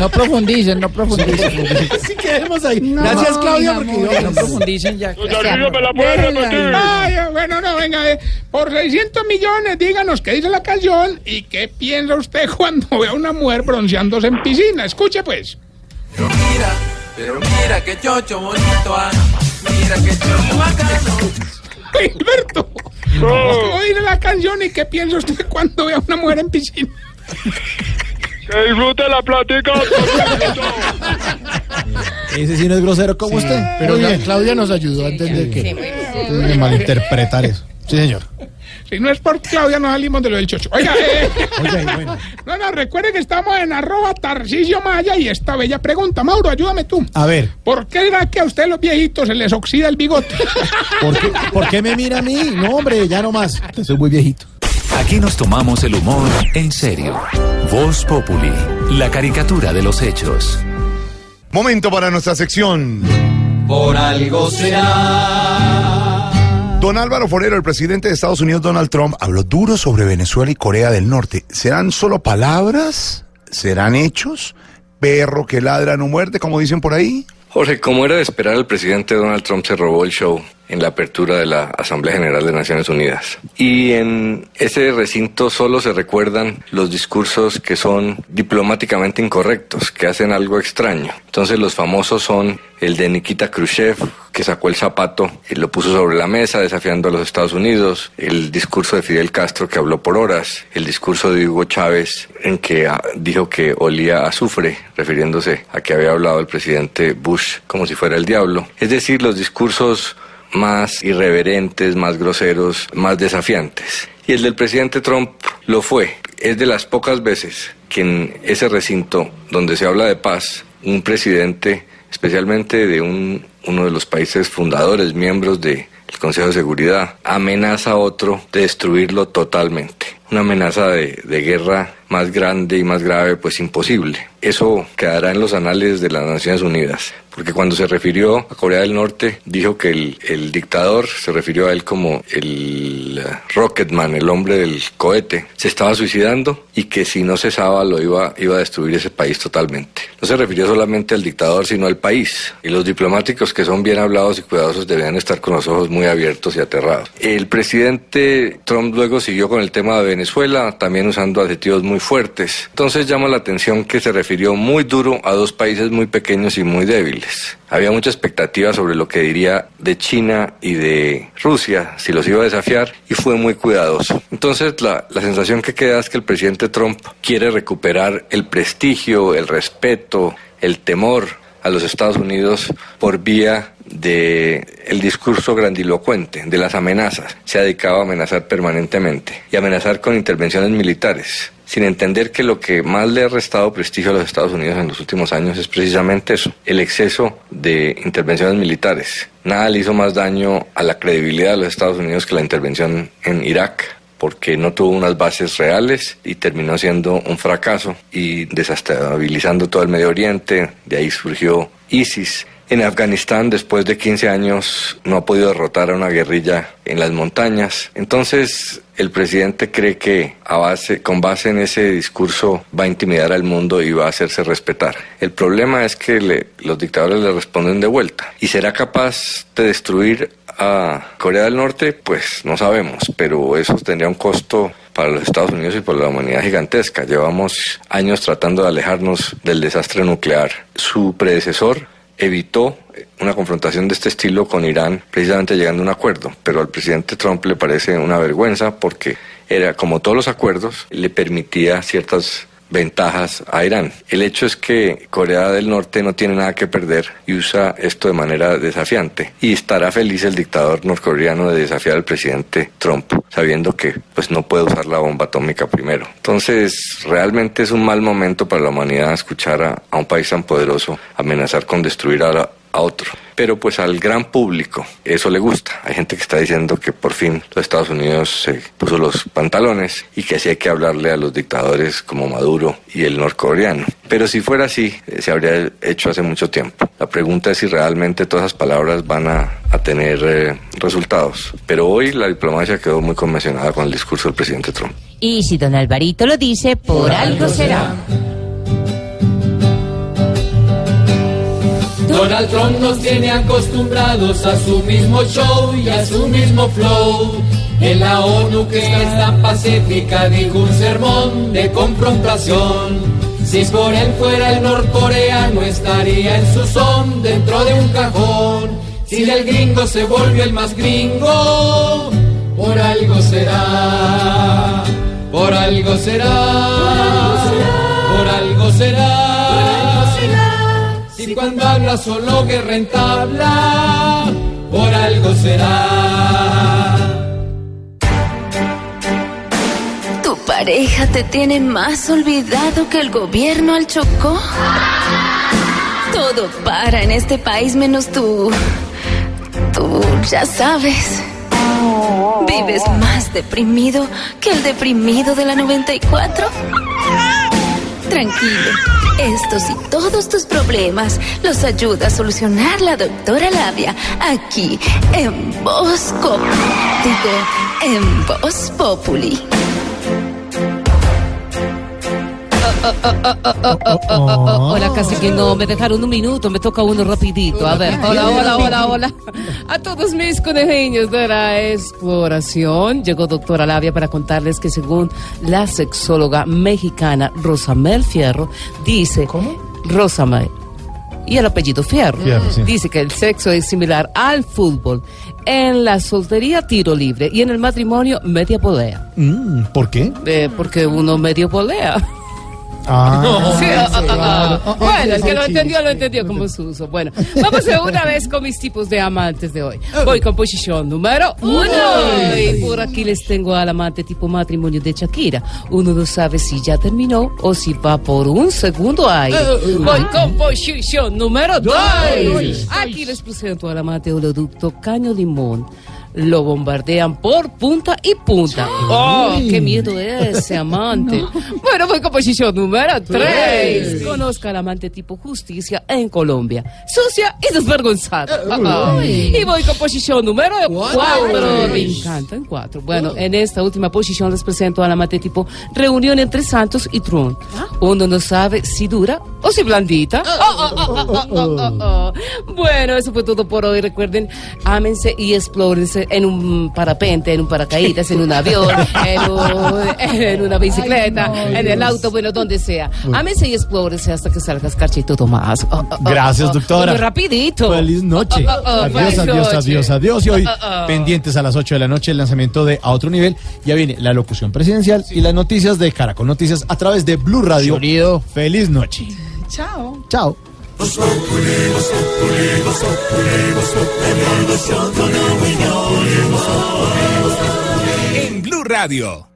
No profundicen, no profundicen. Sí, quedemos ahí. No, Gracias, Claudia, porque yo No profundicen ya. Tarcisio, ¿me la puede repetir? Ay, bueno, no, venga, eh, por 600 millones, díganos qué dice la canción y qué piensa usted cuando ve a una mujer bronceándose en piscina. Escuche, pues. Pero mira, pero mira que chocho bonito, ah. Mira que chocho bacano. Gilberto, ¿cómo la canción y qué piensa usted cuando ve a una mujer en piscina? Que disfrute la plática. Ese sí no es grosero como usted. Pero bien. Claudia nos ayudó a entender que... Tiene que malinterpretar eso. Sí, señor. Si no es por Claudia, no salimos de lo del chocho. Oiga, eh, no, no, recuerde que estamos en arroba Tarcisio Maya y esta bella pregunta. Mauro, ayúdame tú. A ver, ¿Por qué será que a ustedes los viejitos se les oxida el bigote? ¿por qué, por qué me mira a mí? No, hombre, ya no más. Usted soy muy viejito. Aquí nos tomamos el humor en serio. Voz Populi, la caricatura de los hechos. Momento para nuestra sección. Por algo será. Don Álvaro Forero, el presidente de Estados Unidos, Donald Trump, habló duro sobre Venezuela y Corea del Norte. ¿Serán solo palabras? ¿Serán hechos? ¿Perro que ladra no muerde, como dicen por ahí? Jorge, como era de esperar, el presidente Donald Trump se robó el show en la apertura de la Asamblea General de Naciones Unidas. Y en ese recinto solo se recuerdan los discursos que son diplomáticamente incorrectos, que hacen algo extraño. Entonces los famosos son el de Nikita Khrushchev, que sacó el zapato y lo puso sobre la mesa desafiando a los Estados Unidos, el discurso de Fidel Castro que habló por horas, el discurso de Hugo Chávez en que ah, dijo que olía a azufre, refiriéndose a que había hablado el presidente Bush como si fuera el diablo. Es decir, los discursos más irreverentes, más groseros, más desafiantes. Y el del presidente Trump lo fue. Es de las pocas veces que en ese recinto donde se habla de paz, un presidente, especialmente de un, uno de los países fundadores, miembros del Consejo de Seguridad, amenaza a otro de destruirlo totalmente. Una amenaza de, de guerra más grande y más grave, pues imposible. Eso quedará en los anales de las Naciones Unidas porque cuando se refirió a Corea del Norte, dijo que el, el dictador se refirió a él como el Rocketman, el hombre del cohete, se estaba suicidando y que si no cesaba lo iba, iba a destruir ese país totalmente. No se refirió solamente al dictador, sino al país. Y los diplomáticos que son bien hablados y cuidadosos debían estar con los ojos muy abiertos y aterrados. El presidente Trump luego siguió con el tema de Venezuela, también usando adjetivos muy fuertes. Entonces llama la atención que se refirió muy duro a dos países muy pequeños y muy débiles. Había mucha expectativa sobre lo que diría de China y de Rusia, si los iba a desafiar, y fue muy cuidadoso. Entonces la, la sensación que queda es que el presidente Trump quiere recuperar el prestigio, el respeto, el temor a los Estados Unidos por vía de el discurso grandilocuente, de las amenazas. Se ha dedicado a amenazar permanentemente y amenazar con intervenciones militares, sin entender que lo que más le ha restado prestigio a los Estados Unidos en los últimos años es precisamente eso, el exceso de intervenciones militares. Nada le hizo más daño a la credibilidad de los Estados Unidos que la intervención en Irak porque no tuvo unas bases reales y terminó siendo un fracaso y desestabilizando todo el Medio Oriente. De ahí surgió ISIS. En Afganistán, después de 15 años, no ha podido derrotar a una guerrilla en las montañas. Entonces, el presidente cree que a base, con base en ese discurso va a intimidar al mundo y va a hacerse respetar. El problema es que le- los dictadores le responden de vuelta. ¿Y será capaz de destruir a Corea del Norte? Pues no sabemos, pero eso tendría un costo para los Estados Unidos y para la humanidad gigantesca. Llevamos años tratando de alejarnos del desastre nuclear. Su predecesor evitó una confrontación de este estilo con Irán, precisamente llegando a un acuerdo, pero al presidente Trump le parece una vergüenza porque era como todos los acuerdos, le permitía ciertas ventajas a Irán. El hecho es que Corea del Norte no tiene nada que perder y usa esto de manera desafiante. Y estará feliz el dictador norcoreano de desafiar al presidente Trump, sabiendo que pues no puede usar la bomba atómica primero. Entonces, realmente es un mal momento para la humanidad escuchar a, a un país tan poderoso amenazar con destruir a la- a otro. Pero pues al gran público eso le gusta. Hay gente que está diciendo que por fin los Estados Unidos se puso los pantalones y que así hay que hablarle a los dictadores como Maduro y el norcoreano. Pero si fuera así, eh, se habría hecho hace mucho tiempo. La pregunta es si realmente todas esas palabras van a, a tener eh, resultados. Pero hoy la diplomacia quedó muy convencionada con el discurso del presidente Trump. Y si don Alvarito lo dice, por, algo será. Donald Trump nos tiene acostumbrados a su mismo show y a su mismo flow. En la ONU que es tan pacífica dijo un sermón de confrontación. Si por él fuera el norcoreano estaría en su son dentro de un cajón. Si del gringo se volvió el más gringo, por algo será, por algo será, por algo será. Cuando habla solo que rentabla, por algo será. ¿Tu pareja te tiene más olvidado que el gobierno al Chocó? Todo para en este país menos tú. Tú ya sabes. ¿Vives más deprimido que el deprimido de la 94? Tranquilo. Estos y todos tus problemas los ayuda a solucionar la doctora Labia aquí en Bosco. Digo, en Voz Populi. Hola, casi que no, me dejaron un minuto, me toca uno rapidito. A ver, hola, hola, hola, hola. A todos mis conejillos de la exploración, llegó doctora Labia para contarles que según la sexóloga mexicana Rosamel Fierro, dice... ¿Cómo? Rosamel. Y el apellido Fierro. Fierro, sí. Dice que el sexo es similar al fútbol. En la soltería, tiro libre. Y en el matrimonio, media polea. Mm, ¿Por qué? Eh, porque uno medio polea. Ah, Sí, ah, ah, ah, claro. Bueno, el que lo entendió, lo entendió como su uso. Bueno, vamos de una vez con mis tipos de amantes de hoy. Voy con posición número uno. Y por aquí les tengo al amante tipo matrimonio de Shakira. Uno no sabe si ya terminó o si va por un segundo aire. Voy con posición número dos. Aquí les presento al amante oleoducto Caño Limón. Lo bombardean por punta y punta. ¡Oh, qué miedo ese amante! Bueno, voy con posición número 3. Conozca al amante tipo justicia en Colombia. Sucia y desvergonzada. Y voy con posición número 4. Cuatro. Me encantan cuatro. Bueno, en esta última posición les presento al amante tipo reunión entre Santos y Trump. Uno no sabe si dura o si blandita. Oh, oh, oh, oh, oh, oh, oh. Bueno, eso fue todo por hoy. Recuerden, ámense y explórense en un parapente, en un paracaídas, en un avión, en, un- en una bicicleta, en el auto, bueno, donde sea. Ámense y explórense hasta que salga escarcha y todo más. Oh, oh, oh, Gracias, doctora. Muy rapidito. Feliz noche. Oh, oh, oh, adiós, feliz adiós, noche. adiós, adiós. Y hoy, Oh, oh, oh. pendientes a las 8 de la noche, el lanzamiento de A Otro Nivel. Ya viene la locución presidencial y las noticias de Caracol Noticias a través de Blue Radio. Feliz noche. Chao. Chao. En Blue Radio.